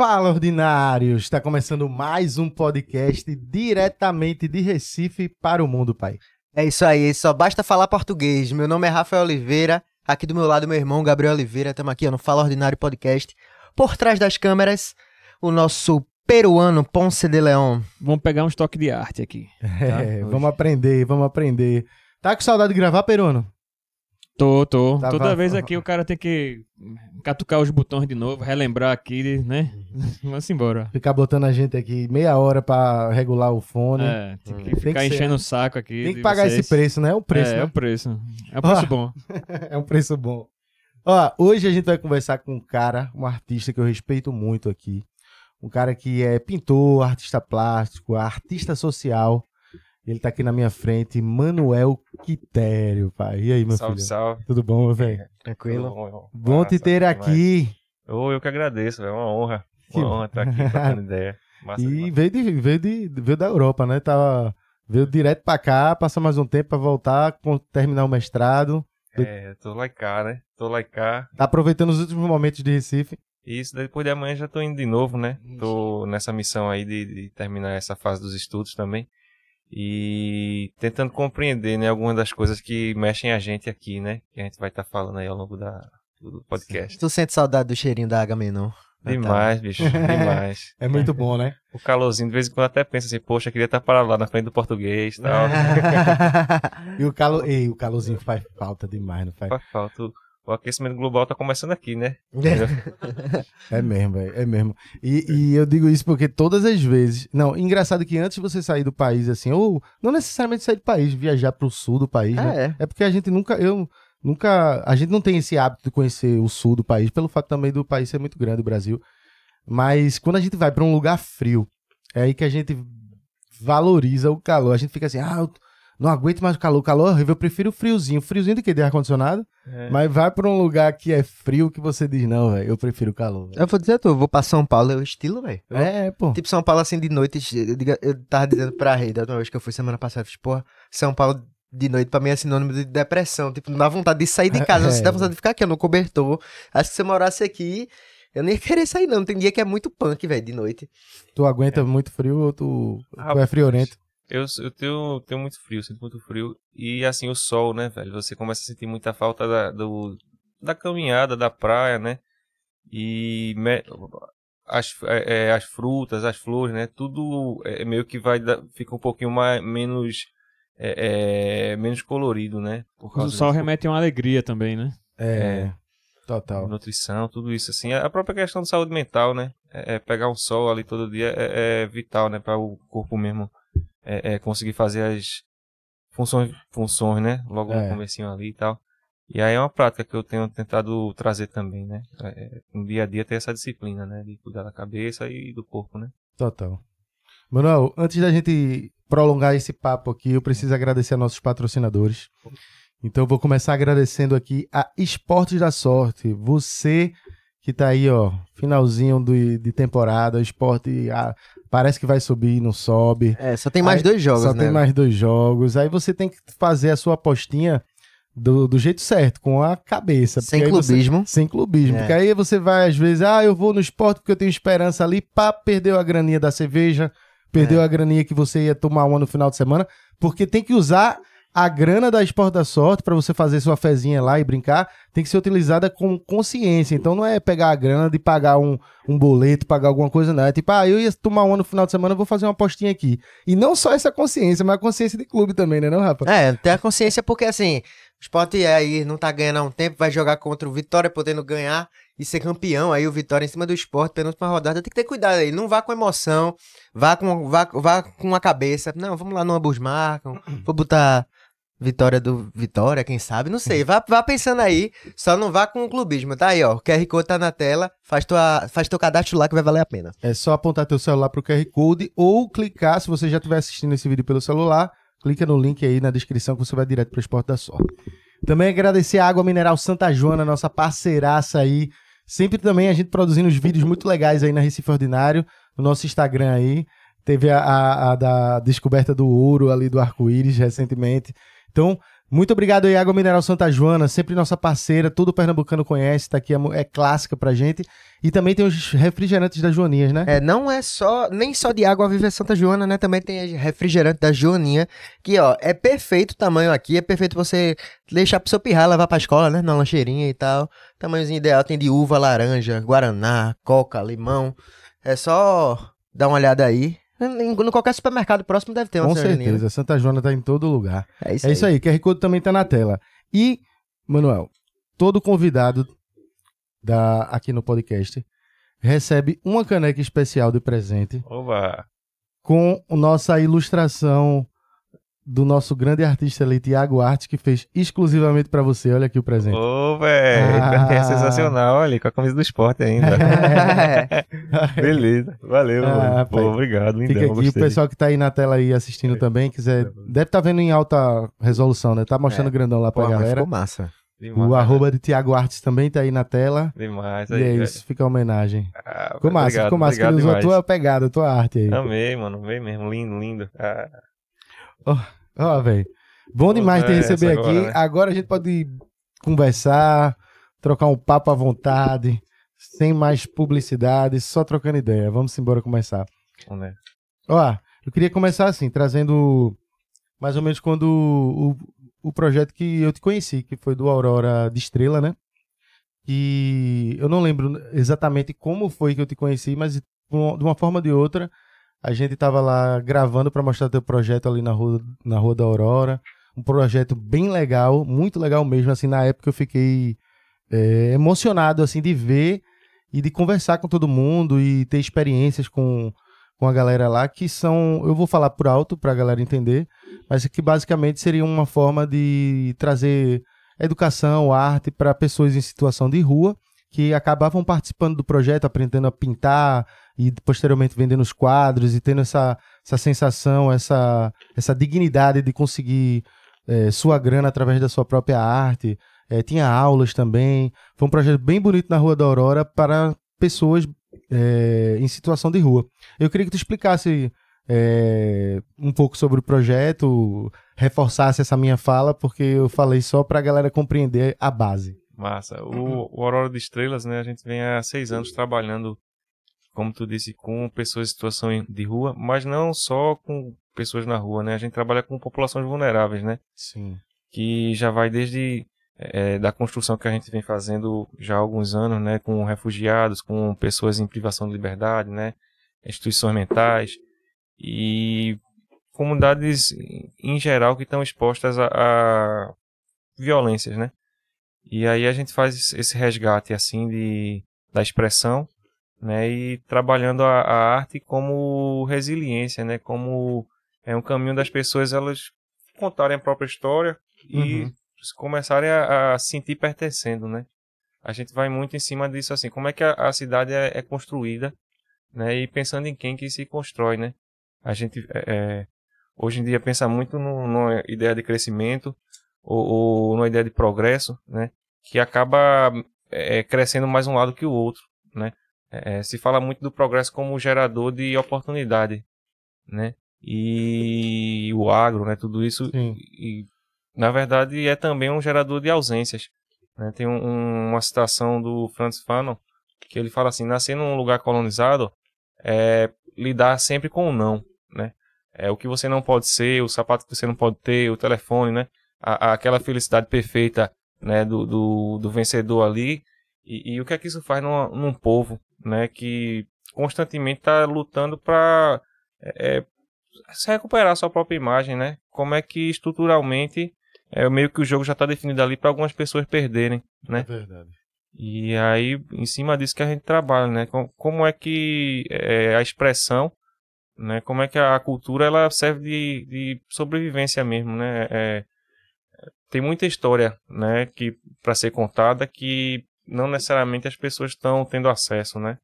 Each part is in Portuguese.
Fala, ordinários! Está começando mais um podcast diretamente de Recife para o mundo, pai. É isso aí, só basta falar português. Meu nome é Rafael Oliveira, aqui do meu lado meu irmão Gabriel Oliveira, estamos aqui no Fala Ordinário Podcast. Por trás das câmeras, o nosso peruano Ponce de León. Vamos pegar um estoque de arte aqui. Tá? É, vamos aprender, vamos aprender. Tá com saudade de gravar, peruano? Tô, tô. Tava... Toda vez aqui o cara tem que catucar os botões de novo, relembrar aqui, né? Vamos embora. Ficar botando a gente aqui meia hora pra regular o fone. É, tem que ficar que enchendo o saco aqui. Tem que pagar vocês. esse preço, né? É o preço, é, né? É o preço. É um preço bom. é um preço bom. Ó, hoje a gente vai conversar com um cara, um artista que eu respeito muito aqui. Um cara que é pintor, artista plástico, artista social. Ele tá aqui na minha frente, Manuel Quitério, pai. E aí, meu salve, filho? Salve, salve. Tudo bom, meu velho? Tranquilo? Bom, bom te ter aqui. Oh, eu que agradeço, é uma honra. Uma honra estar aqui trocando ideia. Massa, e veio, de, veio, de, veio da Europa, né? Tava, veio direto pra cá, passar mais um tempo pra voltar, terminar o mestrado. É, tô lá e cá, né? Tô lá e cá. Tá aproveitando os últimos momentos de Recife. Isso, depois de amanhã já tô indo de novo, né? Tô nessa missão aí de, de terminar essa fase dos estudos também e tentando compreender né, algumas das coisas que mexem a gente aqui, né? Que a gente vai estar tá falando aí ao longo da, do podcast. Tu sente saudade do cheirinho da não? Demais, tá. bicho, demais. É muito bom, né? O calorzinho, de vez em quando até pensa assim, poxa, queria estar para lá na frente do português e tal. e o, calo... Ei, o calorzinho faz falta demais, não faz? Faz falta o aquecimento global tá começando aqui, né? é mesmo, é mesmo. E, e, eu digo isso porque todas as vezes. Não, engraçado que antes de você sair do país, assim, ou não necessariamente sair do país, viajar pro sul do país, né? É. é porque a gente nunca. Eu nunca. A gente não tem esse hábito de conhecer o sul do país, pelo fato também do país ser muito grande, o Brasil. Mas quando a gente vai para um lugar frio, é aí que a gente valoriza o calor. A gente fica assim, ah, eu não aguento mais o calor, o calor é horrível, eu prefiro o friozinho. Friozinho do que de ar-condicionado. É. Mas vai pra um lugar que é frio que você diz, não, velho, eu prefiro o calor. Véio. Eu vou dizer, tu, eu vou pra São Paulo, é o estilo, velho. É, pô. Tipo, São Paulo assim de noite, eu, eu tava dizendo pra Rei, da última vez que eu fui semana passada, eu fiz, porra, São Paulo de noite pra mim é sinônimo de depressão. Tipo, não dá vontade de sair de casa, é, você dá vontade de ficar aqui, no cobertor. Acho que se eu morasse aqui, eu nem ia querer sair, não. Tem dia que é muito punk, velho, de noite. Tu aguenta é. muito frio ou tu, ah, tu é friorento? Eu, eu tenho, tenho muito frio, sinto muito frio. E assim, o sol, né, velho? Você começa a sentir muita falta da, do, da caminhada, da praia, né? E me, as, é, é as frutas, as flores, né? Tudo é, meio que vai fica um pouquinho mais, menos, é, é menos colorido, né? o sol remete a uma alegria também, né? É, total. Nutrição, tudo isso, assim. A própria questão de saúde mental, né? É, é pegar um sol ali todo dia é, é vital, né? Para o corpo mesmo é, é, conseguir fazer as funções, funções né? Logo é. no comecinho ali e tal. E aí é uma prática que eu tenho tentado trazer também, né? É, no dia a dia ter essa disciplina, né? De cuidar da cabeça e do corpo, né? Total. Manuel, antes da gente prolongar esse papo aqui, eu preciso agradecer a nossos patrocinadores. Então eu vou começar agradecendo aqui a Esportes da Sorte. Você que tá aí, ó, finalzinho do, de temporada, esporte parece que vai subir, não sobe. É, só tem mais aí, dois jogos, só né? Só tem mais dois jogos. Aí você tem que fazer a sua apostinha do, do jeito certo, com a cabeça. Sem clubismo. Você, sem clubismo. É. Porque aí você vai, às vezes, ah, eu vou no esporte porque eu tenho esperança ali, pá, perdeu a graninha da cerveja, perdeu é. a graninha que você ia tomar uma no final de semana, porque tem que usar a grana da Esporte da Sorte para você fazer sua fezinha lá e brincar tem que ser utilizada com consciência. Então não é pegar a grana de pagar um, um boleto, pagar alguma coisa, não. É tipo, ah, eu ia tomar um ano no final de semana, vou fazer uma apostinha aqui. E não só essa consciência, mas a consciência de clube também, né, não, rapaz? É, tem a consciência porque assim, o esporte aí não tá ganhando há um tempo, vai jogar contra o Vitória, podendo ganhar e ser campeão. Aí o Vitória em cima do esporte, penúltima rodada, tem que ter cuidado aí. Não vá com emoção, vá com, vá, vá com a cabeça. Não, vamos lá no ambos marcam, vou botar Vitória do Vitória, quem sabe? Não sei. Vá, vá pensando aí. Só não vá com o clubismo. Tá aí, ó. O QR Code tá na tela. Faz, tua, faz teu cadastro lá que vai valer a pena. É só apontar teu celular pro QR Code ou clicar, se você já estiver assistindo esse vídeo pelo celular, clica no link aí na descrição que você vai direto pro Esporte da Sorte. Também agradecer a Água Mineral Santa Joana, nossa parceiraça aí. Sempre também a gente produzindo os vídeos muito legais aí na Recife Ordinário, no nosso Instagram aí. Teve a, a, a da descoberta do ouro ali do arco-íris recentemente. Então, Muito obrigado aí, Água Mineral Santa Joana, sempre nossa parceira, todo pernambucano conhece, tá aqui, é, é clássica pra gente. E também tem os refrigerantes das Joaninhas, né? É, não é só, nem só de água vive Santa Joana, né? Também tem refrigerante da Joaninha, que, ó, é perfeito o tamanho aqui, é perfeito você deixar pro seu pirrar, levar pra escola, né? Na lancheirinha e tal. Tamanhozinho ideal, tem de uva, laranja, guaraná, coca, limão. É só dar uma olhada aí. Em, em qualquer supermercado próximo deve ter uma Com certeza, Santa Joana tá em todo lugar. É isso é aí. isso aí, QR Code também tá na tela. E, Manuel, todo convidado da, aqui no podcast recebe uma caneca especial de presente Oba! com nossa ilustração do nosso grande artista ali, Tiago Arte, que fez exclusivamente pra você. Olha aqui o presente. Ô, velho! Ah. É sensacional, olha, com a camisa do esporte ainda. Beleza, valeu, Ah. Pô, obrigado, lindão, Fica aqui, o gostei. pessoal que tá aí na tela aí assistindo também, quiser. Deve estar vendo em alta resolução, né? Tá mostrando É. grandão lá pra Pô, galera. ficou massa. Demais, O arroba de Tiago Artes também tá aí na tela. Demais, E aí, é velho. isso, fica a homenagem. Ah, Ficou massa, obrigado, ficou massa que ele usou a tua pegada, a tua arte aí. Amei, mano, amei mesmo, lindo, lindo. Ah, Ó, velho. Bom demais te É, receber aqui. agora, né? Agora a gente pode conversar, trocar um papo à vontade, sem mais publicidade, só trocando ideia. Vamos embora começar. vamos. Ó, eu queria começar assim, trazendo mais ou menos quando o, o projeto que eu te conheci, que foi do Aurora de Estrela, né? E eu não lembro exatamente como foi que eu te conheci, mas de uma forma ou de outra, a gente tava lá gravando para mostrar teu projeto ali na rua, na rua da Aurora. Um projeto bem legal, muito legal mesmo. Assim, na época eu fiquei é, emocionado assim de ver e de conversar com todo mundo e ter experiências com, com a galera lá que são, eu vou falar por alto para a galera entender, mas que basicamente seria uma forma de trazer educação, arte para pessoas em situação de rua que acabavam participando do projeto, aprendendo a pintar e posteriormente vendendo os quadros e tendo essa, essa sensação, essa, essa dignidade de conseguir eh, sua grana através da sua própria arte. Eh, tinha aulas também. Foi um projeto bem bonito na Rua da Aurora para pessoas eh, em situação de rua. Eu queria que tu explicasse eh, um pouco sobre o projeto, reforçasse essa minha fala, porque eu falei só para a galera compreender a base. Massa. O, o Aurora de Estrelas, né? A gente vem há seis anos trabalhando, como tu disse, com pessoas em situação de rua, mas não só com pessoas na rua, né? A gente trabalha com populações vulneráveis, né? Sim. Que já vai desde eh, da construção que a gente vem fazendo já há alguns anos, né? Com refugiados, com pessoas em privação de liberdade, né? Instituições mentais e comunidades em- em geral que estão expostas a, a violências, né? E aí a gente faz esse resgate assim de da expressão, né? E trabalhando a, a arte como resiliência, né? Como é um caminho das pessoas elas contarem a própria história e Uhum. começarem a, a se sentir pertencendo, né? A gente vai muito em cima disso assim, como é que a, a cidade é, é construída, né? E pensando em quem que se constrói, né? A gente é, é, hoje em dia pensa muito no- numa ideia de crescimento ou, ou numa ideia de progresso, né? Que acaba é, crescendo mais um lado que o outro, né? É, se fala muito do progresso como gerador de oportunidade, né? E o agro, né? Tudo isso, Sim. e, na verdade, é também um gerador de ausências. né? Tem um- um- uma citação do Franz Fanon que ele fala assim: nascer num lugar colonizado é lidar sempre com o não, né? É o que você não pode ser, o sapato que você não pode ter, o telefone, né? A- a- aquela felicidade perfeita, né? Do, do, do vencedor ali. E, e o que é que isso faz num povo, né? Que constantemente está lutando para se recuperar a sua própria imagem, né? Como é que estruturalmente é meio que o jogo já está definido ali para algumas pessoas perderem, né? É verdade. E aí, em cima disso que a gente trabalha, né? Com- Como é que é, a expressão, né? Como é que a cultura ela serve de, de sobrevivência mesmo, né? É, tem muita história, né? Que para ser contada que não necessariamente as pessoas estão tendo acesso, né?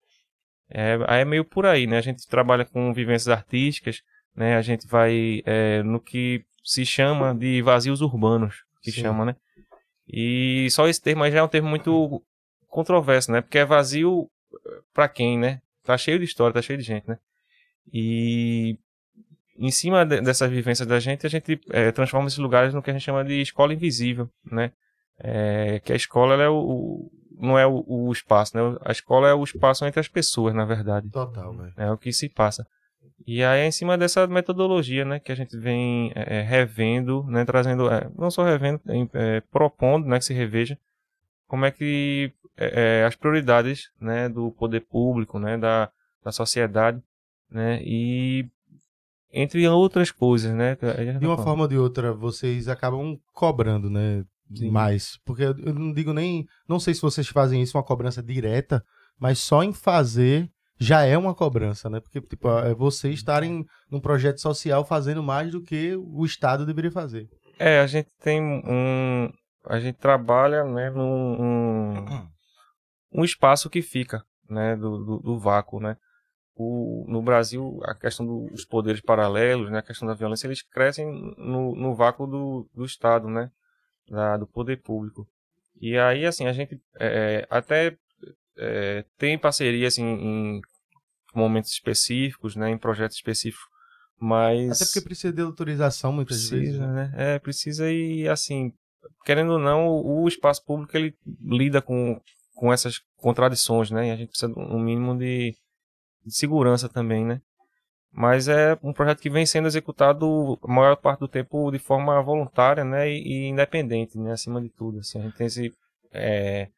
É, aí é meio por aí, né? A gente trabalha com vivências artísticas, né? A gente vai é, no que se chama de vazios urbanos, que Sim. chama, né? E só esse termo aí já é um termo muito controverso, né? Porque é vazio pra quem, né? Tá cheio de história, tá cheio de gente, né? E em cima de, dessas vivências da gente, a gente é, transforma esses lugares no que a gente chama de escola invisível, né? É, que a escola é o, não é o, o, espaço, né? A escola é o espaço entre as pessoas, na verdade. Total, velho. É o que se passa. E aí é em cima dessa metodologia, né, que a gente vem é, é revendo, né, trazendo, é, não só revendo, é, propondo, né, que se reveja como é que é, as prioridades, né, do poder público, né, da, da sociedade, né, e entre outras coisas, né. De uma forma ou de outra, vocês acabam cobrando, né, Sim. mais, porque eu não digo nem, não sei se vocês fazem isso uma cobrança direta, mas só em fazer já é uma cobrança, né? Porque, tipo, é você estarem num projeto social fazendo mais do que o Estado deveria fazer. É, a gente tem um. A gente trabalha, né, num um, um espaço que fica, né, do, do, do vácuo, né? O, no Brasil, a questão dos poderes paralelos, né, a questão da violência, eles crescem no, no vácuo do, do Estado, né? Da, do poder público. E aí, assim, a gente é, até é, tem parceria assim, em momentos específicos, né, em projetos específicos, mas... Até porque precisa de autorização muitas precisa, vezes. Né? né? É, precisa e, assim, querendo ou não, o, espaço público ele lida com, com essas contradições, né, e a gente precisa um mínimo de, de segurança também, né. Mas é um projeto que vem sendo executado a maior parte do tempo de forma voluntária, né, e, e independente, né, acima de tudo. Assim, a gente tem esse é,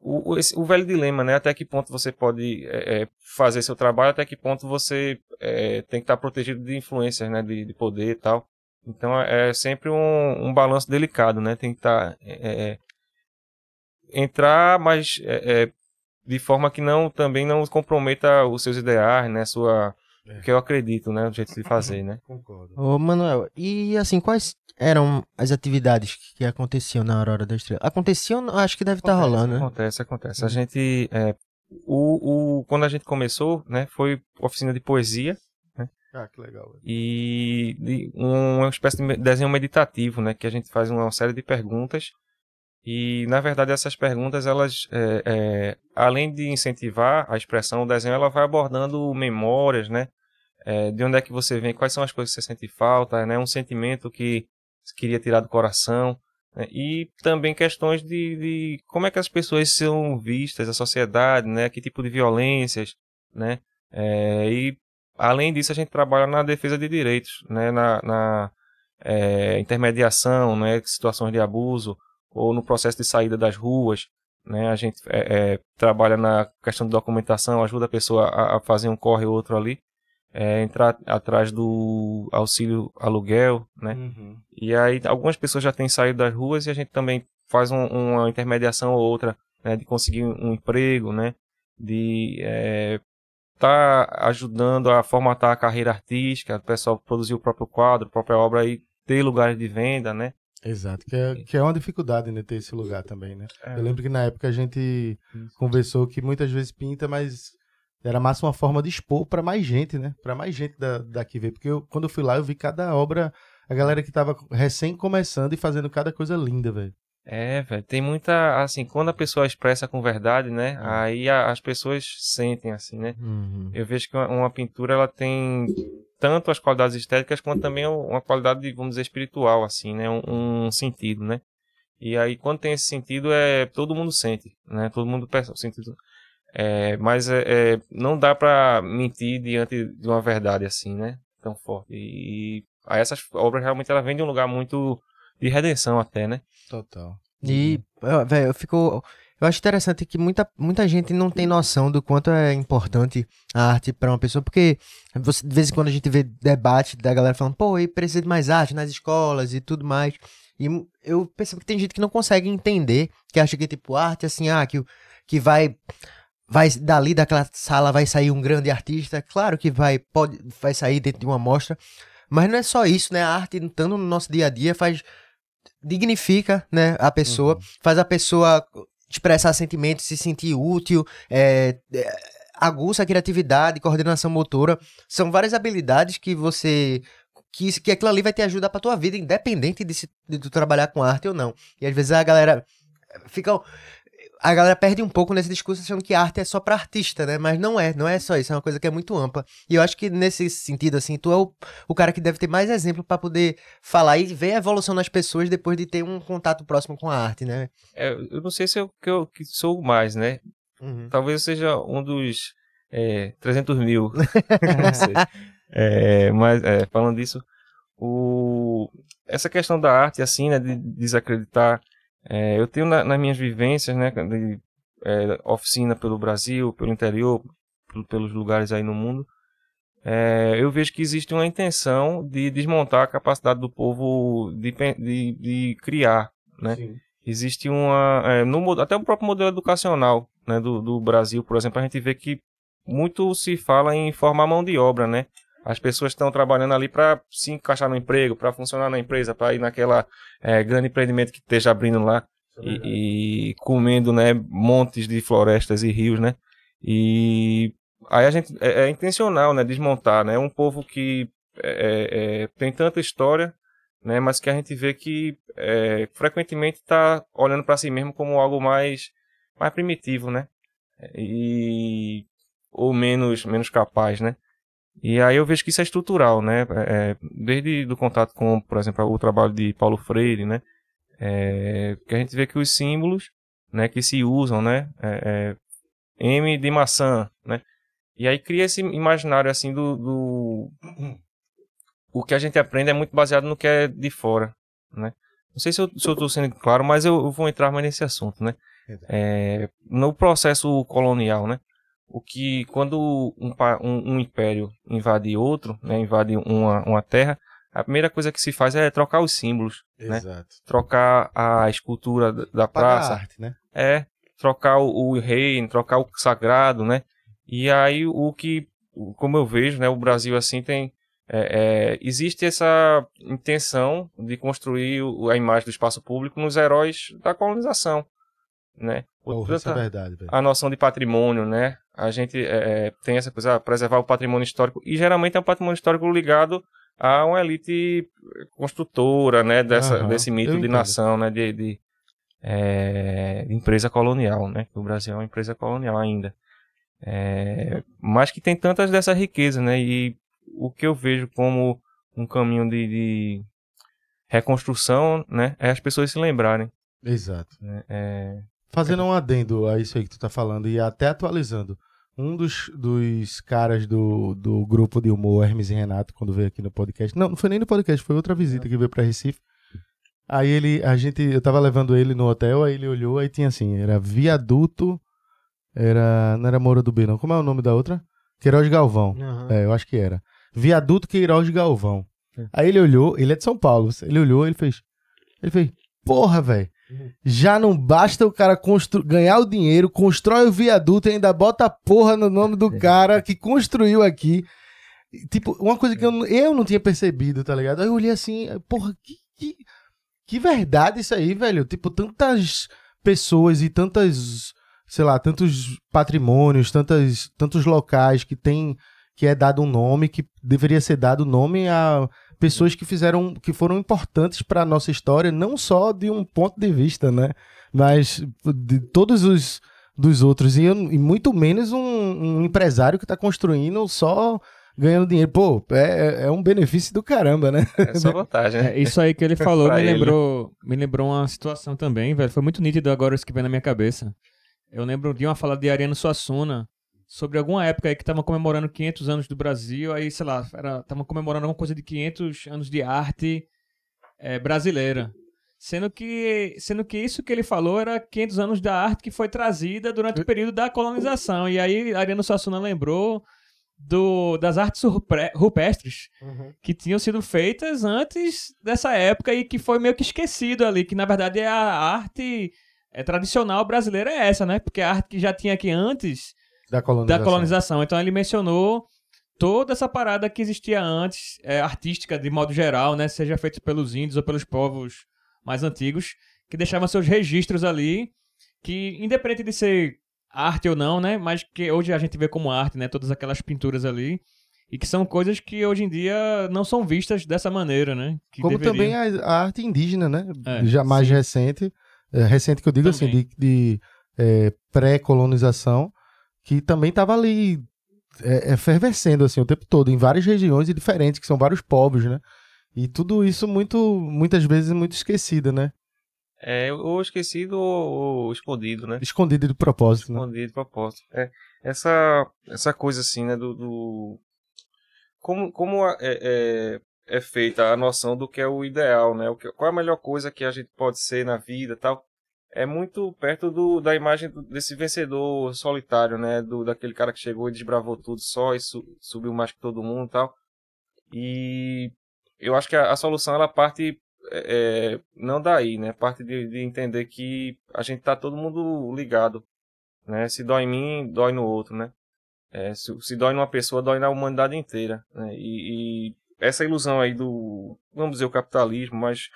o, o, esse, o velho dilema, né? Até que ponto você pode é, é, fazer seu trabalho, até que ponto você é, tem que estar protegido de influências, né? De, de poder e tal. Então é, é sempre um, um balanço delicado, né? Tem que estar é, é, entrar, mas de forma que não também não comprometa os seus ideais, né? Sua é. que eu acredito, né? O jeito de fazer, né? Concordo. Ô, Manuel, e assim, quais eram as atividades que aconteciam na Aurora da Estrela? Aconteciam? Acho que deve estar tá rolando, né? Acontece, acontece. A uhum. gente, é, o, o, quando a gente começou, né? Foi oficina de poesia, né? Ah, que legal. E de, um, uma espécie de desenho meditativo, né? Que a gente faz uma série de perguntas e, na verdade, essas perguntas, elas, é, é, além de incentivar a expressão, o desenho, ela vai abordando memórias, né? É, de onde é que você vem, quais são as coisas que você sente falta, né? Um sentimento que você queria tirar do coração. Né? E também questões de, de, como é que as pessoas são vistas, a sociedade, né? Que tipo de violências, né? É, e além disso a gente trabalha na defesa de direitos, né? Na, na é, intermediação, né? Situações de abuso ou no processo de saída das ruas, né? A gente é, é, trabalha na questão de documentação, ajuda a pessoa a, a fazer um corre ou outro ali é, entrar atrás do auxílio aluguel, né? Uhum. E aí algumas pessoas já têm saído das ruas e a gente também faz um, uma intermediação ou outra né, de conseguir um emprego, né? De é, tá ajudando a formatar a carreira artística, o pessoal produzir o próprio quadro, a própria obra e ter lugares de venda, né? Exato, que é, que é uma dificuldade, né, ter esse lugar também, né? É. Eu lembro que na época a gente conversou que muitas vezes pinta, mas era massa uma forma de expor para mais gente, né? Para mais gente da, daqui ver. Porque eu, quando eu fui lá, eu vi cada obra, a galera que tava recém começando e fazendo cada coisa linda, velho. É, velho. Tem muita. Assim, quando a pessoa expressa com verdade, né? É. Aí a, as pessoas sentem, assim, né? Uhum. Eu vejo que uma, uma, pintura, ela tem tanto as qualidades estéticas, quanto também uma qualidade, vamos dizer, espiritual, assim, né? Um, um sentido, né? E aí, quando tem esse sentido, é todo mundo sente, né? Todo mundo percebe o sentido. É, mas é, é, não dá para mentir diante de uma verdade assim, né? Tão forte. E, e essas obras realmente ela vêm de um lugar muito de redenção até, né? Total. E, velho, eu fico. Eu acho interessante que muita, muita gente não tem noção do quanto é importante a arte para uma pessoa, porque você, de vez em quando a gente vê debate da galera falando, pô, e precisa de mais arte nas escolas e tudo mais. E eu percebo que tem gente que não consegue entender, que acha que, tipo, arte, assim, ah, que, que vai vai dali daquela sala vai sair um grande artista, claro que vai pode vai sair dentro de uma mostra, mas não é só isso, né? A arte estando no nosso dia a dia faz dignifica, né, a pessoa, uhum. faz a pessoa expressar sentimentos, se sentir útil, é, é, aguça a criatividade, coordenação motora, são várias habilidades que você que, que aquilo ali vai te ajudar pra tua vida, independente de, se, de tu trabalhar com arte ou não. E às vezes a galera fica a galera perde um pouco nesse discurso achando que arte é só pra artista, né? Mas não é, não é só isso, é uma coisa que é muito ampla. E eu acho que nesse sentido, assim, tu é o, o cara que deve ter mais exemplo para poder falar e ver a evolução das pessoas depois de ter um contato próximo com a arte, né? É, eu não sei se eu, que eu que sou mais, né? Uhum. Talvez eu seja um dos é, 300 mil. não sei. É, mas, é, falando disso, o, essa questão da arte, assim, né, de desacreditar é, eu tenho na, nas minhas vivências, né, de é, oficina pelo Brasil, pelo interior, pelos lugares aí no mundo, é, eu vejo que existe uma intenção de desmontar a capacidade do povo de, de, de criar, né? Sim. Existe uma, é, no, até o próprio modelo educacional né, do, do Brasil, por exemplo, a gente vê que muito se fala em formar mão de obra, né? As pessoas estão trabalhando ali para se encaixar no emprego, para funcionar na empresa, para ir naquela é, grande empreendimento que esteja abrindo lá é e, e, comendo, né, montes de florestas e rios, né? E aí a gente é, é intencional, né, desmontar, né? É um povo que é, é, tem tanta história, né? Mas que a gente vê que frequentemente está olhando para si mesmo como algo mais mais primitivo, né? E ou menos menos capaz, né? E aí eu vejo que isso é estrutural, né? É, desde do contato com, por exemplo, o trabalho de Paulo Freire, né? É, que a gente vê que os símbolos, né, que se usam, né? É, é M de maçã, né? E aí cria esse imaginário assim do, do, o que a gente aprende é muito baseado no que é de fora, né? Não sei se eu estou sendo claro, mas eu, eu, vou entrar mais nesse assunto, né? É, no processo colonial, né? O que quando um, um, um, império invade outro, né, invade uma, uma terra, a primeira coisa que se faz é trocar os símbolos, né? Exato. né? Trocar a escultura da praça, arte, né? É, trocar o, o rei, trocar o sagrado, né? E aí o que, como eu vejo, né, o Brasil assim tem é, é, existe essa intenção de construir a imagem do espaço público nos heróis da colonização, né? Porra, isso é verdade, a noção de patrimônio, né? A gente é, é, tem essa coisa, ah, preservar o patrimônio histórico, e geralmente é um patrimônio histórico ligado a uma elite construtora, né? Dessa, uhum, desse mito de nação, né? De, de é, empresa colonial, né? O Brasil é uma empresa colonial ainda. É, mas que tem tantas dessa riqueza, né? E o que eu vejo como um caminho de, de reconstrução, né? É as pessoas se lembrarem. Exato. É, é Fazendo um adendo a isso aí que tu tá falando e até atualizando. Um dos, dos caras do, do grupo de humor, Hermes e Renato, quando veio aqui no podcast. Não, não foi nem no podcast, foi outra visita que veio pra Recife. Aí ele, a gente, eu tava levando ele no hotel, aí ele olhou, aí tinha assim, era viaduto, era, não era Moura do B não, como é o nome da outra? Queiroz Galvão, uhum. é, eu acho que era. Viaduto Queiroz Galvão. É. Aí ele olhou, ele é de São Paulo, ele olhou, ele fez, ele fez, porra, velho, já não basta o cara ganhar o dinheiro, constrói o viaduto e ainda bota a porra no nome do cara que construiu aqui. Tipo, uma coisa que eu, eu não tinha percebido, tá ligado? Aí eu olhei assim, porra, que, que, que verdade isso aí, velho. Tipo, tantas pessoas e tantas, sei lá, tantos patrimônios, tantas, tantos locais que tem, que é dado um nome, que deveria ser dado nome a pessoas que fizeram, que foram importantes para a nossa história, não só de um ponto de vista, né? Mas de todos os dos outros. E, e muito menos um, um empresário que está construindo só ganhando dinheiro. Pô, é, é um benefício do caramba, né? É só vantagem, né? É, isso aí que ele falou me lembrou, me lembrou uma situação também, velho. Foi muito nítido agora isso que vem na minha cabeça. Eu lembro de uma fala de Ariano Suassuna, sobre alguma época aí que estavam comemorando 500 anos do Brasil, aí, sei lá, estavam comemorando alguma coisa de 500 anos de arte é, brasileira. Sendo que, sendo que isso que ele falou era 500 anos da arte que foi trazida durante o período da colonização. E aí Ariano Suassuna lembrou do, das artes rupestres uhum. que tinham sido feitas antes dessa época e que foi meio que esquecido ali, que na verdade é a arte é, tradicional brasileira é essa, né? Porque a arte que já tinha aqui antes da colonização. Da colonização. Então ele mencionou toda essa parada que existia antes, é, artística de modo geral, né? Seja feita pelos índios ou pelos povos mais antigos, que deixavam seus registros ali, que independente de ser arte ou não, né? Mas que hoje a gente vê como arte, né? Todas aquelas pinturas ali. E que são coisas que hoje em dia não são vistas dessa maneira, né? Que como também a, arte indígena, né? É, Já mais sim. recente. É, recente que eu digo também. assim, de, de é, pré-colonização, que também estava ali é, efervescendo assim, o tempo todo, em várias regiões e diferentes, que são vários povos, né? E tudo isso muito, muitas vezes muito esquecido, né? É, ou esquecido ou, ou escondido, né? Escondido de propósito, né? Escondido de propósito. É, essa, essa coisa assim, né, do... do... Como, como é, é, é, feita a noção do que é o ideal, né? O que, qual é a melhor coisa que a gente pode ser na vida tal. É muito perto do, da imagem desse vencedor solitário, né? Do, daquele cara que chegou e desbravou tudo só e su, subiu mais que todo mundo tal. E eu acho que a, a solução ela parte é, é, não daí, né? Parte de, de, entender que a gente tá todo mundo ligado, né? Se dói em mim, dói no outro, né? É, se, se, dói numa pessoa, dói na humanidade inteira, né? E, e, essa ilusão aí do, vamos dizer, o capitalismo, mas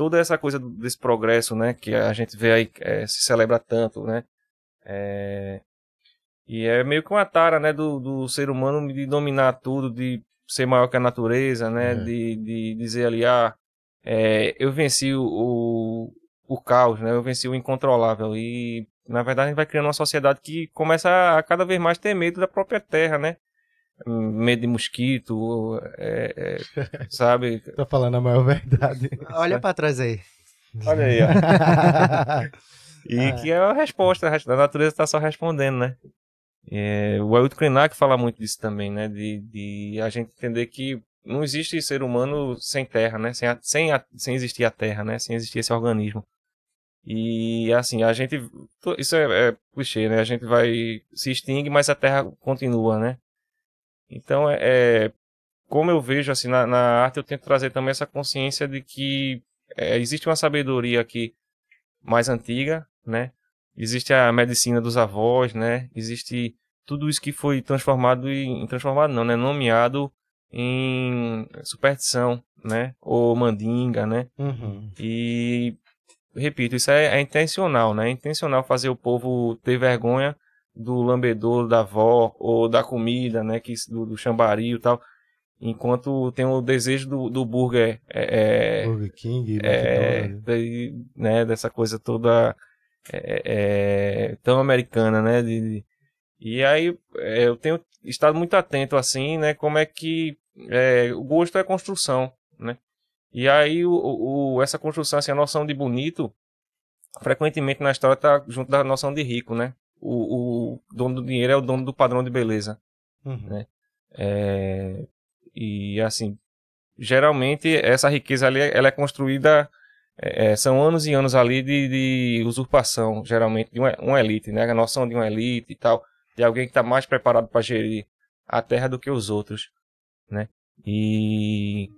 toda essa coisa desse progresso, né? Que a gente vê aí, é, se celebra tanto, né? É, e é meio que uma tara, né? Do, do ser humano de dominar tudo, de ser maior que a natureza, né? É. De, de dizer ali, ah, é, eu venci o, o, o, caos, né? Eu venci o incontrolável. E, na verdade, a gente vai criando uma sociedade que começa a cada vez mais ter medo da própria terra, né? Medo de mosquito, é, é, sabe? tá falando a maior verdade. Olha para trás aí. Olha aí, ó. e que é a resposta, a natureza está só respondendo, né? É, o Ailton Krenak fala muito disso também, né? De, de a gente entender que não existe ser humano sem terra, né? Sem, a, sem, a, sem existir a terra, né? Sem existir esse organismo. E assim, a gente. Isso é, é clichê, né? A gente vai. se extingue, mas a terra continua, né? Então, é, é como eu vejo assim na, na, arte, eu tento trazer também essa consciência de que é, existe uma sabedoria aqui mais antiga, né? Existe a medicina dos avós, né? Existe tudo isso que foi transformado em transformado não, né? Nomeado em superstição, né? Ou mandinga, né? Uhum. E repito, isso é, é, intencional, né? É intencional fazer o povo ter vergonha do lambedor da avó ou da comida, né? Que, do, do chambari e tal. Enquanto tem o desejo do, do burger. É, é burger King, é, daí, né? Dessa coisa toda é, é, tão americana, né? De, de, e aí é, eu tenho estado muito atento assim, né? Como é que é, o gosto é construção, né? E aí o, o, essa construção, assim, a noção de bonito, frequentemente na história está junto da noção de rico, né? O, o, dono do dinheiro é o dono do padrão de beleza, uhum. né? É, e assim, geralmente essa riqueza ali, ela é construída é, são anos e anos ali de, de usurpação, geralmente, de uma, uma, elite, né? A noção de uma elite e tal, de alguém que está mais preparado para gerir a terra do que os outros né? E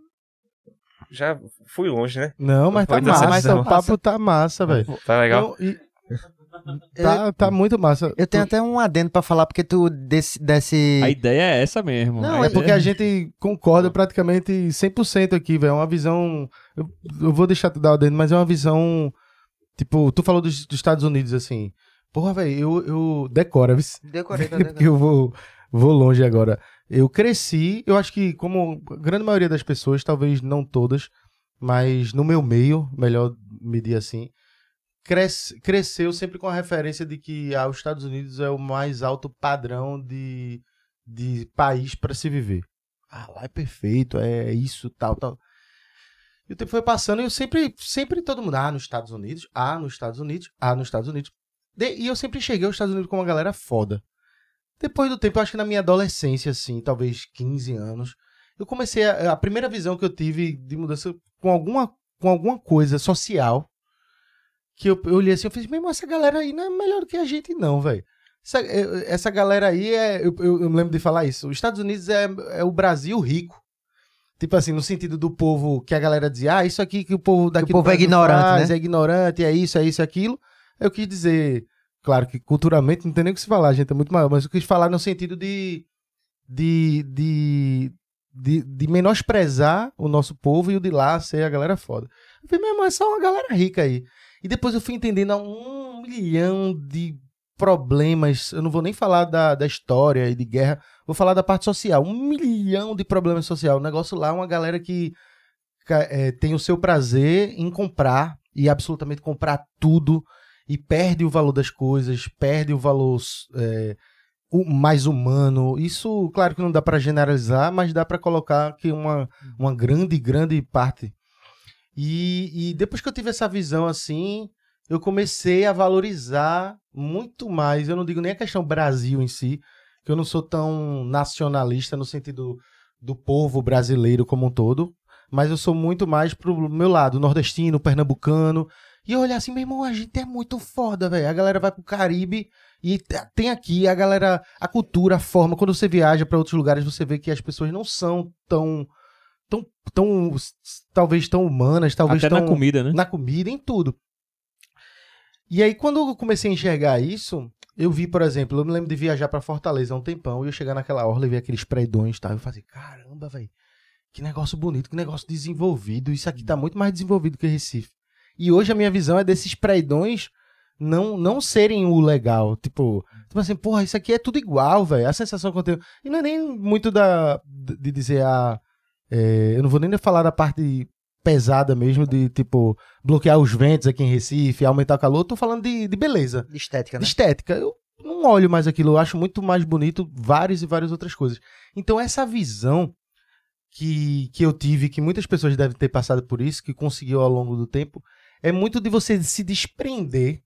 já fui longe, né? Não, mas tá massa, o papo tá massa, velho. Tá legal. e... Tá, tá muito massa. Eu tenho tu... até um adendo para falar, porque tu desse, desse. A ideia é essa mesmo. Não, é porque a gente concorda praticamente 100% aqui, velho. É uma visão. Eu, eu, vou deixar tu dar o adendo, mas é uma visão. Tipo, tu falou dos, dos Estados Unidos assim. Porra, velho, eu, eu. Decora, viu? Decorei, tá Porque eu vou, vou longe agora. Eu cresci, eu acho que, como a grande maioria das pessoas, talvez não todas, mas no meu meio, melhor medir assim, cresce, cresceu sempre com a referência de que ah, os Estados Unidos é o mais alto padrão de, de país para se viver. Ah, lá é perfeito, é isso, tal, tal. E o tempo foi passando e eu sempre, sempre todo mundo, ah, nos Estados Unidos, ah, nos Estados Unidos, ah, nos Estados Unidos. De, e eu sempre cheguei aos Estados Unidos com uma galera foda. Depois do tempo, eu acho que na minha adolescência, assim, talvez 15 anos, eu comecei a, a primeira visão que eu tive de mudança com alguma, com alguma coisa social que eu, eu olhei assim, eu falei, mesmo essa galera aí não é melhor do que a gente, não, velho. Essa, é, essa galera aí é. Eu, eu, eu, me lembro de falar isso. Os Estados Unidos é, é o Brasil rico. Tipo assim, no sentido do povo que a galera dizia, ah, isso aqui que o povo daqui o povo é ignorante, faz, né? é ignorante, é isso, é isso, é aquilo. Eu quis dizer, Claro que culturalmente não tem nem o que se falar, a gente é muito maior, mas eu quis falar no sentido de, de, de, de, de menosprezar o nosso povo e o de lá ser a galera foda. Eu falei, meu irmão, é só uma galera rica aí. E depois eu fui entendendo um milhão de problemas. Eu não vou nem falar da, da história e de guerra, vou falar da parte social. Um milhão de problemas sociais. O negócio lá é uma galera que é, tem o seu prazer em comprar e absolutamente comprar tudo e perde o valor das coisas, perde o valor é, o mais humano. Isso, claro que não dá para generalizar, mas dá para colocar que uma, uma grande, grande parte. E, e depois que eu tive essa visão assim, eu comecei a valorizar muito mais. Eu não digo nem a questão Brasil em si, que eu não sou tão nacionalista no sentido do povo brasileiro como um todo, mas eu sou muito mais pro meu lado, nordestino, pernambucano. E olhar assim, meu irmão, a gente é muito foda, velho. A galera vai pro Caribe e tem aqui a galera, a cultura, a forma. Quando você viaja para outros lugares, você vê que as pessoas não são tão. Tão, tão talvez tão humanas, talvez Até tão. na comida, né? Na comida, em tudo. E aí, quando eu comecei a enxergar isso, eu vi, por exemplo, eu me lembro de viajar para Fortaleza há um tempão e eu chegar naquela orla e ver aqueles predões e tal. Eu falei, caramba, velho, que negócio bonito, que negócio desenvolvido. Isso aqui tá muito mais desenvolvido que Recife. E hoje a minha visão é desses predões não não serem o legal. Tipo, tipo assim, porra, isso aqui é tudo igual, velho. A sensação que eu tenho. E não é nem muito da. de dizer a. É, eu não vou nem falar da parte pesada mesmo, de tipo, bloquear os ventos aqui em Recife, aumentar o calor. Eu tô falando de, de beleza. De estética, né? De estética. Eu não olho mais aquilo, eu acho muito mais bonito várias e várias outras coisas. Então, essa visão que, que eu tive, que muitas pessoas devem ter passado por isso, que conseguiu ao longo do tempo, é muito de você se desprender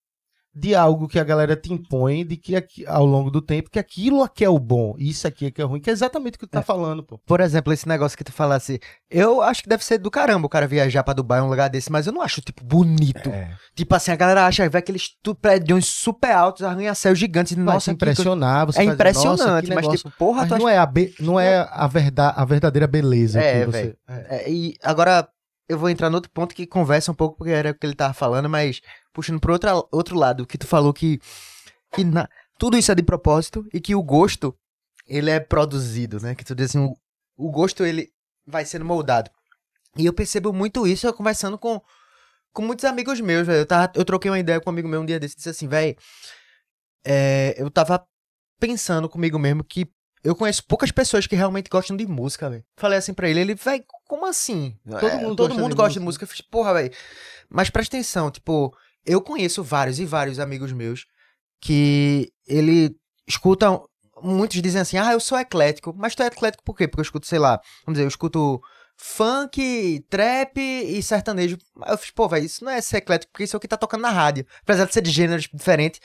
de algo que a galera te impõe de que aqui, ao longo do tempo que aquilo aqui é o bom e isso aqui é que é ruim, que é exatamente o que tu tá É. falando, pô. Por exemplo, esse negócio que tu falasse, eu acho que deve ser do caramba o cara viajar pra Dubai, um lugar desse, mas eu não acho, tipo, bonito. É. Tipo assim, a galera acha, vai aqueles prédios super altos, arranha-céus gigantes, Vai nossa, impressionar, você É dizer, impressionante, "Nossa, que mas negócio". tipo, porra, Mas tu acha não é a, be- não é a, verda a verdadeira beleza É, que você... É, e agora eu vou entrar no outro ponto que conversa um pouco, porque era o que ele tava falando, mas puxando pro outro, outro lado, que tu falou que, que na- tudo isso é de propósito e que o gosto, ele é produzido, né? Que tu diz assim, o, o gosto, ele vai sendo moldado. E eu percebo muito isso eu conversando com, com muitos amigos meus, velho. Eu, tava- eu troquei uma ideia com um amigo meu um dia desse, disse assim, velho, eu tava pensando comigo mesmo que eu conheço poucas pessoas que realmente gostam de música, velho. Falei assim pra ele, ele, velho, como assim? Todo É, mundo todo gosta mundo de gosta de música. música. Eu fiz, porra, velho. Mas presta atenção, tipo, eu conheço vários e vários amigos meus que ele escutam. Muitos dizem assim, ah, eu sou eclético. Mas tu é eclético por quê? Porque eu escuto, sei lá, vamos dizer, eu escuto funk, trap e sertanejo. Eu fiz, pô, velho, isso não é ser eclético, porque isso é o que tá tocando na rádio. Apesar de ser de gêneros diferentes,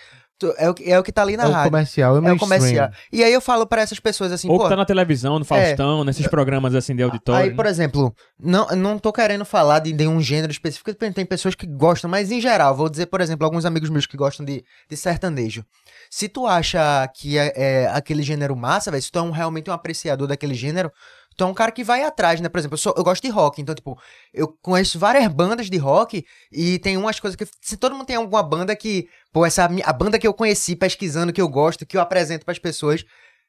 é o, que- é o que tá ali na É o rádio. comercial, é o É o comercial. E aí eu falo pra essas pessoas assim, Ou pô. que tá na televisão, no Faustão, nesses programas assim de auditório. Aí, por exemplo, não, não tô querendo falar de nenhum gênero específico, porque tem pessoas que gostam, mas em geral, vou dizer, por exemplo, alguns amigos meus que gostam de, de sertanejo. Se tu acha que é, é aquele gênero massa, velho, se tu é um, realmente um apreciador daquele gênero, tu é um cara que vai atrás, né? Por exemplo, eu, sou- eu gosto de rock, então, tipo, eu conheço várias bandas de rock e tem umas coisas que. Se todo mundo tem alguma banda que. Pô, essa a banda que eu conheci pesquisando, que eu gosto, que eu apresento pras pessoas.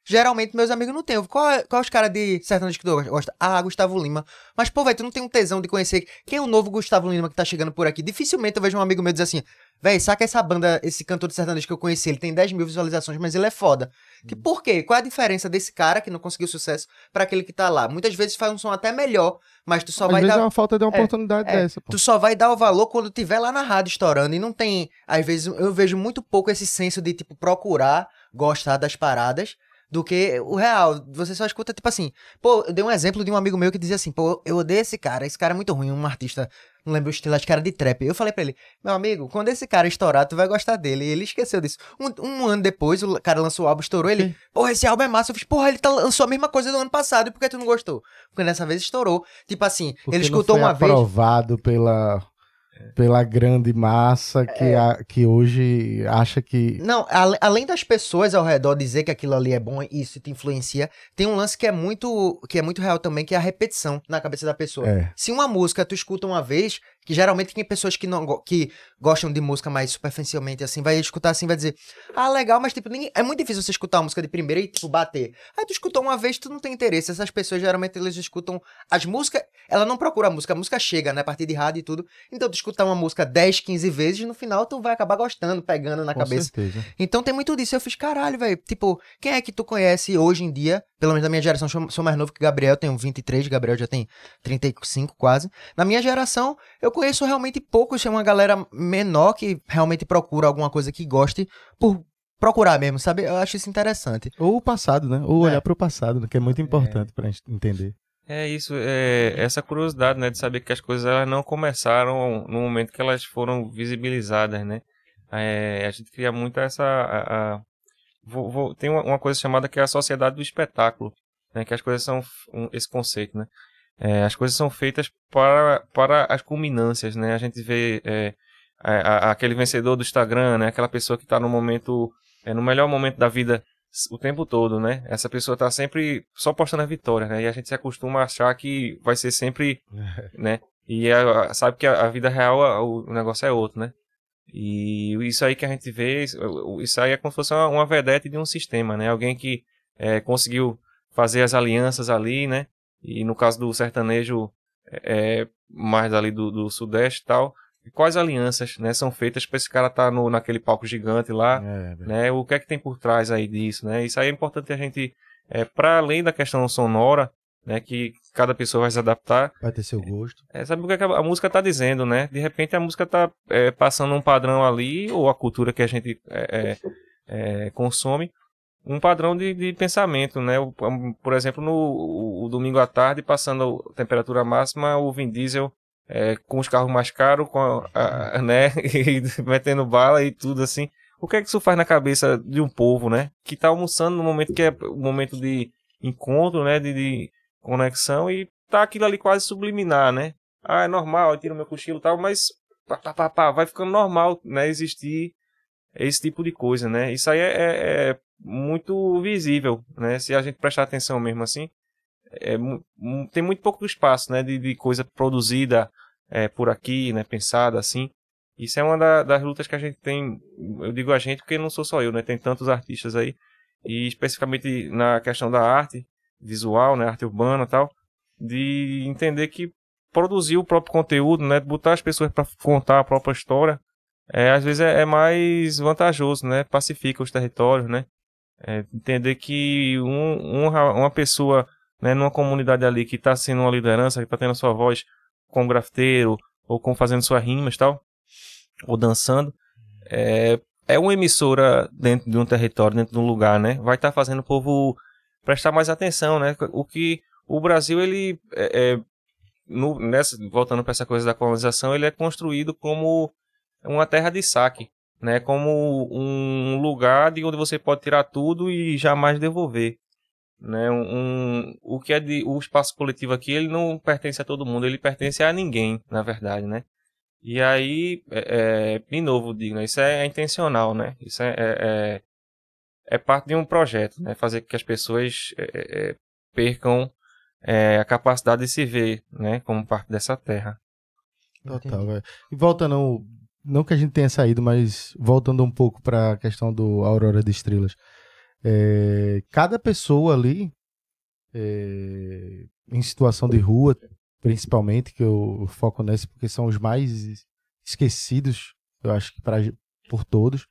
Geralmente meus amigos não têm. Eu, Qual, é- qual é os caras de sertanejo que tu gosta? Ah, Gustavo Lima. Mas, pô, velho, tu não tem um tesão de conhecer quem é o novo Gustavo Lima que tá chegando por aqui. Dificilmente eu vejo um amigo meu dizer assim, velho, saca essa banda, esse cantor de sertanejo que eu conheci, ele tem 10 mil visualizações, mas ele é foda. Que, por quê? Qual é a diferença desse cara que não conseguiu sucesso pra aquele que tá lá? Muitas vezes faz um som até melhor, mas tu só Às vai vezes dar... é uma falta de uma É, oportunidade é, dessa, pô. Tu só vai dar o valor quando tiver lá na rádio estourando. E não tem. Às vezes eu vejo muito pouco esse senso de, tipo, procurar gostar das paradas do que o real. Você só escuta, tipo assim. Pô, eu dei um exemplo de um amigo meu que dizia assim: pô, eu odeio esse cara. Esse cara é muito ruim, um artista. Não lembro o estilo, acho que era de trap. Eu falei pra ele: meu amigo, quando esse cara estourar, tu vai gostar dele. E ele esqueceu disso. Um, um ano depois, o cara lançou o álbum, estourou. Ele, porra, esse álbum é massa. Eu fiz, porra, ele tá, lançou a mesma coisa do ano passado. E por que tu não gostou? Porque dessa vez estourou. Tipo assim, Porque ele escutou uma vez. aprovado pela pela grande massa que, É. a- que hoje acha que Não, ale- além das pessoas ao redor dizer que aquilo ali é bom e isso te influencia, tem um lance que é muito que é muito real também, que é a repetição na cabeça da pessoa. é, Se uma música tu escuta uma vez, que geralmente tem pessoas que não que gostam de música mais superficialmente assim, vai escutar assim, vai dizer: "Ah, legal, mas tipo, ninguém- é muito difícil você escutar uma música de primeira e tipo bater". Aí tu escutou uma vez, tu não tem interesse. Essas pessoas geralmente eles escutam as músicas, ela não procura a música, a música chega, né, a partir de rádio e tudo. Então tu escutar uma música 10, 15 vezes, no final tu vai acabar gostando, pegando na com cabeça. certeza. Então tem muito disso. Eu fiz, caralho, velho. Tipo, quem é que tu conhece hoje em dia? Pelo menos da minha geração, sou, sou mais novo que Gabriel, tenho 23, Gabriel já tem 35 quase. Na minha geração, eu conheço realmente poucos, é uma galera menor que realmente procura alguma coisa que goste por procurar mesmo, sabe? Eu acho isso interessante. Ou o passado, né? Ou É. olhar pro passado, né? que é muito importante pra gente entender. É isso, é essa curiosidade, né, de saber que as coisas elas não começaram no momento que elas foram visibilizadas, né? É, a gente cria muito essa, a- a- vou- vou- tem uma, uma coisa chamada que é a sociedade do espetáculo, né? Que as coisas são um- esse conceito, né? É, as coisas são feitas para, para as culminâncias, né? A gente vê é, a- a- aquele vencedor do Instagram, né? Aquela pessoa que está no momento, é, no melhor momento da vida o tempo todo, né? Essa pessoa tá sempre só postando a vitória, né? E a gente se acostuma a achar que vai ser sempre, né? E a- sabe que a, vida real, o, negócio é outro, né? E isso aí que a gente vê, isso- isso aí é como se fosse uma, uma vedete de um sistema, né? Alguém que é, conseguiu fazer as alianças ali, né? E no caso do sertanejo, é, é, mais ali do, do sudeste e tal, quais alianças, né? São feitas para esse cara estar no naquele palco gigante lá, É, né? O que é que tem por trás aí disso, né? Isso aí é importante a gente, é, para além da questão sonora, né? Que cada pessoa vai se adaptar. Vai ter seu gosto. É, sabe o que, é que a música tá dizendo, né? De repente a música tá é, passando um padrão ali, ou a cultura que a gente é, consome, um padrão de, de pensamento, né? Por exemplo, no o- o domingo à tarde, passando a temperatura máxima, o Vin Diesel é, com os carros mais caros, com a, a- né? E metendo bala e tudo assim. O que é que isso faz na cabeça de um povo, né? Que tá almoçando no momento que é o momento de encontro, né? De, de conexão e tá aquilo ali quase subliminar, né? Ah, é normal, eu tiro meu cochilo e tal, mas pá, pá, pá, pá, vai ficando normal, né? Existir esse tipo de coisa, né? Isso aí é, é- é muito visível, né? Se a gente prestar atenção mesmo assim, é tem muito pouco espaço, né? De, de coisa produzida é, por aqui, né? Pensada assim. Isso é uma da- das lutas que a gente tem. Eu digo a gente porque não sou só eu, né? Tem tantos artistas aí. E especificamente na questão da arte visual, né? Arte urbana tal. De entender que produzir o próprio conteúdo, né? Botar as pessoas para contar a própria história. É, às vezes é, é mais vantajoso, né? Pacifica os territórios, né? É, entender que um, um uma pessoa né, numa comunidade ali que está sendo uma liderança, que está tendo a sua voz com grafiteiro, ou com fazendo suas rimas tal, ou dançando, é, é uma emissora dentro de um território, dentro de um lugar, né? Vai estar fazendo o povo prestar mais atenção, né? O que o Brasil, ele é, é, no- nessa, voltando para essa coisa da colonização, ele é construído como uma terra de saque, né? Como um lugar de onde você pode tirar tudo e jamais devolver, né? Um, o que é de o espaço coletivo aqui, ele não pertence a todo mundo, ele pertence a ninguém, na verdade, né? E aí, é, é, de novo, digo, né? isso é, intencional, né? Isso é, é, é, é parte de um projeto, né? Fazer com que as pessoas é, é, percam é, a capacidade de se ver, né? Como parte dessa terra. Total, velho. E voltando, não que a gente tenha saído, mas voltando um pouco pra questão do Aurora de Estrelas. É, cada pessoa ali, é, em situação de rua, principalmente, que eu foco nesse, porque são os mais esquecidos, eu acho que pra, por todos.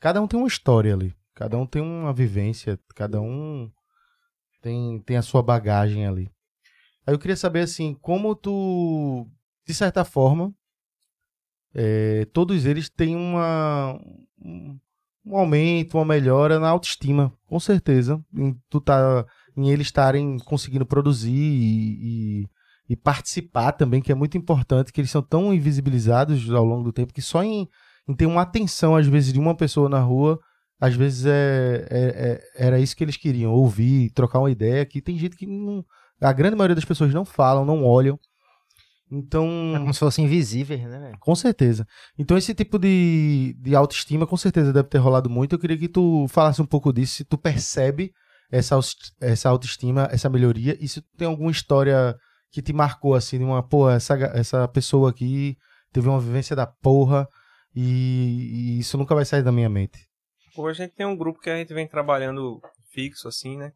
Cada um tem uma história ali. Cada um tem uma vivência, cada um tem, tem a sua bagagem ali. Aí eu queria saber, assim, como tu, de certa forma, é, todos eles têm uma, um, um aumento, uma melhora na autoestima, com certeza. Em, tu tá, em eles estarem conseguindo produzir e, e, e participar também, que é muito importante, que eles são tão invisibilizados ao longo do tempo que só em, em ter uma atenção, às vezes, de uma pessoa na rua, às vezes é, é- é- era isso que eles queriam, ouvir, trocar uma ideia, que tem gente que não, a grande maioria das pessoas não falam, não olham. Então, É como se fossem invisíveis, né, com certeza. Então esse tipo de, de autoestima com certeza deve ter rolado muito. Eu queria que tu falasse um pouco disso, se tu percebe essa, essa autoestima, essa melhoria, e se tu tem alguma história que te marcou assim, de uma, pô, essa, essa pessoa aqui teve uma vivência da porra e, e isso nunca vai sair da minha mente. Hoje a gente tem um grupo que a gente vem trabalhando fixo, assim, né?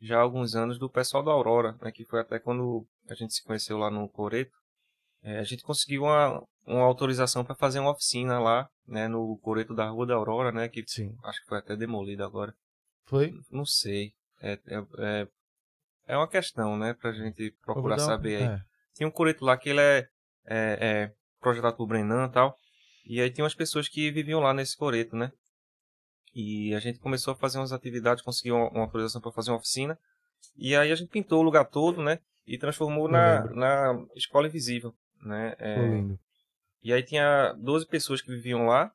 Já há alguns anos, do pessoal da Aurora, né? Que foi até quando a gente se conheceu lá no Coreto. É, a gente conseguiu uma, uma autorização para fazer uma oficina lá, né? No Coreto da Rua da Aurora, né? Que Sim. acho que foi até demolido agora. Foi? Não sei. É, é, é, é uma questão, né? Pra gente procurar dar saber aí. é. Tem um coreto lá que ele é, é, é projetado por Brenan e tal. E aí tinha umas pessoas que viviam lá nesse coreto, né? E a gente começou a fazer umas atividades, conseguiu uma, uma autorização para fazer uma oficina. E aí a gente pintou o lugar todo, né? E transformou na, na escola invisível, né? É, lindo. e aí tinha 12 pessoas que viviam lá.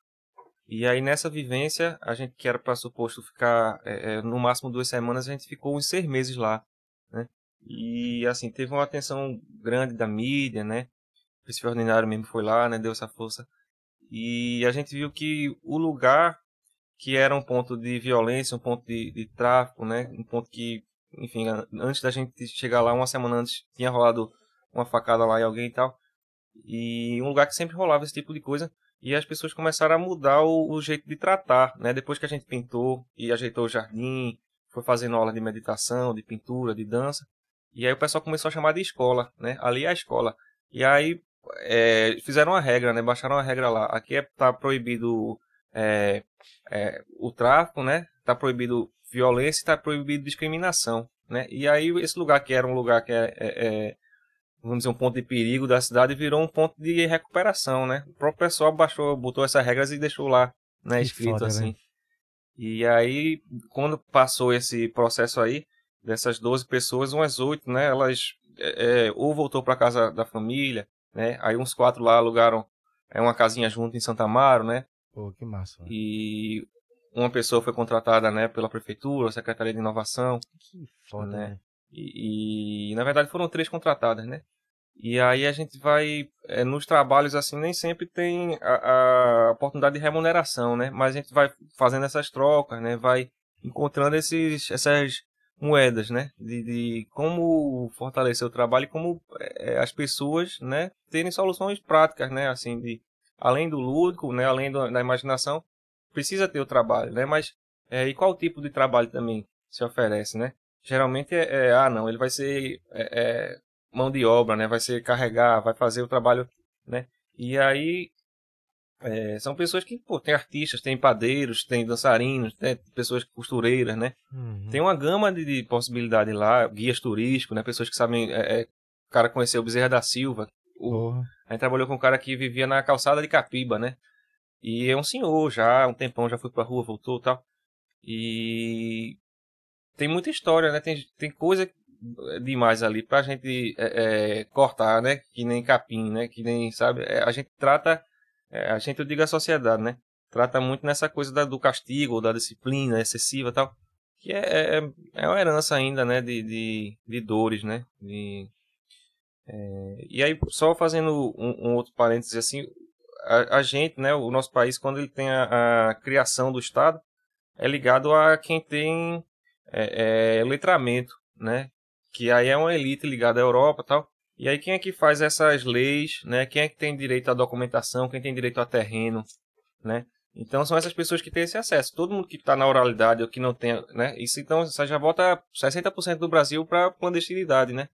E aí nessa vivência, a gente que era para suposto ficar é, é, no máximo duas semanas, a gente ficou uns seis meses lá, né? E assim, teve uma atenção grande da mídia, né? O Príncipe Ordinário mesmo foi lá, né? Deu essa força. E a gente viu que o lugar que era um ponto de violência, um ponto de, de tráfico, né? Um ponto que, enfim, antes da gente chegar lá, uma semana antes, tinha rolado uma facada lá em alguém e tal. E um lugar que sempre rolava esse tipo de coisa. E as pessoas começaram a mudar o, o jeito de tratar, né? Depois que a gente pintou e ajeitou o jardim, foi fazendo aula de meditação, de pintura, de dança. E aí o pessoal começou a chamar de escola, né? Ali é a escola. E aí é, fizeram uma regra, né? Baixaram uma regra lá. Aqui é, tá proibido é, é, o tráfico, né? Tá proibido violência, está proibido discriminação, né? E aí esse lugar que era um lugar que é, é vamos dizer, um ponto de perigo da cidade virou um ponto de recuperação, né? O próprio pessoal baixou, botou essas regras e deixou lá, né, escrito foda, assim. Né? E aí, quando passou esse processo aí, dessas 12 pessoas, umas oito, né, elas é, é ou voltou para casa da família, né? Aí uns quatro lá alugaram é, uma casinha junto em Santa Amaro, né? Pô, que massa. Mano. E uma pessoa foi contratada, né, pela prefeitura, Secretaria de Inovação. Que foda, né? né? E, e, na verdade foram três contratadas, né? E aí a gente vai, é, nos trabalhos assim, nem sempre tem a, a, oportunidade de remuneração, né? Mas a gente vai fazendo essas trocas, né? Vai encontrando esses, essas moedas, né? De, de como fortalecer o trabalho e como é, as pessoas, né? Terem soluções práticas, né? Assim, de, além do lúdico, né? Além do, da imaginação, precisa ter o trabalho, né? Mas, é, e qual tipo de trabalho também se oferece, né? Geralmente é, é ah, não, ele vai ser mão de obra, né? Vai ser carregar, vai fazer o trabalho, né? E aí é, são pessoas que, pô, tem artistas, tem padeiros, tem dançarinos, tem pessoas costureiras, né? Uhum. Tem uma gama de, de possibilidades lá, guias turísticos, né? Pessoas que sabem, é, é, o cara conheceu o Bezerra da Silva, o, a gente trabalhou com um cara que vivia na calçada de Capiba, né? E é um senhor já, um tempão, já foi pra rua, voltou e tal. E tem muita história, né? Tem, tem coisa demais ali pra gente é, é, cortar, né? Que nem capim, né? Que nem, sabe? É, a gente trata, é, a gente, eu digo a sociedade, né? Trata muito nessa coisa da, do castigo, da disciplina excessiva tal. Que é, é, é uma herança ainda, né? De, de, de dores, né? De, é, e aí, só fazendo um, um outro parênteses assim, a, a, gente, né? O nosso país, quando ele tem a, a criação do Estado, é ligado a quem tem letramento, né? Que aí é uma elite ligada à Europa e tal. E aí quem é que faz essas leis, né? Quem é que tem direito à documentação, quem tem direito a terreno, né? Então são essas pessoas que têm esse acesso. Todo mundo que está na oralidade ou que não tem, né? Isso então você já volta 60% do Brasil para clandestinidade, né?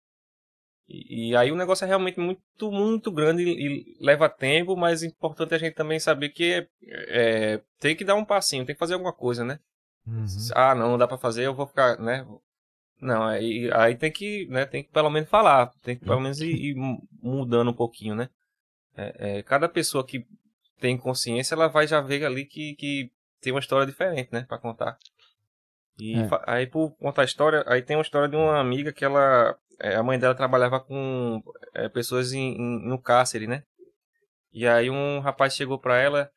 E, e, aí o negócio é realmente muito, muito grande e, e leva tempo, mas é importante a gente também saber que é, é, tem que dar um passinho, tem que fazer alguma coisa, né? Uhum. Ah, não, não dá para fazer, eu vou ficar, né? Não, aí, aí tem que, né, tem que pelo menos falar, tem que pelo menos ir, ir mudando um pouquinho, né? É, é, cada pessoa que tem consciência, ela vai já ver ali que, que tem uma história diferente, né, para contar. E é. aí por contar a história, aí tem uma história de uma amiga que ela, é, a mãe dela trabalhava com é, pessoas em, em, no cárcere, né? E aí um rapaz chegou para ela,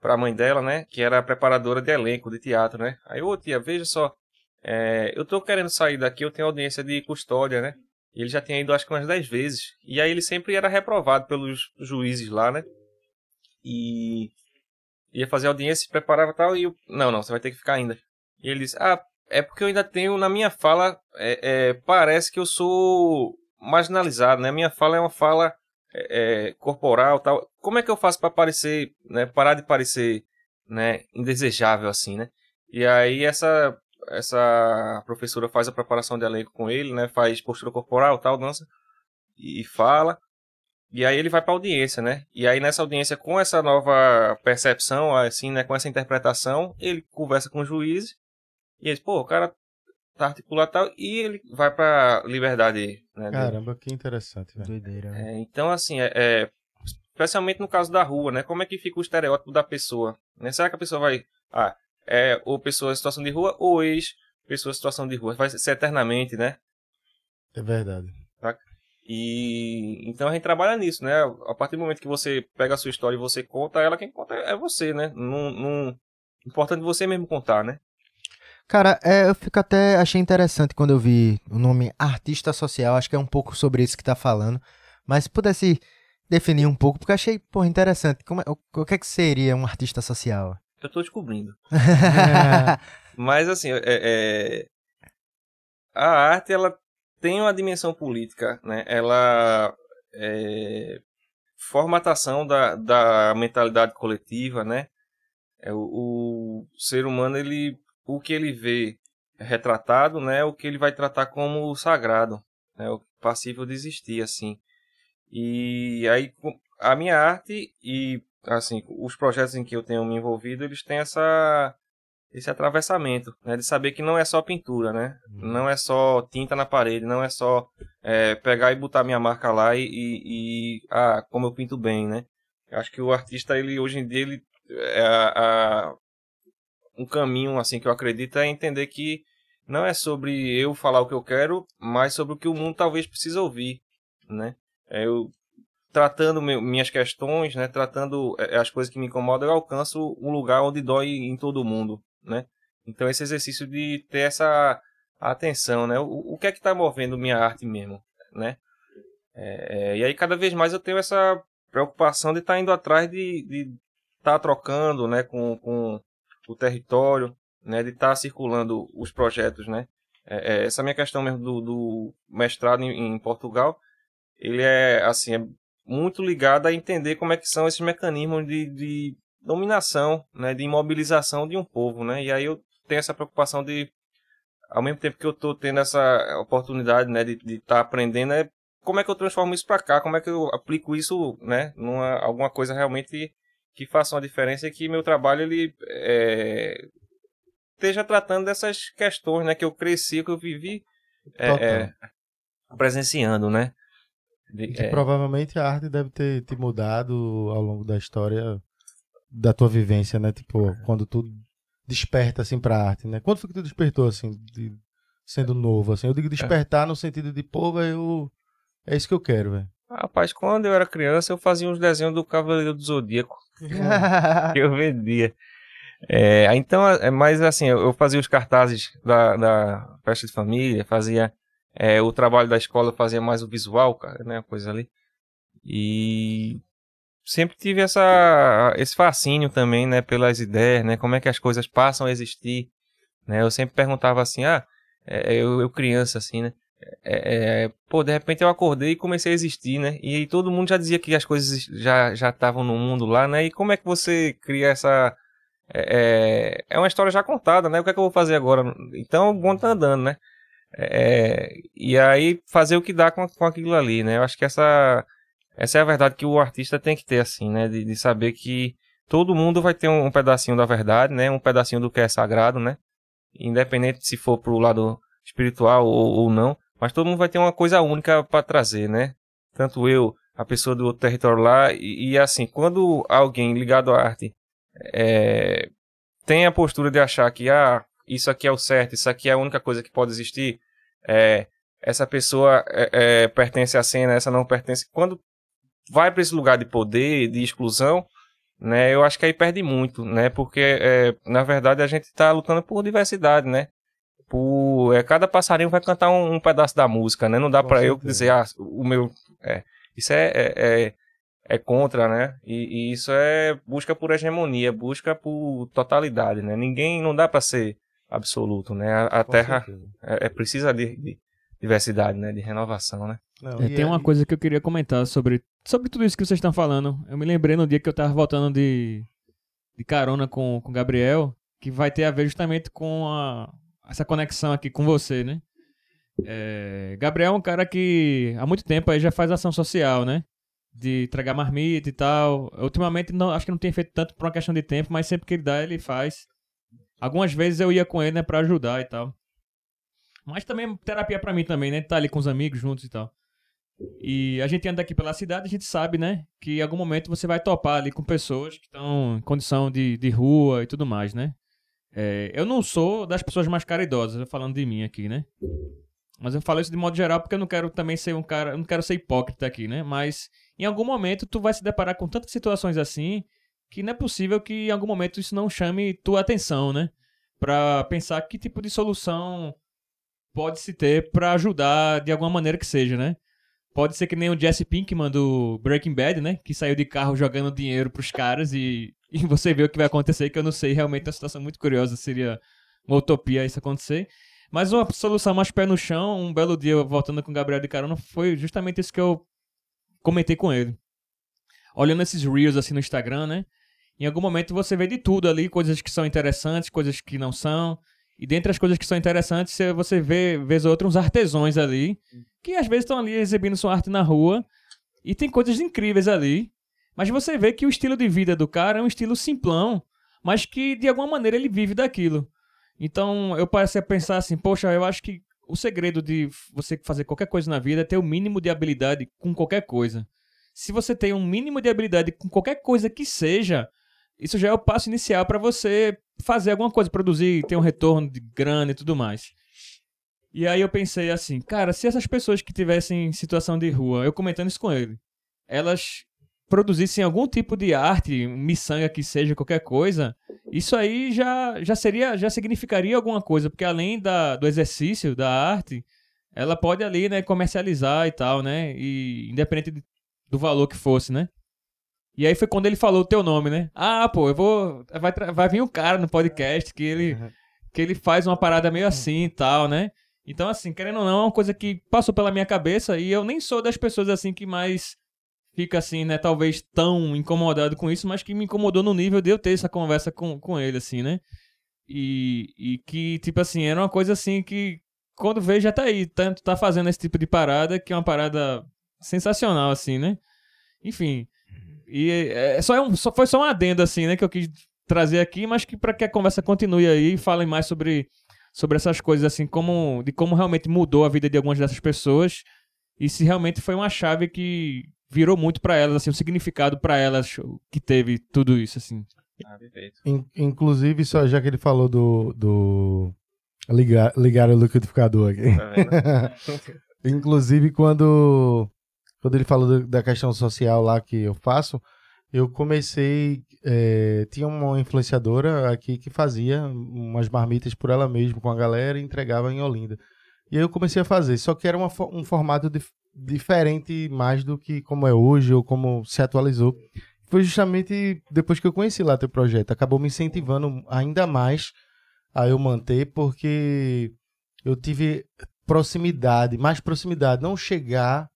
para a mãe dela, né, que era preparadora de elenco de teatro, né? Aí, ô tia, veja só, é, eu tô querendo sair daqui, eu tenho audiência de custódia, né? Ele já tinha ido acho que umas 10 vezes. E aí ele sempre era reprovado pelos juízes lá, né? E ia fazer audiência, se preparava tal, e eu, não, não, você vai ter que ficar ainda. E ele disse, ah, é porque eu ainda tenho, na minha fala, é, é, parece que eu sou marginalizado, né? Minha fala é uma fala é, é corporal tal. Como é que eu faço para parecer, né? Parar de parecer, né? Indesejável assim, né? E aí essa essa professora faz a preparação de elenco com ele, né? Faz postura corporal, tal, dança e fala. E aí ele vai para audiência, né? E aí nessa audiência com essa nova percepção, assim, né, com essa interpretação, ele conversa com o juiz e ele, pô, o cara tá articulado tal e ele vai para liberdade, né? Caramba, que interessante, velho. Doideira. Né? É, então assim, é, é especialmente no caso da rua, né? Como é que fica o estereótipo da pessoa? Né? Será que a pessoa vai, ah, é ou pessoa em situação de rua ou ex pessoa em situação de rua, vai ser eternamente, né? É verdade. Tá? E então a gente trabalha nisso, né? A partir do momento que você pega a sua história e você conta ela, quem conta é você, né? Não, não... Importante você mesmo contar, né? Cara, é, eu fico até achei interessante quando eu vi o nome artista social, acho que é um pouco sobre isso que tá falando. Mas se pudesse definir um pouco, porque achei, pô, interessante. Como é, o, o que é que seria um artista social? Eu tô descobrindo. Mas assim, é, é, a arte ela tem uma dimensão política, né? Ela é formatação da, da mentalidade coletiva, né? É, o, o ser humano ele o que ele vê retratado, né, o que ele vai tratar como sagrado, né, o passível de existir, assim. E aí a minha arte e assim os projetos em que eu tenho me envolvido, eles têm essa esse atravessamento, né, de saber que não é só pintura, né, uhum. não é só tinta na parede, não é só é, pegar e botar minha marca lá e, e, e, ah como eu pinto bem, né. Eu acho que o artista ele hoje em dia ele é a, a um caminho assim que eu acredito é entender que não é sobre eu falar o que eu quero, mas sobre o que o mundo talvez precise ouvir, né? É eu tratando meu, minhas questões, né? Tratando é, as coisas que me incomodam, eu alcanço um lugar onde dói em todo mundo, né? Então esse exercício de ter essa atenção, né? O, o que é que está movendo minha arte mesmo, né? É, é, e aí cada vez mais eu tenho essa preocupação de estar tá indo atrás de estar tá trocando, né? Com, com o território, né, de estar tá circulando os projetos, né. É, é, essa minha questão mesmo do, do mestrado em, em, Portugal, ele é assim é muito ligado a entender como é que são esses mecanismos de, de dominação, né, de imobilização de um povo, né. E aí eu tenho essa preocupação de, ao mesmo tempo que eu estou tendo essa oportunidade, né, de estar tá aprendendo, é como é que eu transformo isso para cá, como é que eu aplico isso, né, numa alguma coisa realmente que façam a diferença e que meu trabalho ele é, esteja tratando dessas questões, né, que eu cresci, que eu vivi é, é, presenciando, né? Que é. provavelmente a arte deve ter te mudado ao longo da história da tua vivência, né? Tipo, quando tu desperta assim pra arte, né? Quando foi que tu despertou assim, de, sendo novo assim? Eu digo despertar no sentido de, pô, eu é isso que eu quero, velho. Rapaz, quando eu era criança, eu fazia uns desenhos do Cavaleiro do Zodíaco. que eu vendia. É, então, é, mas assim, eu fazia os cartazes da, da festa de família, fazia é, o trabalho da escola, fazia mais o visual, cara, né, coisa ali. E sempre tive essa, esse fascínio também, né, pelas ideias, né, como é que as coisas passam a existir, né, eu sempre perguntava assim, ah, é, eu, eu criança, assim, né, é, é, pô, de repente eu acordei e comecei a existir, né? E todo mundo já dizia que as coisas já já estavam no mundo lá, né? E como é que você cria essa é, é, é uma história já contada, né? O que é que eu vou fazer agora? Então o mundo tá andando, né? É, e aí fazer o que dá com, com aquilo ali, né? Eu acho que essa essa é a verdade que o artista tem que ter, assim, né? De, de saber que todo mundo vai ter um, um, pedacinho da verdade, né? Um pedacinho do que é sagrado, né? Independente se for pro lado espiritual ou, ou não. Mas todo mundo vai ter uma coisa única para trazer, né? Tanto eu, a pessoa do outro território lá, e, e assim, quando alguém ligado à arte é, tem a postura de achar que ah, isso aqui é o certo, isso aqui é a única coisa que pode existir, é, essa pessoa é, é pertence à cena, essa não pertence. Quando vai para esse lugar de poder, de exclusão, né, eu acho que aí perde muito, né, porque é, na verdade a gente está lutando por diversidade, né, por é, cada passarinho vai cantar um, um pedaço da música, né? Não dá para eu dizer ah, o meu é, isso é, é, é, é contra, né? E, e, isso é busca por hegemonia, busca por totalidade, né? Ninguém não dá para ser absoluto, né? A, a Terra é, é, precisa de, de, diversidade, né? De renovação, né? Não, é, tem uma coisa que eu queria comentar sobre sobre tudo isso que vocês estão falando. Eu me lembrei no dia que eu tava voltando de de carona com com Gabriel, que vai ter a ver justamente com a essa conexão aqui com você, né? É, Gabriel é um cara que há muito tempo aí já faz ação social, né? De entregar marmita e tal. Ultimamente não, acho que não tem feito tanto por uma questão de tempo, mas sempre que ele dá, ele faz. Algumas vezes eu ia com ele, né, pra ajudar e tal. Mas também terapia para mim também, né? Tá ali com os amigos juntos e tal. E a gente anda aqui pela cidade, a gente sabe, né? Que em algum momento você vai topar ali com pessoas que estão em condição de, de rua e tudo mais, né? É, eu não sou das pessoas mais caridosas, falando de mim aqui, né? Mas eu falo isso de modo geral porque eu não quero também ser um cara, eu não quero ser hipócrita aqui, né? Mas em algum momento tu vai se deparar com tantas situações assim que não é possível que em algum momento isso não chame tua atenção, né? Pra pensar que tipo de solução pode se ter para ajudar de alguma maneira que seja, né? Pode ser que nem o Jesse Pinkman do Breaking Bad, né? Que saiu de carro jogando dinheiro pros caras e, e você vê o que vai acontecer, que eu não sei, realmente é uma situação muito curiosa, seria uma utopia isso acontecer. Mas uma solução mais pé no chão, um belo dia voltando com o Gabriel de carona, foi justamente isso que eu comentei com ele. Olhando esses reels assim no Instagram, né? Em algum momento você vê de tudo ali, coisas que são interessantes, coisas que não são. E dentre as coisas que são interessantes, você vê, vez ou outra, uns artesãos ali, que às vezes estão ali exibindo sua arte na rua, e tem coisas incríveis ali. Mas você vê que o estilo de vida do cara é um estilo simplão, mas que de alguma maneira ele vive daquilo. Então eu passei a pensar assim, poxa, eu acho que o segredo de você fazer qualquer coisa na vida é ter o mínimo de habilidade com qualquer coisa. Se você tem um mínimo de habilidade com qualquer coisa que seja, isso já é o passo inicial para você fazer alguma coisa, produzir, ter um retorno de grana e tudo mais. E aí eu pensei assim, cara, se essas pessoas que tivessem em situação de rua, eu comentando isso com ele, elas produzissem algum tipo de arte, miçanga que seja, qualquer coisa, isso aí já, já seria, já significaria alguma coisa, porque além da, do exercício da arte, ela pode ali, né, comercializar e tal, né, e independente de, do valor que fosse, né. E aí foi quando ele falou o teu nome, né? Ah, pô, eu vou. Vai, vai vir um cara no podcast que ele, uhum. que ele faz uma parada meio assim e tal, né? Então, assim, querendo ou não, é uma coisa que passou pela minha cabeça e eu nem sou das pessoas assim que mais fica assim, né? Talvez tão incomodado com isso, mas que me incomodou no nível de eu ter essa conversa com, com ele, assim, né? E, e que, tipo assim, era uma coisa assim que quando vejo já tá aí, tanto tá fazendo esse tipo de parada, que é uma parada sensacional, assim, né? Enfim, e é, é, só, é um, só foi só um adendo, assim, né, que eu quis trazer aqui, mas que para que a conversa continue aí e falem mais sobre, sobre essas coisas, assim, como, de como realmente mudou a vida de algumas dessas pessoas e se realmente foi uma chave que virou muito para elas, assim, um significado para elas que teve tudo isso, assim. Ah. In, inclusive, só já que ele falou do, do ligar, ligar o liquidificador aqui. Tá inclusive, quando quando ele falou da questão social lá que eu faço, eu comecei. É, tinha uma influenciadora aqui que fazia umas marmitas por ela mesma com a galera e entregava em Olinda. E aí eu comecei a fazer, só que era uma, um formato dif, diferente mais do que como é hoje ou como se atualizou. Foi justamente depois que eu conheci lá teu projeto. Acabou me incentivando ainda mais a eu manter, porque eu tive proximidade, mais proximidade, não chegar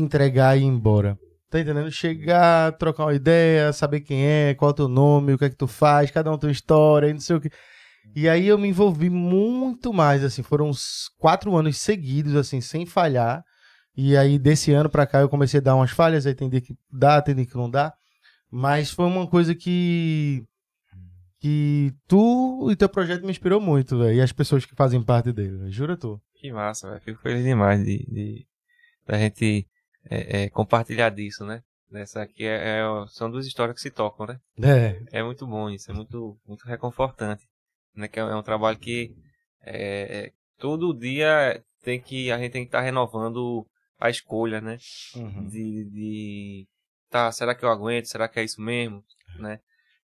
entregar e ir embora. Tá entendendo? Chegar, trocar uma ideia, saber quem é, qual é o teu nome, o que é que tu faz, cada um tem uma história, não sei o que. E aí eu me envolvi muito mais, assim, foram uns quatro anos seguidos, assim, sem falhar. E aí desse ano pra cá eu comecei a dar umas falhas, aí entendi que dá, entendi que não dá. Mas foi uma coisa que que tu e teu projeto me inspirou muito, velho. E as pessoas que fazem parte dele, véio. jura tu. Que massa, velho. Fico feliz demais de, de da gente é, é, compartilhar disso, né? Nessa aqui é, é, são duas histórias que se tocam, né? É. É muito bom isso, é muito, muito reconfortante. Né? Que é, um trabalho que é, é, todo dia tem que a gente tem que estar tá renovando a escolha, né? Uhum. De, de tá, será que eu aguento? Será que é isso mesmo, né?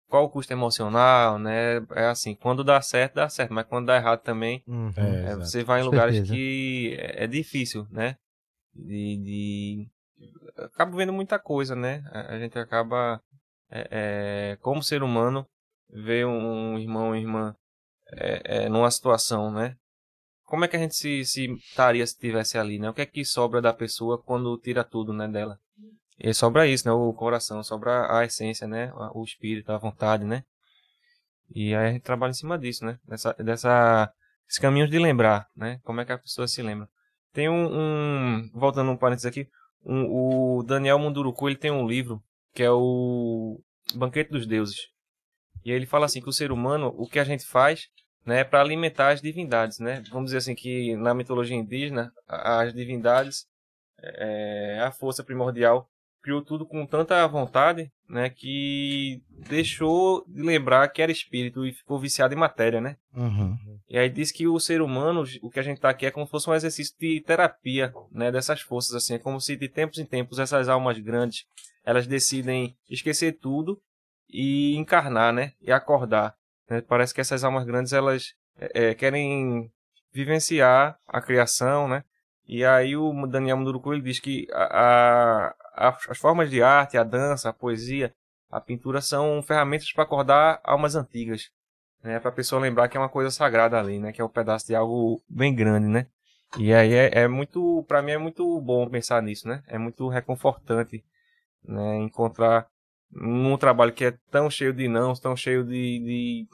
Qual o custo emocional, né? É assim, quando dá certo, dá certo, mas quando dá errado também, uhum. é, você vai em lugares certeza. que é difícil, né? De, de... acabo vendo muita coisa, né? A, gente acaba, é, é, como ser humano, ver um irmão ou irmã é, é, numa situação, né? Como é que a gente se, se estaria se estivesse ali, né? O que é que sobra da pessoa quando tira tudo, né, dela? E sobra isso, né? O coração, sobra a essência, né? O espírito, a vontade, né? E aí a gente trabalha em cima disso, né? Dessa, dessa, esses caminhos de lembrar, né? Como é que a pessoa se lembra. Tem um, um voltando um parênteses aqui, um, o Daniel Munduruku, ele tem um livro que é o Banquete dos Deuses. E ele fala assim que o ser humano, o que a gente faz, né, para alimentar as divindades, né? Vamos dizer assim que na mitologia indígena, as divindades é, a força primordial, criou tudo com tanta vontade, né, que deixou de lembrar que era espírito e ficou viciado em matéria, né? Uhum. E aí diz que o ser humano, o que a gente tá aqui é como se fosse um exercício de terapia, né, dessas forças assim, é como se de tempos em tempos essas almas grandes, elas decidem esquecer tudo e encarnar, né, e acordar. Né? Parece que essas almas grandes elas é, é querem vivenciar a criação, né? E aí o Daniel Munduruku ele diz que a, a, as formas de arte, a dança, a poesia, a pintura são ferramentas para acordar almas antigas, né? Para a pessoa lembrar que é uma coisa sagrada ali, né? Que é um pedaço de algo bem grande, né? E aí é, é muito, para mim é muito bom pensar nisso, né? É muito reconfortante, né? Encontrar num trabalho que é tão cheio de não, tão cheio de, de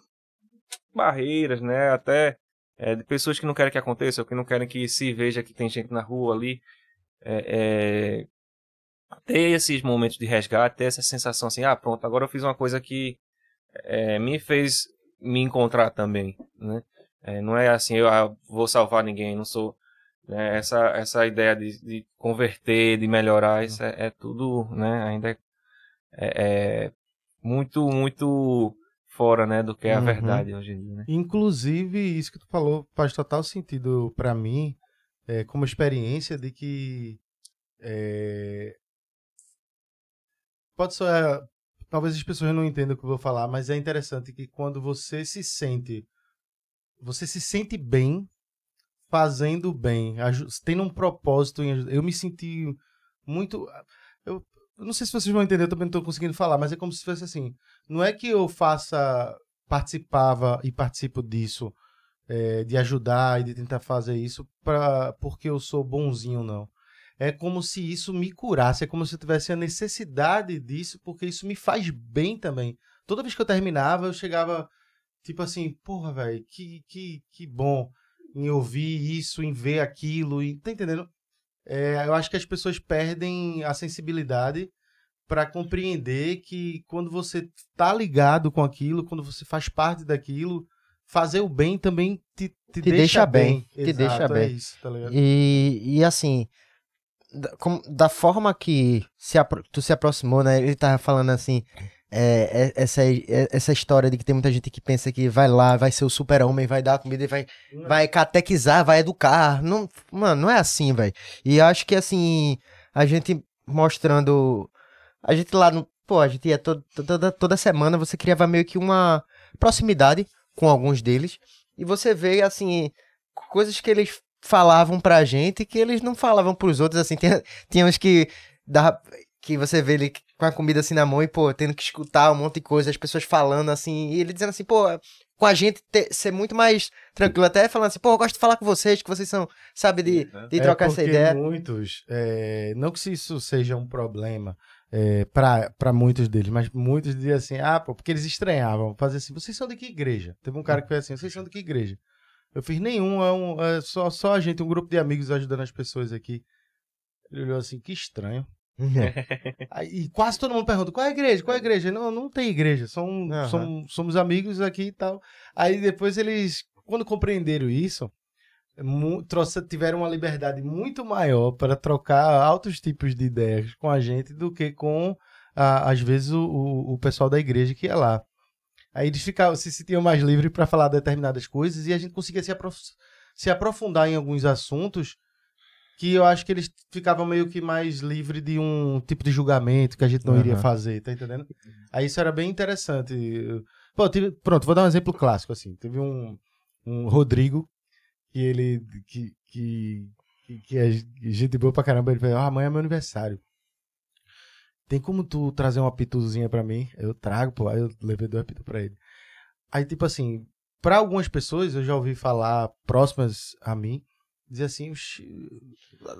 barreiras, né? Até é, de pessoas que não querem que aconteça, ou que não querem que se veja que tem gente na rua ali. É, é, ter esses momentos de resgate, ter essa sensação assim, ah, pronto, agora eu fiz uma coisa que é, me fez me encontrar também, né? É, não é assim, eu ah, vou salvar ninguém, não sou né? essa essa ideia de, de, converter, de melhorar, isso é, é tudo, né? Ainda é, é muito muito fora, né, do que é a uhum. verdade hoje em dia, né? Inclusive, isso que tu falou faz total sentido para mim, é, como experiência de que é, pode ser, talvez as pessoas não entendam o que eu vou falar, mas é interessante que quando você se sente, você se sente bem fazendo bem, tendo um propósito em Eu me senti muito, eu, eu não sei se vocês vão entender, eu também não estou conseguindo falar, mas é como se fosse assim. Não é que eu faça, participava e participo disso, é, de ajudar e de tentar fazer isso pra, porque eu sou bonzinho, não. É como se isso me curasse, é como se eu tivesse a necessidade disso, porque isso me faz bem também. Toda vez que eu terminava, eu chegava, tipo assim, porra, velho, que, que, que bom em ouvir isso, em ver aquilo, e, tá entendendo? É, eu acho que as pessoas perdem a sensibilidade para compreender que quando você tá ligado com aquilo, quando você faz parte daquilo, fazer o bem também te, te, te deixa, deixa, bem. bem. Te deixa é bem. É isso, tá e, e assim, da, da forma que se, tu se aproximou, né? Ele tava falando assim, é, é, essa, é, essa história de que tem muita gente que pensa que vai lá, vai ser o super-homem, vai dar comida e vai, vai catequizar, vai educar. Não, mano, não é assim, velho. E acho que assim, a gente mostrando. A gente lá no. Pô, a gente ia to, toda, toda semana, você criava meio que uma proximidade com alguns deles. E você vê, assim, coisas que eles falavam pra gente que eles não falavam pros outros, assim. Tinha, tinha uns que. Dava, que você vê ele com a comida assim na mão e, pô, tendo que escutar um monte de coisa, as pessoas falando assim, e ele dizendo assim, pô, com a gente ter, ser muito mais tranquilo, até falando assim, pô, eu gosto de falar com vocês, que vocês são, sabe, de, de é trocar essa ideia. muitos, é, não que isso seja um problema é, para muitos deles, mas muitos diziam assim, ah, pô, porque eles estranhavam, fazer assim, vocês são de que igreja? Teve um cara que fez assim, vocês são de que igreja? Eu fiz nenhum, é, um, é só, só a gente, um grupo de amigos ajudando as pessoas aqui. Ele olhou assim, que estranho. e quase todo mundo pergunta: qual é a igreja? Qual é a igreja? Não, não tem igreja, são, uhum. somos, somos amigos aqui e tal. Aí depois eles, quando compreenderam isso, tiveram uma liberdade muito maior para trocar altos tipos de ideias com a gente do que com, a, às vezes, o, o, pessoal da igreja que ia lá. Aí eles ficavam, se sentiam mais livres para falar determinadas coisas e a gente conseguia se, aprof se aprofundar em alguns assuntos que eu acho que eles ficavam meio que mais livre de um tipo de julgamento que a gente não uhum. iria fazer, tá entendendo? Aí isso era bem interessante. Pô, tive, pronto, vou dar um exemplo clássico, assim. Teve um, um Rodrigo, que ele, que, que, que é gente boa pra caramba, ele falou, ah, amanhã é meu aniversário. Tem como tu trazer uma pituzinha pra mim? Eu trago, pô, aí eu levei dois pitos pra ele. Aí, tipo assim, pra algumas pessoas, eu já ouvi falar próximas a mim, dizer assim,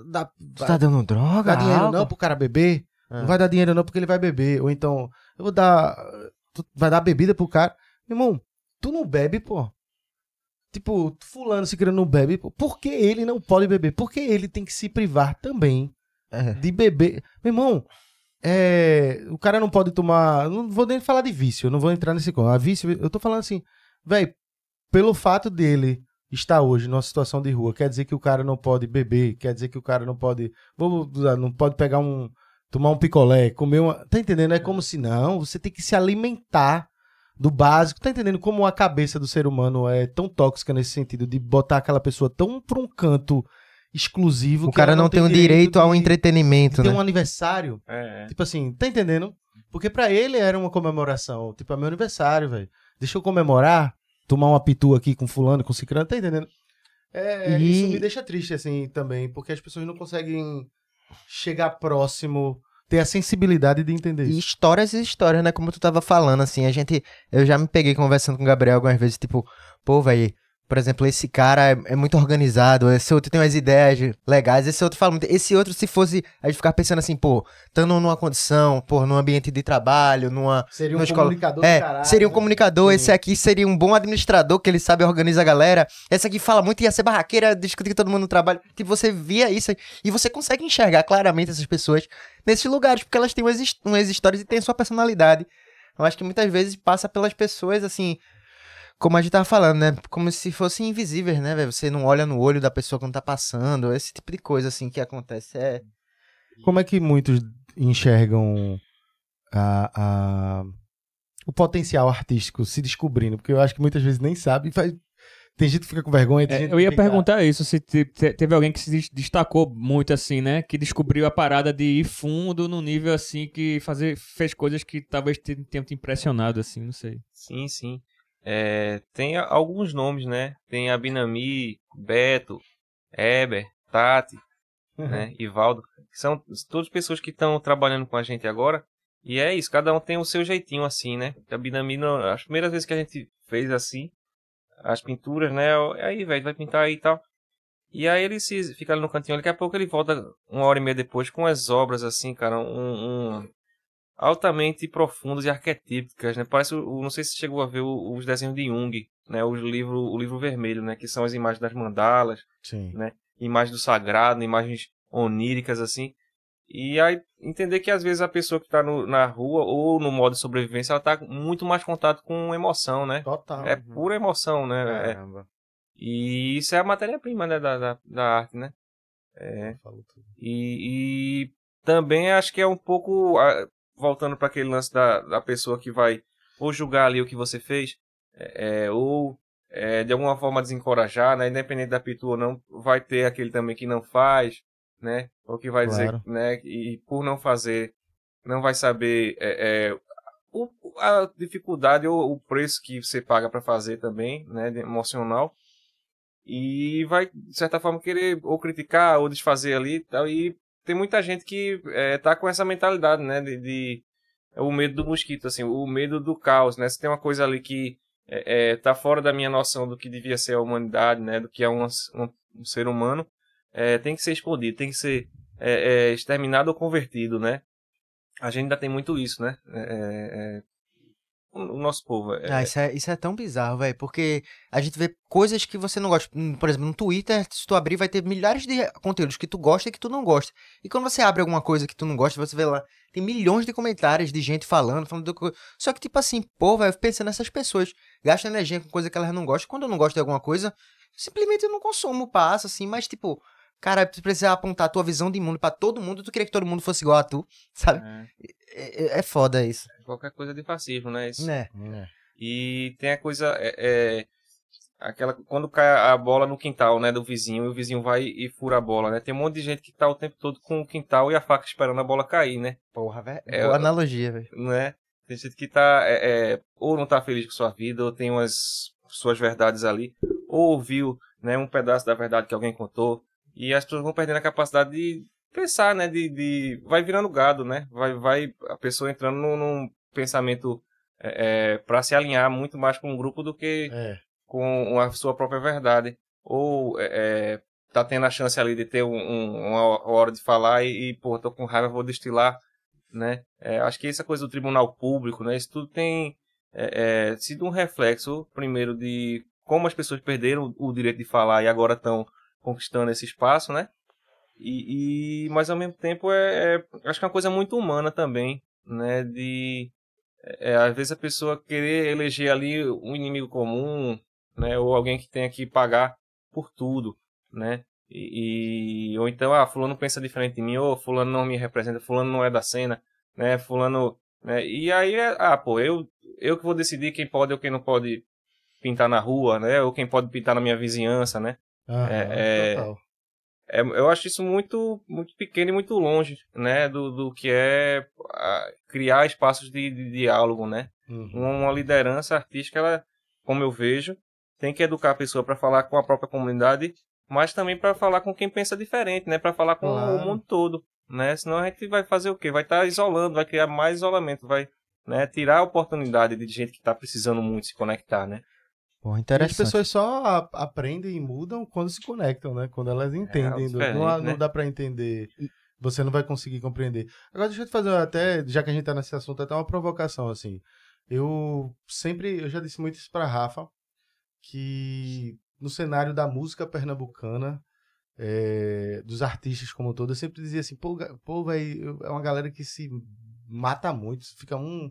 dá, tu tá dando droga? Dá dinheiro não pro cara beber? É. Não vai dar dinheiro não porque ele vai beber. Ou então, eu vou dar. Tu vai dar bebida pro cara. Meu irmão, tu não bebe, pô. Tipo, fulano se querendo não bebe, pô. por que ele não pode beber? Porque ele tem que se privar também é. de beber. Meu irmão, é, o cara não pode tomar. Não vou nem falar de vício, não vou entrar nesse. A vício, eu tô falando assim, velho, pelo fato dele está hoje numa situação de rua, quer dizer que o cara não pode beber, quer dizer que o cara não pode, vou não pode pegar um, tomar um picolé, comer uma, tá entendendo? É como se não, você tem que se alimentar do básico, tá entendendo como a cabeça do ser humano é tão tóxica nesse sentido de botar aquela pessoa tão pra um canto exclusivo O que cara ela não tem o direito ao de- entretenimento, né? um aniversário É, é. Tipo assim, tá entendendo? Porque pra ele era uma comemoração. Tipo, é meu aniversário, velho. Deixa eu comemorar, tomar uma pitu aqui com fulano, com ciclano, tá entendendo? É, E- Isso me deixa triste, assim, também, porque as pessoas não conseguem chegar próximo, ter a sensibilidade de entender E isso. histórias e histórias, né? Como tu tava falando, assim, a gente. Eu já me peguei conversando com o Gabriel algumas vezes, tipo, pô, velho. Por exemplo, esse cara é, é muito organizado, esse outro tem umas ideias legais, esse outro fala muito. Esse outro, se fosse. A gente ficar pensando assim, pô, estando numa condição, pô, num ambiente de trabalho, numa. Seria um escola- comunicador do É, caralho, seria um né? comunicador, Sim. esse aqui seria um bom administrador, que ele sabe organizar a galera. Esse aqui fala muito, ia ser barraqueira, discutir com todo mundo no trabalho. Tipo, você via isso e você consegue enxergar claramente essas pessoas nesses lugares, porque elas têm umas, umas histórias e têm sua personalidade. Eu acho que muitas vezes passa pelas pessoas, assim, como a gente tava falando, né? Como se fossem invisíveis, né, velho? Você não olha no olho da pessoa quando tá passando, esse tipo de coisa, assim, que acontece. É. Como é que muitos enxergam a, a- o potencial artístico se descobrindo? Porque eu acho que muitas vezes nem sabe e faz... Tem gente que fica com vergonha. Tem É, gente eu ia perguntar isso, se te- te- teve alguém que se des- destacou muito assim, né? Que descobriu a parada de ir fundo no nível assim, que fazer, fez coisas que talvez te- tenham te impressionado, assim, não sei. Sim, sim. É, tem alguns nomes, né? Tem a Binami, Beto, Eber, Tati, Uhum. né? Ivaldo. São todas pessoas que estão trabalhando com a gente agora. E é isso, cada um tem o seu jeitinho assim, né? A Binami, não- as primeiras vezes que a gente fez assim, as pinturas, né? Aí, velho, vai pintar aí e tal. E aí ele se fica ali no cantinho, daqui a pouco ele volta uma hora e meia depois com as obras assim, cara, um, um- altamente profundas e arquetípicas, né? Parece, não sei se chegou a ver os desenhos de Jung, né? O livro, o livro vermelho, né? Que são as imagens das mandalas, Sim. imagens do sagrado, imagens oníricas assim. E aí entender que às vezes a pessoa que está na rua ou no modo de sobrevivência, ela tá com muito mais contato com emoção, né? Total. É pura emoção, né? É- e isso é a matéria-prima, né? Da, da, da arte, né? É. E, e também acho que é um pouco. Voltando para aquele lance da, da pessoa que vai ou julgar ali o que você fez, é, é, ou é, de alguma forma desencorajar, né? Independente da pitu ou não, vai ter aquele também que não faz, né? Ou que vai Claro. dizer, né? E por não fazer, não vai saber é, é, o, a dificuldade ou o preço que você paga para fazer também, né? Emocional. E vai, de certa forma, querer ou criticar ou desfazer ali e tal. E tem muita gente que é, tá com essa mentalidade, né? De, de- é o medo do mosquito, assim, o medo do caos, né? Se tem uma coisa ali que é, é, tá fora da minha noção do que devia ser a humanidade, né? Do que é um, um, um ser humano, é, tem que ser explodido, tem que ser é, é, exterminado ou convertido, né? A gente ainda tem muito isso, né? O, nosso povo. É, Ah, isso é, isso é tão bizarro, velho. Porque a gente vê coisas que você não gosta. Hum, Por exemplo, no Twitter, se tu abrir, vai ter milhares de conteúdos que tu gosta e que tu não gosta. E quando você abre alguma coisa que tu não gosta, você vê lá, tem milhões de comentários de gente falando, falando do... Só que, tipo assim, pô, velho, pensando nessas pessoas, gastam energia com coisa que elas não gostam. Quando eu não gosto de alguma coisa, simplesmente eu não consumo, passa, assim, mas, tipo. Cara, tu precisa apontar a tua visão de mundo pra todo mundo, tu queria que todo mundo fosse igual a tu, sabe? é, É, é- é foda isso. qualquer coisa de fascismo, né? Isso. Né? E tem a coisa. É, é, aquela. Quando cai a bola no quintal, né? Do vizinho, e o vizinho vai e fura a bola, né? Tem um monte de gente que tá o tempo todo com o quintal e a faca esperando a bola cair, né? Porra, velho. É, Boa analogia, velho. né? Tem gente que tá. é, é, ou não tá feliz com sua vida, ou tem umas suas verdades ali, ou ouviu né, um pedaço da verdade que alguém contou. E as pessoas vão perdendo a capacidade de pensar, né? De, de vai virando gado, né? Vai, vai a pessoa entrando num, num pensamento é, para se alinhar muito mais com um grupo do que É. com a sua própria verdade. Ou é, é, tá tendo a chance ali de ter um- um- uma hora de falar e, e, pô, tô com raiva, vou destilar, né? É, acho que essa coisa do tribunal público, né? Isso tudo tem é, é, sido um reflexo, primeiro, de como as pessoas perderam o direito de falar e agora estão conquistando esse espaço, né? E, e- mas ao mesmo tempo é, é- acho que é uma coisa muito humana também, né? De é, às vezes a pessoa querer eleger ali um inimigo comum, né? Ou alguém que tenha que pagar por tudo, né? E, e, ou então, ah, fulano pensa diferente de mim, ou fulano não me representa, fulano não é da cena, né? Fulano, né? E aí, é, ah, pô, eu, eu que vou decidir quem pode ou quem não pode pintar na rua, né? Ou quem pode pintar na minha vizinhança, né? Ah, é, é, é, eu acho isso muito, muito pequeno e muito longe, né? Do, do que é criar espaços de, de diálogo, né? Uhum. Uma liderança artística, ela, como eu vejo, tem que educar a pessoa para falar com a própria comunidade mas também para falar com quem pensa diferente, né? Para falar com claro. o mundo todo, né? Senão a gente vai fazer o quê? Vai estar tá isolando, vai criar mais isolamento, vai né, tirar a oportunidade de gente que está precisando muito se conectar, né? Interessante. E as pessoas só aprendem e mudam quando se conectam, né? Quando elas entendem. É, não, não né? dá para entender. Você não vai conseguir compreender. Agora deixa eu te fazer até, já que a gente tá nesse assunto, até uma provocação assim. Eu sempre, eu já disse muito isso para Rafa, que no cenário da música pernambucana, é, dos artistas como todo, eu sempre dizia assim, pô, pô véio, é uma galera que se mata muito, fica um,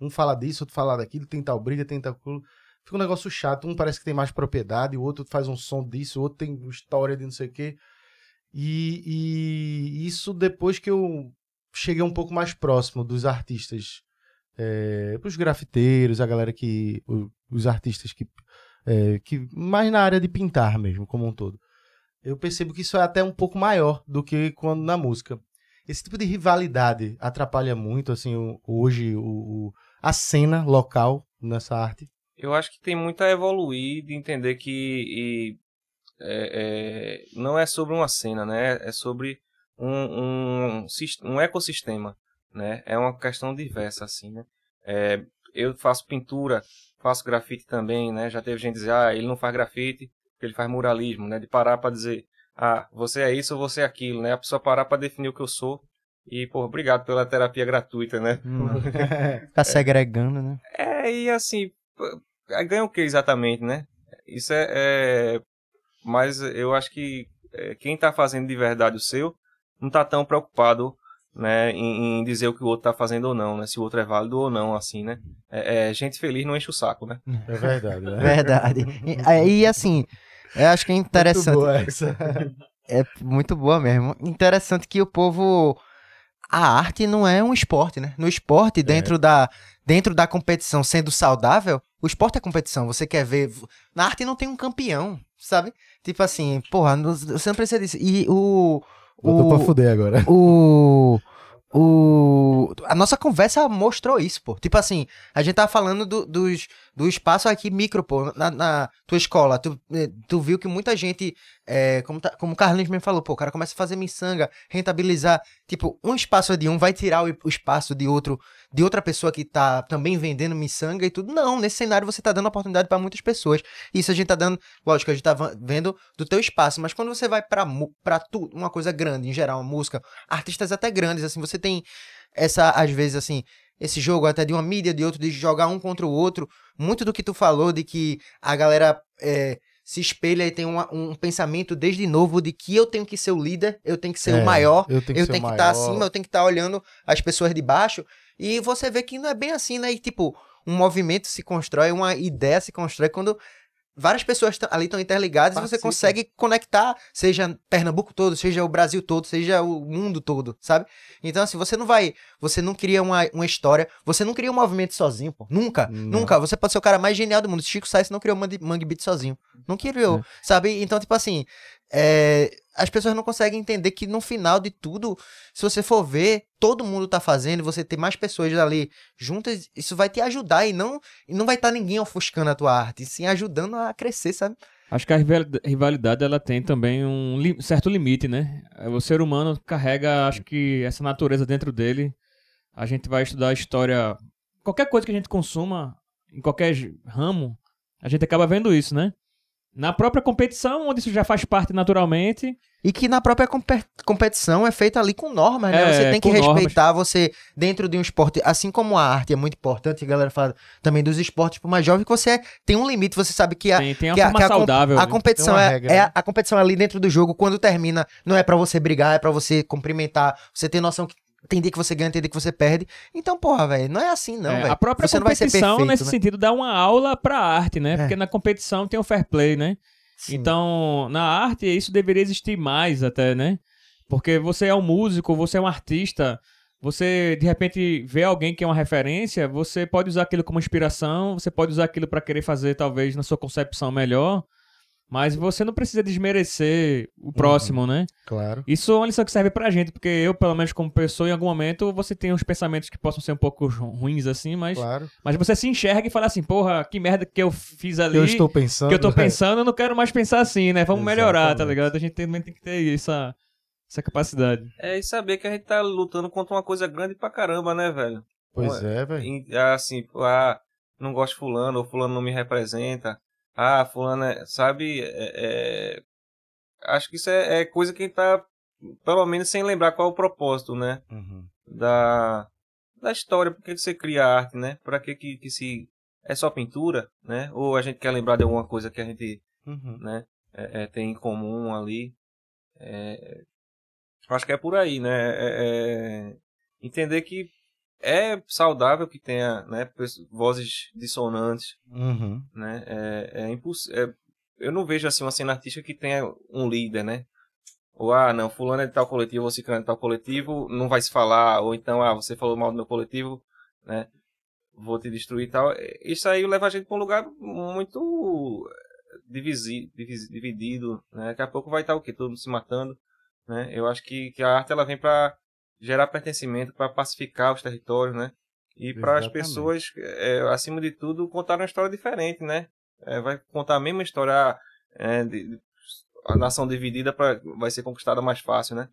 um fala disso, outro fala daquilo, tem tal briga, tem tal culo. Fica um negócio chato, um parece que tem mais propriedade, o outro faz um som disso, o outro tem história de não sei o quê. E, e isso depois que eu cheguei um pouco mais próximo dos artistas, é, os grafiteiros, a galera que. os artistas que é, que mais na área de pintar mesmo, como um todo. Eu percebo que isso é até um pouco maior do que quando na música. Esse tipo de rivalidade atrapalha muito, assim, hoje o, o, a cena local nessa arte. Eu acho que tem muito a evoluir de entender que e, é, é, não é sobre uma cena, né? É sobre um, um, um ecossistema, né? É uma questão diversa, assim, né? É, eu faço pintura faço grafite também, né? Já teve gente dizer, ah, ele não faz grafite, ele faz muralismo, né? De parar para dizer, ah, você é isso ou você é aquilo, né? A pessoa parar para definir o que eu sou. E, pô, obrigado pela terapia gratuita, né? Hum. tá segregando, né? É, e assim, ganha o que exatamente, né? Isso é, é... Mas eu acho que é, quem tá fazendo de verdade o seu não tá tão preocupado né, em, em, dizer o que o outro tá fazendo ou não, né? Se o outro é válido ou não, assim, né? É, é gente feliz não enche o saco, né? É verdade, né? Verdade. E, e assim, eu acho que é interessante. Muito boa essa. É muito boa mesmo. Interessante que o povo. A arte não é um esporte, né? No esporte, dentro, é. da, dentro da competição sendo saudável, o esporte é competição. Você quer ver. Na arte não tem um campeão, sabe? Tipo assim, porra, você não precisa disso. E o Botou o, pra fuder agora. O. O, a nossa conversa mostrou isso, pô. Tipo assim, a gente tava falando do, dos, do espaço aqui micro, pô, na, na tua escola. Tu, eh, tu viu que muita gente, é, como, tá, como o Carlinhos me falou, pô, o cara começa a fazer miçanga, rentabilizar. Tipo, um espaço de um vai tirar o, o espaço de outro, de outra pessoa que tá também vendendo miçanga e tudo. Não, nesse cenário você tá dando oportunidade para muitas pessoas. Isso a gente tá dando, lógico, a gente tá vendo do teu espaço, mas quando você vai pra, pra tu, uma coisa grande, em geral, uma música, artistas até grandes, assim, você tem essa, às vezes, assim, esse jogo até de uma mídia, de outro, de jogar um contra o outro. Muito do que tu falou de que a galera é, se espelha e tem uma, um pensamento desde novo de que eu tenho que ser o líder, eu tenho que ser é, o maior, eu tenho que, estar tá acima, eu tenho que estar tá olhando as pessoas de baixo. E você vê que não é bem assim, né? E tipo, um movimento se constrói, uma ideia se constrói quando várias pessoas ali estão interligadas Participa. e você consegue conectar, seja Pernambuco todo, seja o Brasil todo, seja o mundo todo, sabe? Então, assim, você não vai. Você não cria uma, uma história, você não cria um movimento sozinho, pô. Nunca, não. nunca. Você pode ser o cara mais genial do mundo. Chico Sainz não criou Mangue, Mangue Beat sozinho. Não criou, é. sabe? Então, tipo assim, é, as pessoas não conseguem entender que no final de tudo, se você for ver, todo mundo tá fazendo, você ter mais pessoas ali juntas, isso vai te ajudar e não, e não vai estar tá ninguém ofuscando a tua arte, sim ajudando a crescer, sabe? Acho que a rivalidade ela tem também um li certo limite, né? O ser humano carrega, acho que essa natureza dentro dele. A gente vai estudar a história, qualquer coisa que a gente consuma, em qualquer ramo, a gente acaba vendo isso, né? Na própria competição, onde isso já faz parte naturalmente. E que na própria competição é feita ali com normas, né? É, você tem que respeitar normas. você dentro de um esporte, assim como a arte é muito importante, a galera fala também dos esportes para mais jovem, que você tem um limite, você sabe que a, tem, tem que a, que a, saudável, a, a competição é, regra, é a, a, competição ali dentro do jogo, quando termina, não é para você brigar, é para você cumprimentar, você ter noção que tem dia que você ganha, tem dia que você perde. Então, porra, velho, não é assim não, é, velho. A própria você competição, perfeito, nesse né? sentido, dá uma aula pra arte, né? É. Porque na competição tem o fair play, né? Sim. Então, na arte, isso deveria existir mais até, né? Porque você é um músico, você é um artista, você de repente vê alguém que é uma referência, você pode usar aquilo como inspiração, você pode usar aquilo para querer fazer talvez na sua concepção melhor, mas você não precisa desmerecer o próximo, né? Claro. Isso é uma lição que serve pra gente, porque eu, pelo menos como pessoa, em algum momento você tem uns pensamentos que possam ser um pouco ruins assim, mas Claro. mas você se enxerga e fala assim, porra, que merda que eu fiz ali. Eu estou pensando. que eu tô pensando, eu não quero mais pensar assim, né? Vamos melhorar, tá Exatamente. ligado? A gente também tem que ter essa, essa capacidade. É, e saber que a gente tá lutando contra uma coisa grande pra caramba, né, velho? Pois é, velho. Em- Assim, ah, não gosto de fulano, ou fulano não me representa. Ah, fulano é, sabe, é, é- acho que isso é, é coisa que a gente tá, pelo menos, sem lembrar qual é o propósito, né, Uhum. da, da história, por que você cria arte, né, pra que que, que se, é só pintura, né, ou a gente quer lembrar de alguma coisa que a gente Uhum. né? É, é, tem em comum ali. Acho que é por aí, né? Entender que é saudável que tenha né, vozes dissonantes, Uhum. né? É, é imposs- é- eu não vejo assim uma cena artística que tenha um líder, né? Ou, ah, não, fulano é de tal coletivo, ou ciclano é de tal coletivo, não vai se falar. Ou então, ah, você falou mal do meu coletivo, né? Vou te destruir e tal. Isso aí leva a gente para um lugar muito divisi, divisi- dividido, né? Daqui a pouco vai estar o quê? Todo mundo se matando, né? Eu acho que, que a arte ela vem para gerar pertencimento, para pacificar os territórios, né? E para as pessoas, é, acima de tudo, contar uma história diferente, né? É, vai contar a mesma história, é, de, a nação dividida pra, vai ser conquistada mais fácil, né?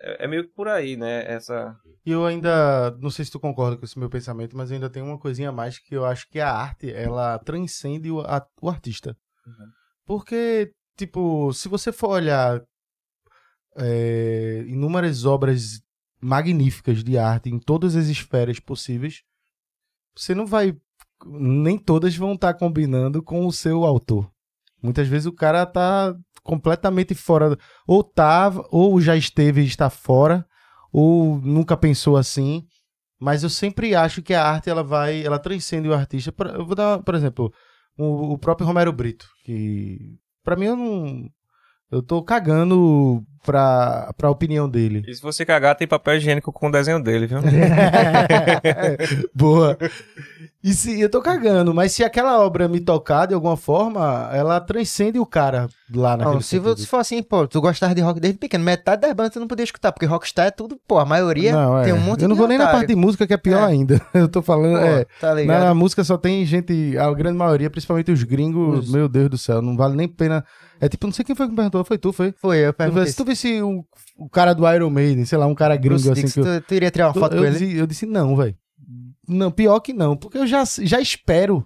É, é meio que por aí, né? Essa E eu ainda, não sei se tu concorda com esse meu pensamento, mas eu ainda tenho uma coisinha a mais que eu acho que a arte, ela transcende o, a- o artista. Uhum. Porque, tipo, se você for olhar é, inúmeras obras magníficas de arte em todas as esferas possíveis, você não vai. Nem todas vão estar combinando com o seu autor. Muitas vezes o cara tá completamente fora. Ou tá, ou já esteve e está fora, ou nunca pensou assim. Mas eu sempre acho que a arte ela vai, ela transcende o artista. Eu vou dar, por exemplo, o, o próprio Romero Brito, que pra mim eu não eu tô cagando pra, pra opinião dele. E se você cagar, tem papel higiênico com o desenho dele, viu? Boa. E se eu tô cagando, mas se aquela obra me tocar de alguma forma, ela transcende o cara lá naquele Não, se você for assim, pô, tu gostava de rock desde pequeno, metade das bandas tu não podia escutar, porque rockstar é tudo, pô, a maioria Não, tem é. um monte Eu não de vou nem na parte de música, que é pior É. ainda. Eu tô falando, Pô, é, tá ligado? Na música só tem gente, a grande maioria, principalmente os gringos, Os- meu Deus do céu, não vale nem pena. É tipo, não sei quem foi que me perguntou, foi tu, foi? Foi, eu perguntei. se tu visse o, o cara do Iron Maiden, sei lá, um cara gringo Bruce assim Dix, que eu, tu, tu iria tirar uma foto eu, com ele? disse, eu disse não, velho. Não, pior que não, porque eu já, já espero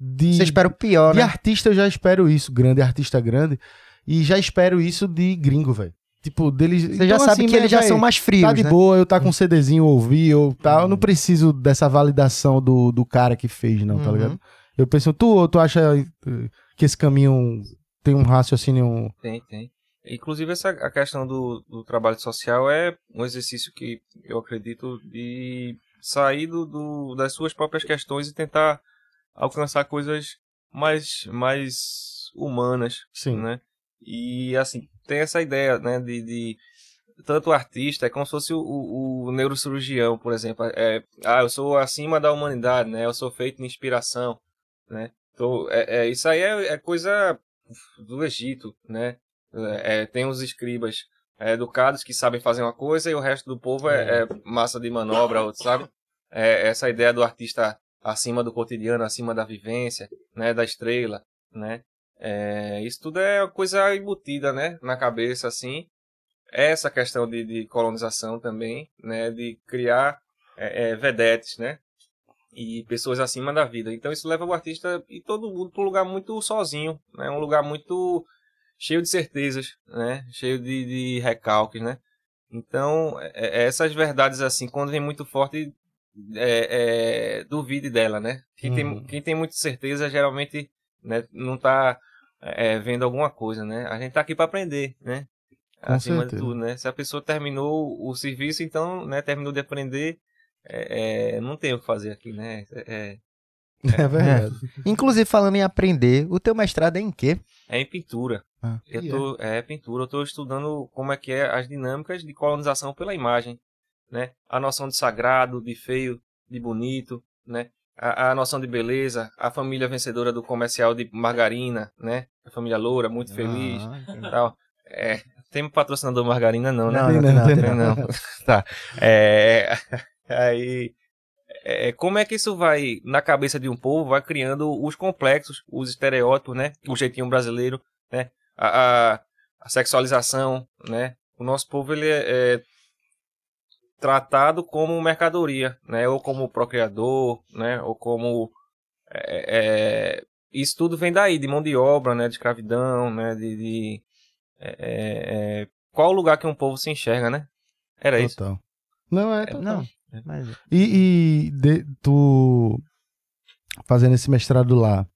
de, Você espera o pior, de né? artista, eu já espero isso, grande artista grande, e já espero isso de gringo, velho. Tipo, deles. Você já sabe que eles já são mais frios, Tá de né? boa, eu tá com um CDzinho ouvir, ou tá, eu não preciso dessa validação do, do cara que fez, não, tá Uhum. ligado? Eu penso, tu, tu acha eh, que esse caminho tem um raciocínio. Tem, tem. Inclusive, essa, a questão do, do trabalho social é um exercício que eu acredito de sair do, do- das suas próprias questões e tentar alcançar coisas mais, mais humanas, Sim. né? E, assim, tem essa ideia, né, de... de tanto o artista, é como se fosse o, o, o neurocirurgião, por exemplo. É, ah, eu sou acima da humanidade, né? Eu sou feito de inspiração, né? Então, é, é, isso aí é, é coisa do Egito, né? É, tem os escribas é, educados que sabem fazer uma coisa e o resto do povo é, é massa de manobra, outro, sabe? É, essa ideia do artista acima do cotidiano, acima da vivência, né? Da estrela, né? É, isso tudo é uma coisa embutida, né? Na cabeça, assim. Essa questão de, de colonização também, né? De criar é, é, vedetes, né? E pessoas acima da vida. Então isso leva o artista e todo mundo para um lugar muito sozinho, né? Um lugar muito cheio de certezas, né? Cheio de, de recalques, né? Então, é- é- essas verdades, assim, quando vem muito forte, é, é, duvide dela, né? Quem, tem, Uhum. quem tem muita certeza, geralmente, né, não tá é, vendo alguma coisa, né? A gente tá aqui para aprender, né? Com Acima certeza. de tudo, né? Se a pessoa terminou o serviço, então, né, terminou de aprender, é, é, não tem o que fazer aqui, né? É, É verdade. Inclusive, falando em aprender, o teu mestrado é em quê? É em pintura. Ah, Eu tô, é pintura, eu estou estudando como é que é as dinâmicas de colonização pela imagem, né? A noção de sagrado, de feio, de bonito, né? A, a noção de beleza, a família vencedora do comercial de margarina, né? A família loura, muito feliz, Ah, tal. É, tem patrocinador margarina não, né? Não, Tem não, não, não, tem não. não. tá. É, aí, é, como é que isso vai, na cabeça de um povo, vai criando os complexos, os estereótipos, né? O jeitinho brasileiro, né? A, a, a sexualização, né? O nosso povo, ele é, é tratado como mercadoria, né? Ou como procriador, né? Ou como... é, é, isso tudo vem daí, de mão de obra, né? De escravidão, né? De... de é, é, qual o lugar que um povo se enxerga, né? Era isso. Total. Não, é É, total. não, mas E, e de- tu fazendo esse mestrado lá,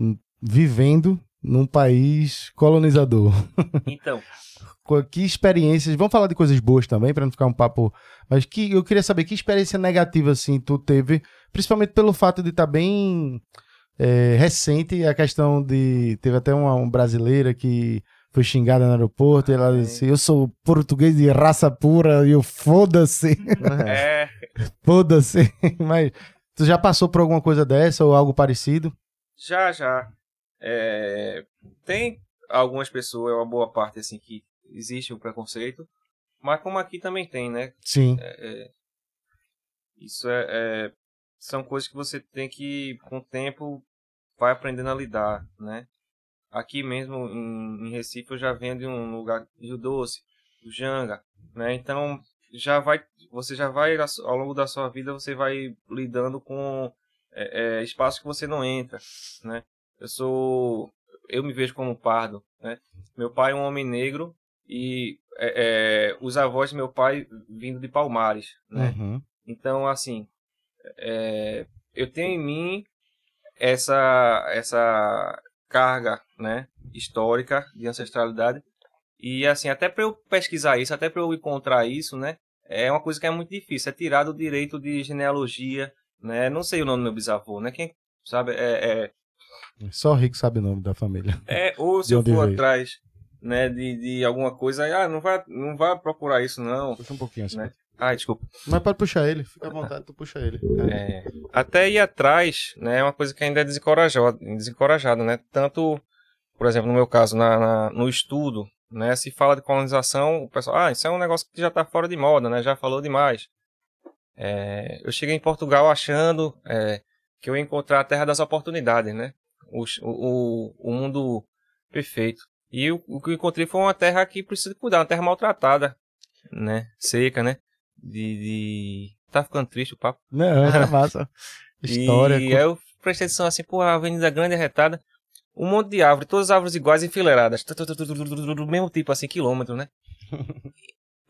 hum, vivendo num país colonizador. Então, Que experiências, vamos falar de coisas boas também, para não ficar um papo, mas que eu queria saber que experiência negativa assim tu teve, principalmente pelo fato de estar bem é, recente a questão de teve até uma, uma brasileira que foi xingada no aeroporto e ela disse eu sou português de raça pura e eu foda-se, é, foda-se, mas tu já passou por alguma coisa dessa ou algo parecido? já, já. É, tem algumas pessoas, uma boa parte, assim, que existe o preconceito, mas como aqui também tem, né? Sim, É, isso é, é- são coisas que você tem que, com o tempo, vai aprendendo a lidar, né? Aqui mesmo em, em Recife eu já venho de um lugar de Rio Doce, do Janga, né? Então já vai, você já vai ao longo da sua vida você vai lidando com é, é, espaços que você não entra, né? Eu sou, eu me vejo como pardo, né? Meu pai é um homem negro e é, é, os avós de meu pai vindo de Palmares, né? Uhum. Então, assim, é, eu tenho em mim essa, essa carga, né, histórica de ancestralidade. E, assim, até para eu pesquisar isso, até para eu encontrar isso, né, é uma coisa que é muito difícil. É tirar do direito de genealogia, né, não sei o nome do meu bisavô, né, quem sabe, é, é, Só o rico sabe o nome da família. é ou se eu for veio? atrás, né, de, de alguma coisa, ah, não vai, não vai procurar isso, não. Puxa um pouquinho assim. Né? Ai, desculpa. Mas pode puxar ele, fica à vontade, tu puxa ele. É, até ir atrás, né, é uma coisa que ainda é desencorajado, né? Tanto, por exemplo, no meu caso, na, na- no estudo, né, se fala de colonização, o pessoal, ah, isso é um negócio que já está fora de moda, né? Já falou demais. É, eu cheguei em Portugal achando é, que eu ia encontrar a terra das oportunidades, né? O, o, o mundo perfeito. E o, o que eu encontrei foi uma terra que precisa cuidar, uma terra maltratada, né? Seca, né? De, de... Tá ficando triste o papo. Não, tá massa. História. E aí eu prestei atenção assim, pô, a avenida grande e arretada. Um monte de árvore, todas as árvores iguais enfileiradas. Do mesmo tipo, assim, quilômetro, né?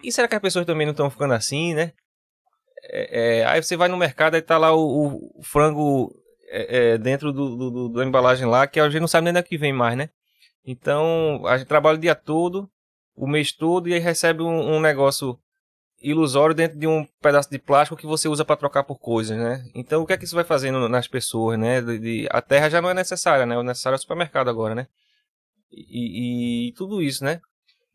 E será que as pessoas também não estão ficando assim, né? É, é, aí você vai no mercado e tá lá o, o frango é, é, dentro do, do, do- da embalagem lá, que a gente não sabe nem da que vem mais, né? Então, a gente trabalha o dia todo, o mês todo, e aí recebe um, um negócio ilusório dentro de um pedaço de plástico que você usa para trocar por coisas, né? Então, o que é que isso vai fazendo nas pessoas, né? De, de- a terra já não é necessária, né? O necessário é o supermercado agora, né? E, e- e tudo isso, né?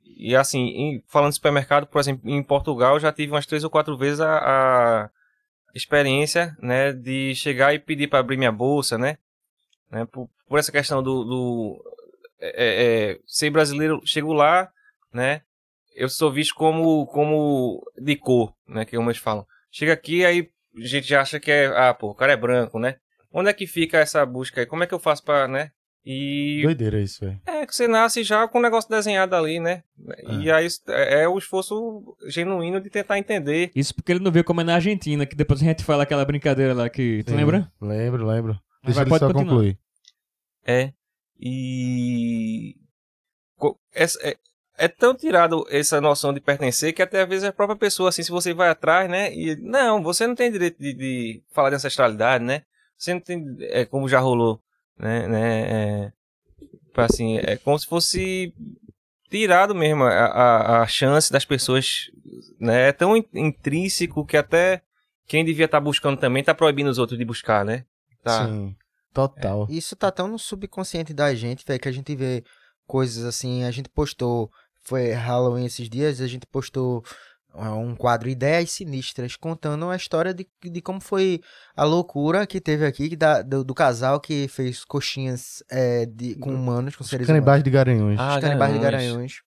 E assim, em- falando de supermercado, por exemplo, em Portugal, já tive umas três ou quatro vezes a, a experiência, né? De chegar e pedir para abrir minha bolsa, né? né? Por, por essa questão do, do é, é, é, ser brasileiro, chego lá, né? Eu sou visto como, como de cor, né? Que como eles falam. Chega aqui, aí a gente acha que é, ah, pô, o cara é branco, né? Onde é que fica essa busca aí? Como é que eu faço pra, né? E Doideira isso, velho. é que você nasce já com o negócio desenhado ali, né? E aí é, é o esforço genuíno de tentar entender. Isso porque ele não viu como é na Argentina, que depois a gente fala aquela brincadeira lá que. Tu Sim, lembra? Lembro, lembro. Mas Deixa vai, ele pode só continuar. concluir. É. E. essa- é, é tão tirado essa noção de pertencer que até às vezes a própria pessoa, assim, se você vai atrás, né? E. Não, você não tem direito de, de falar de ancestralidade, né? Você não tem. É como já rolou, né? né é, assim, é como se fosse tirado mesmo a, a, a chance das pessoas, né? É tão in- intrínseco que até quem devia estar buscando também está proibindo os outros de buscar, né? Tá. Sim, total. Isso tá tão no subconsciente da gente, velho, que a gente vê coisas assim, a gente postou, foi Halloween esses dias, a gente postou ah, um quadro Ideias Sinistras, contando a história de, de como foi a loucura que teve aqui da, do, do casal que fez coxinhas é, de, com humanos, com seres humanos. Canibais de Garanhuns. Ah, Os canibais de Garanhuns.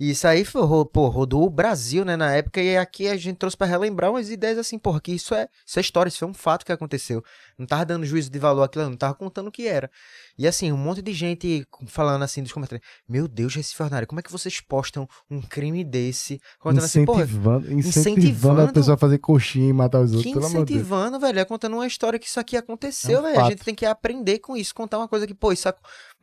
E isso aí pô, rodou o Brasil, né, na época, e aqui a gente trouxe pra relembrar umas ideias assim, porra, que isso é, isso é história, isso é um fato que aconteceu. Não tava dando juízo de valor aquilo, não tava contando o que era. E assim, um monte de gente falando assim dos comentários, meu Deus, Recife Ordinário, como é que vocês postam um crime desse? Contando assim, porra, Incentivando, incentivando, incentivando a pessoa a fazer coxinha e matar os outros, que pelo amor de Deus. incentivando, velho, é contando uma história que isso aqui aconteceu, É um velho. A fato. gente tem que aprender com isso, contar uma coisa que, pô, isso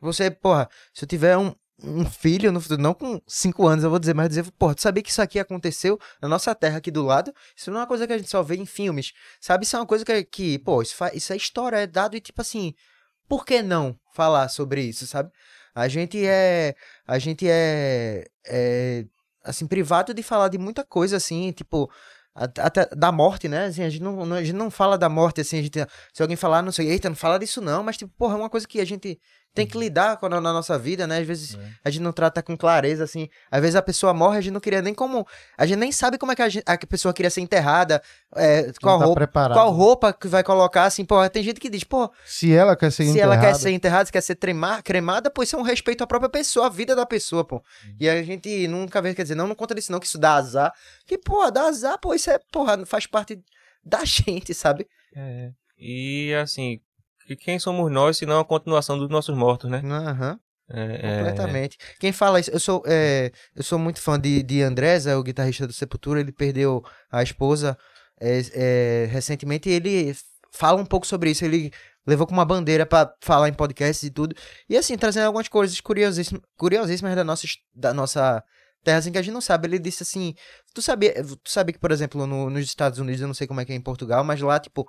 você, porra, se eu tiver um, um filho no futuro, não com cinco anos, eu vou dizer, mas dizer, porra, tu sabia que isso aqui aconteceu na nossa terra aqui do lado? Isso não é uma coisa que a gente só vê em filmes, sabe? Isso é uma coisa que, que pô, isso, isso é história, é dado e tipo assim, por que não falar sobre isso, sabe? A gente é, a gente é, é assim, privado de falar de muita coisa, assim, tipo, at- até da morte, né? Assim, a, gente não, não- a gente não fala da morte, assim, a gente, se alguém falar, não sei, eita, não fala disso não, mas, tipo, porra, é uma coisa que a gente tem que lidar com a- na nossa vida, né? Às vezes a gente não trata com clareza, assim, às vezes a pessoa morre, a gente não queria nem como, a gente nem sabe como é que a, gente- a pessoa queria ser enterrada, é, qual tá roupa, preparado. qual roupa que vai colocar, assim, porra, tem gente que diz, pô, Se ela quer ser se enterrada, ela quer ser enterrada, se quer ser trema- cremada, pô, isso é um respeito à própria pessoa, à vida da pessoa, pô. E a gente nunca vê, quer dizer, não, não conta disso não, que isso dá azar. Que, pô, dá azar, pô, isso é, porra, faz parte da gente, sabe? É. E assim, que quem somos nós se não a continuação dos nossos mortos, né? Aham, É, é, completamente. Quem fala isso, eu sou, é, eu sou muito fã de, de Andrés, é o guitarrista do Sepultura, ele perdeu a esposa é, é, recentemente e ele fala um pouco sobre isso, ele levou com uma bandeira pra falar em podcasts e tudo. E assim, trazendo algumas coisas curiosíssimas, curiosíssimas da nossa, da nossa terra, assim, que a gente não sabe. Ele disse assim, tu sabia, tu sabe que, por exemplo, no- nos Estados Unidos, eu não sei como é que é em Portugal, mas lá, tipo,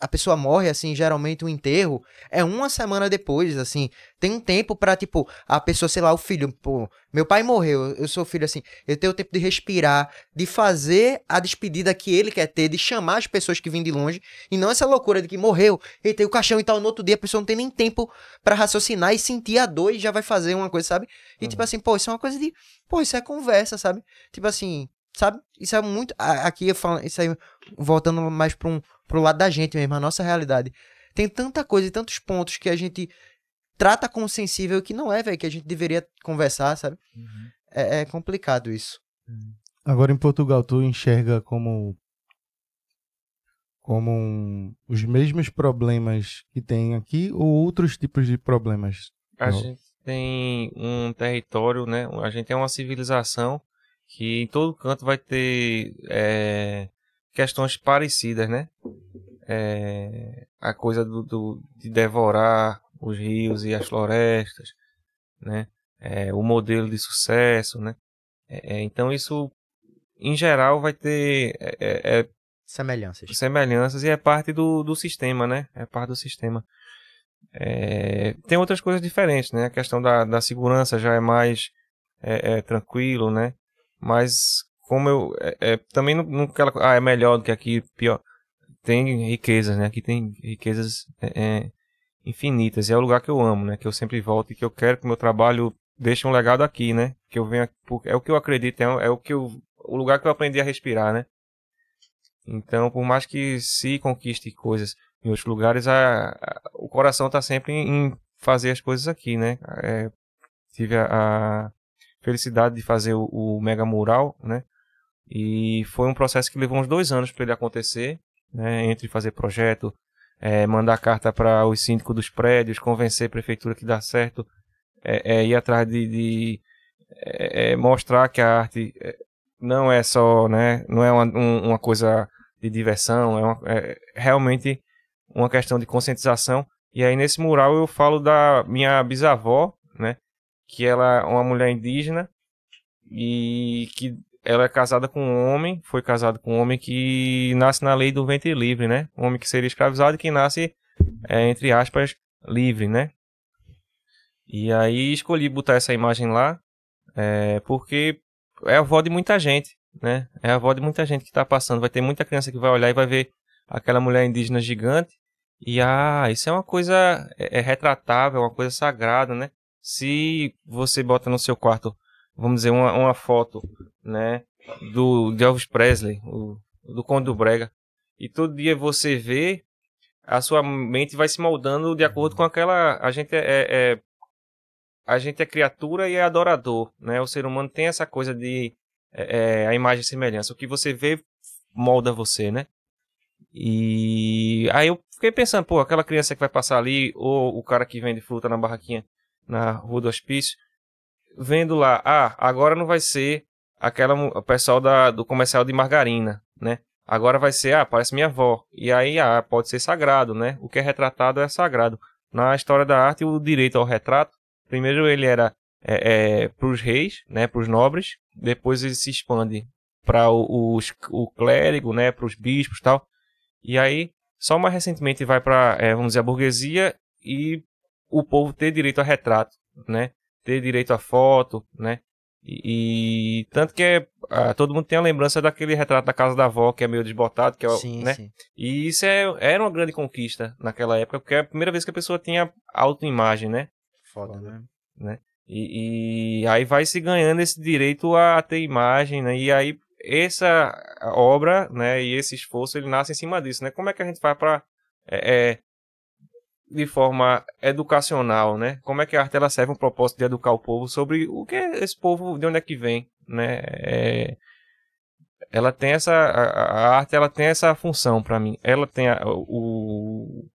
a pessoa morre, assim, geralmente o enterro é uma semana depois, assim, tem um tempo pra, tipo, a pessoa, sei lá, o filho, pô, meu pai morreu, eu sou filho, assim, eu tenho tempo de respirar, de fazer a despedida que ele quer ter, de chamar as pessoas que vêm de longe, e não essa loucura de que morreu, e tem o caixão e tal, no outro dia a pessoa não tem nem tempo pra raciocinar e sentir a dor e já vai fazer uma coisa, sabe? E tipo assim, pô, isso é uma coisa de, pô, isso é conversa, sabe? Tipo assim, sabe? Isso é muito, aqui eu falo, isso aí, voltando mais pra um, pro lado da gente mesmo, a nossa realidade. Tem tanta coisa e tantos pontos que a gente trata como sensível que não é, velho, que a gente deveria conversar, sabe? É, é complicado isso. Agora em Portugal, tu enxerga como como um- os mesmos problemas que tem aqui ou outros tipos de problemas? A Não. gente tem um território, né? A gente é uma civilização que em todo canto vai ter é, questões parecidas, né? É, a coisa do, do- de devorar os rios e as florestas, né? É, o modelo de sucesso, né? É, é, então isso, em geral, vai ter é, é, Semelhanças. semelhanças e é parte do, do sistema, né? É parte do sistema. Tem outras coisas diferentes, né? A questão da, da segurança já é mais tranquilo, né? Mas como eu é, é, também não, não ah, é melhor do que aqui, pior. Tem riquezas, né? Aqui tem riquezas é, é, infinitas. E é o lugar que eu amo, né? Que eu sempre volto e que eu quero que o meu trabalho deixe um legado aqui, né? Que eu por- é o que eu acredito, é, é o que eu, o lugar que eu aprendi a respirar, né? Então, por mais que se conquiste coisas em outros lugares, a, a- o coração está sempre em, em fazer as coisas aqui, né? É, tive a, a felicidade de fazer o, o Mega Mural, né? E foi um processo que levou uns dois anos para ele acontecer, né? Entre fazer projeto, é, mandar carta para os síndicos dos prédios, convencer a prefeitura que dá certo, é, é, ir atrás de, de é, é, mostrar que a arte é, não é só, né? Não é uma, um- uma coisa de diversão, é, uma- é realmente uma questão de conscientização. E aí nesse mural eu falo da minha bisavó, né? Que ela é uma mulher indígena e que ela é casada com um homem, foi casada com um homem que nasce na lei do ventre livre, né? Um homem que seria escravizado e que nasce, é, entre aspas, livre, né? E aí escolhi botar essa imagem lá, é, porque é a avó de muita gente, né? É a avó de muita gente que tá passando. Vai ter muita criança que vai olhar e vai ver aquela mulher indígena gigante E ah, isso é uma coisa é, é retratável, uma coisa sagrada, né? Se você bota no seu quarto, vamos dizer, uma, uma foto, né, do de Elvis Presley, o, do Conde do Brega, e todo dia você vê, a sua mente vai se moldando de acordo com aquela. A gente é, é, é a gente é criatura e é adorador, né? O ser humano tem essa coisa de é, é, a imagem e semelhança. O que você vê molda você, né? E aí eu fiquei pensando, pô, aquela criança que vai passar ali, ou o cara que vende fruta na barraquinha na rua do hospício, vendo lá, ah, agora não vai ser aquela o pessoal da, do comercial de margarina, né? Agora vai ser, ah, parece minha avó. E aí, ah, pode ser sagrado, né? O que é retratado é sagrado. Na história da arte, o direito ao retrato, primeiro ele era é, é, para os reis, né, para os nobres, depois ele se expande para o, o clérigo, né, para os bispos tal. E aí, só mais recentemente vai para, é, vamos dizer, a burguesia e o povo ter direito a retrato, né, ter direito a foto, né, e, e tanto que é, ah, todo mundo tem a lembrança daquele retrato da casa da avó, que é meio desbotado, que é, sim, né? Sim. E isso é, era uma grande conquista naquela época, porque é a primeira vez que a pessoa tinha autoimagem, né? Foda, né? né? E, e, aí vai se ganhando esse direito a ter imagem, né? E aí essa obra, né, e esse esforço, ele nasce em cima disso, né? Como é que a gente faz para é, é, de forma educacional, né? Como é que a arte ela serve um propósito de educar o povo sobre o que é esse povo, de onde é que vem, né? É, ela tem essa a, a, arte, ela tem essa função para mim. Ela tem a, o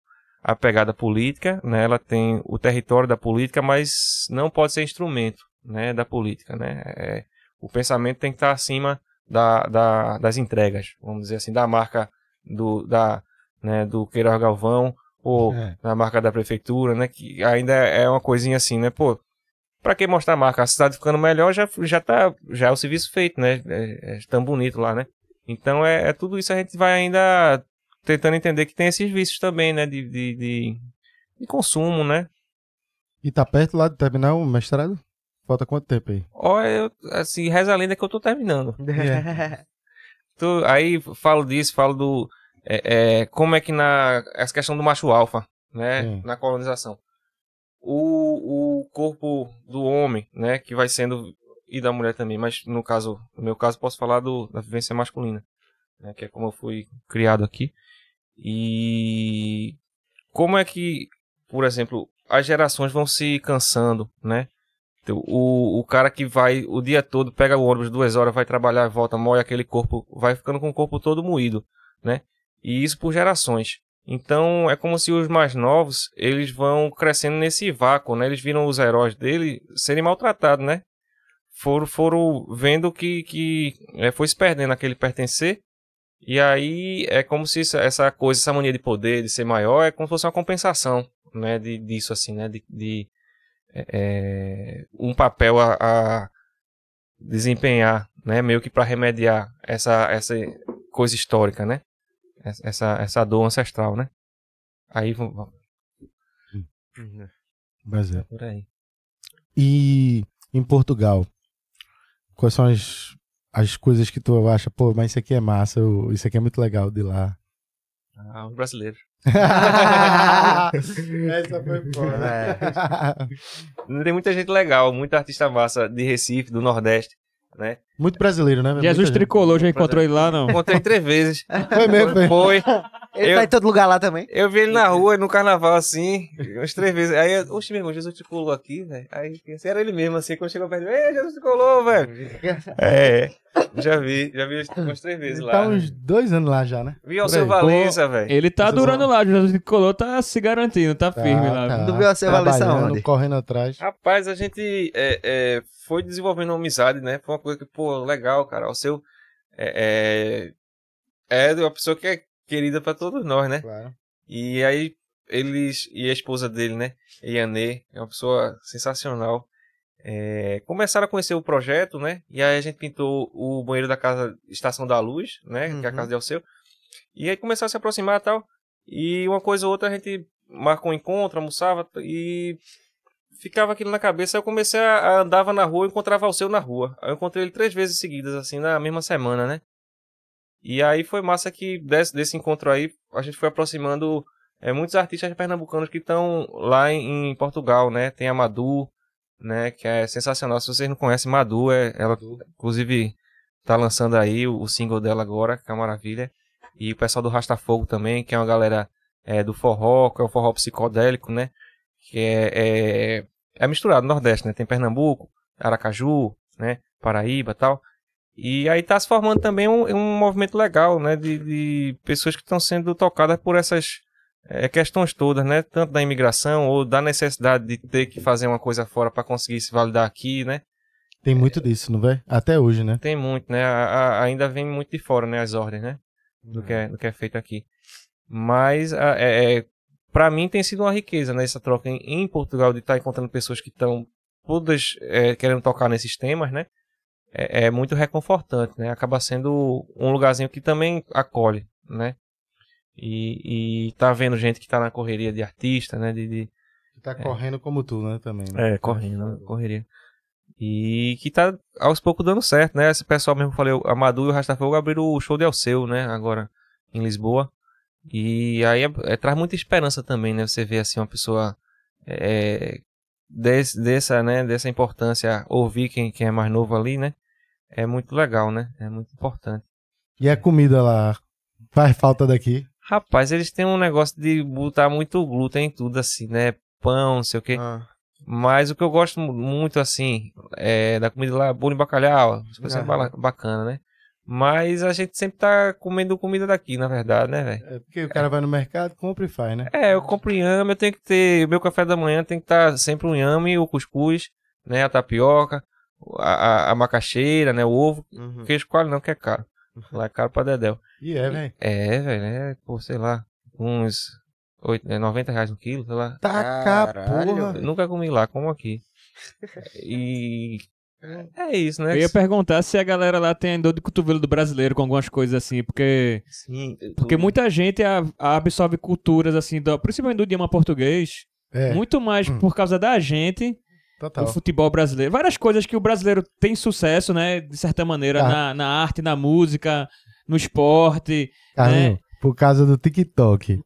a pegada política, né? Ela tem o território da política, mas não pode ser instrumento, né, da política, né? É, o pensamento tem que estar acima da, da, das entregas, vamos dizer assim, da marca do da né, do Queiroz Galvão ou é. na marca da prefeitura, né? Que ainda é uma coisinha assim, né? Pô, pra que mostrar a marca? A cidade ficando melhor já, já tá, já é o serviço feito, né? É, é tão bonito lá, né? Então é, é, tudo isso a gente vai ainda tentando entender que tem esses vícios também, né? De, de, de, de consumo, né? E tá perto lá de terminar o mestrado? Falta quanto tempo aí? Olha, eu, assim, reza a lenda que eu tô terminando. É. tô, aí falo disso, falo do é, é, como é que na essa questão do macho alfa, né, na colonização, o, o corpo do homem, né, que vai sendo e da mulher também, mas no caso, no meu caso, posso falar do, da vivência masculina, né, que é como eu fui criado aqui. E como é que, por exemplo, as gerações vão se cansando, né? Então, o, o cara que vai o dia todo, pega o ônibus duas horas, vai trabalhar, volta, molha aquele corpo, vai ficando com o corpo todo moído, né? E isso por gerações. Então é como se os mais novos eles vão crescendo nesse vácuo, né? Eles viram os heróis dele serem maltratados, né? Foram, foram vendo que, que é, foi se perdendo aquele pertencer. E aí é como se essa coisa, essa mania de poder, de ser maior, é como se fosse uma compensação, né? De, disso assim, né? De, de é, é um papel a, a, desempenhar, né? Meio que para remediar essa, essa coisa histórica, né? Essa, essa dor ancestral, né? Aí vamos. Mas é. Por aí. E em Portugal, quais são as, as coisas que tu acha, pô, mas isso aqui é massa, isso aqui é muito legal de lá? Ah, os brasileiros. Essa foi foda. É. Tem muita gente legal, muita artista massa de Recife, do Nordeste né? Muito brasileiro, né? Jesus Tricolor, já encontrou ele lá, não? Encontrei três vezes. Foi mesmo, foi. Foi. Ele eu, tá em todo lugar lá também. Eu vi ele na rua, no carnaval, assim, umas três vezes. Aí, oxe, meu irmão, Jesus Tricolor aqui, velho. Aí, assim, era ele mesmo, assim, quando chegou perto, ei, Jesus Tricolor, velho. É, já vi, já vi umas três vezes ele lá. Tá uns dois anos lá já, né? Vi o seu Valença, velho. Ele tá durando lá, Jesus Tricolor tá se garantindo, tá, tá firme lá. Tá. Tu viu o seu Valença onde? Correndo atrás. Rapaz, a gente é, é, foi desenvolvendo uma amizade, né? Foi uma coisa que, pô, legal, cara. O seu é, é, é uma pessoa que é querida para todos nós, né? Claro. E aí eles e a esposa dele, né? Ianê, é uma pessoa sensacional. É, começaram a conhecer o projeto, né? E aí a gente pintou o banheiro da casa Estação da Luz, né? Uhum. Que é a uhum. casa de Alceu. E aí começaram a se aproximar e tal. E uma coisa ou outra a gente marcou um encontro, almoçava e ficava aquilo na cabeça. Aí eu comecei a, a andava na rua, encontrava o seu na rua. Eu encontrei ele três vezes seguidas, assim, na mesma semana, né? E aí foi massa que desse, desse encontro aí a gente foi aproximando é, muitos artistas pernambucanos que estão lá em, em, Portugal, né? Tem a Madu, né? Que é sensacional. Se vocês não conhecem Madu, é, ela inclusive tá lançando aí o, o single dela agora, que é uma maravilha. E o pessoal do Rasta Fogo também, que é uma galera é, do forró, que é o forró psicodélico, né? Que é, é, é misturado no Nordeste, né? Tem Pernambuco, Aracaju, né? Paraíba tal. E aí está se formando também um, um movimento legal, né? De, de pessoas que estão sendo tocadas por essas é, questões todas, né? Tanto da imigração ou da necessidade de ter que fazer uma coisa fora para conseguir se validar aqui, né? Tem muito disso, não é? Até hoje, né? Tem muito, né? A, a, ainda vem muito de fora, né? As ordens, né? Do, que, é, do que é feito aqui. Mas, é, é para mim, tem sido uma riqueza, né? Essa troca em, em Portugal de estar tá encontrando pessoas que estão todas é, querendo tocar nesses temas, né? É, é, muito reconfortante, né? Acaba sendo um lugarzinho que também acolhe, né? E, e tá vendo gente que tá na correria de artista, né? De, de tá é. correndo como tu, né? Também. Né? É, correndo, né? correria. E que tá aos poucos dando certo, né? Esse pessoal mesmo, falei, a Madu e o Rastafogo abriram o show de Alceu, né? Agora em Lisboa. E aí é, é, traz muita esperança também, né? Você vê assim uma pessoa é, desse, dessa, né? Dessa importância, ouvir quem, quem é mais novo ali, né? É muito legal, né? É muito importante. E a comida lá faz falta daqui? Rapaz, eles têm um negócio de botar muito glúten em tudo, assim, né? Pão, não sei o quê. Ah. Mas o que eu gosto muito, assim, é da comida lá, bolo e bacalhau. Isso é bacana, né? Mas a gente sempre tá comendo comida daqui, na verdade, né, velho? É porque o cara é. vai no mercado, compra e faz, né? É, eu compro inhame, eu tenho que ter. Meu café da manhã tem que estar tá sempre um inhame, o cuscuz, né? A tapioca, a, a, a macaxeira, né? O ovo. Uhum. Queijo coalho não, que é caro. Lá é caro pra Dedéu. E é, velho? É, velho, é, pô, sei lá, uns 8, 90 é, reais no quilo, sei lá. Taca, porra. Nunca comi lá, como aqui. E é isso, né? Eu ia perguntar se a galera lá tem dor de cotovelo do brasileiro com algumas coisas assim, porque. Sim. Porque muita gente absorve culturas assim, do, principalmente do idioma português, é. muito mais hum. por causa da gente. Total. O futebol brasileiro. Várias coisas que o brasileiro tem sucesso, né? De certa maneira, ah. na, na arte, na música, no esporte. Carlinho, né? por causa do TikTok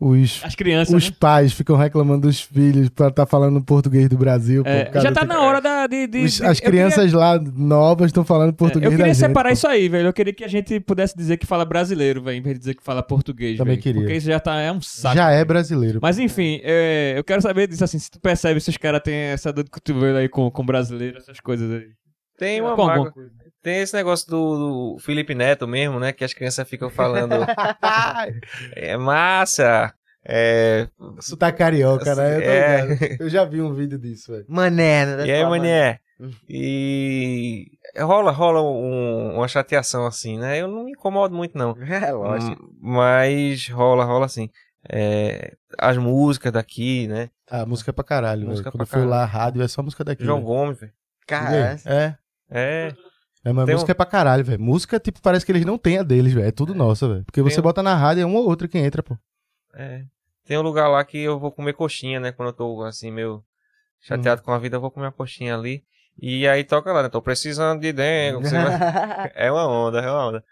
os, As crianças, os né? pais ficam reclamando dos filhos para estar tá falando português do Brasil. É, já tá na hora da, de, de, os, As crianças queria... lá novas estão falando português é, Eu queria separar pô. isso aí, velho. Eu queria que a gente pudesse dizer que fala brasileiro, velho, em vez de dizer que fala português, Também véio, queria. Porque isso já tá, é um saco. Já é brasileiro. Mas enfim, é, eu quero saber disso assim, se tu percebe se os caras têm essa dor de cotovelo aí com, com brasileiro, essas coisas aí. Tem uma mágoa. Tem esse negócio do, do, Felipe Neto mesmo, né? Que as crianças ficam falando. é massa! É. Sotaque carioca, né? Eu, é... eu, já vi um vídeo disso, velho. Mané, né? E aí, mané? E rola, rola um, uma chateação assim, né? Eu não me incomodo muito, não. É, lógico. Mas rola, rola assim. É, as músicas daqui, né? Ah, música é pra caralho, música Quando eu fui lá, rádio, é só música daqui. João véio. Gomes, velho. Cara, é. É. É, mas Tem música um... é pra caralho, velho. Música, tipo, parece que eles não têm a deles, velho. É tudo é. nossa, velho. Porque Tem você um... bota na rádio, é um ou outro que entra, pô. É. Tem um lugar lá que eu vou comer coxinha, né? Quando eu tô, assim, meio chateado hum. com a vida, eu vou comer uma coxinha ali. E aí toca lá, né? Tô precisando de dengo. é uma onda, é uma onda.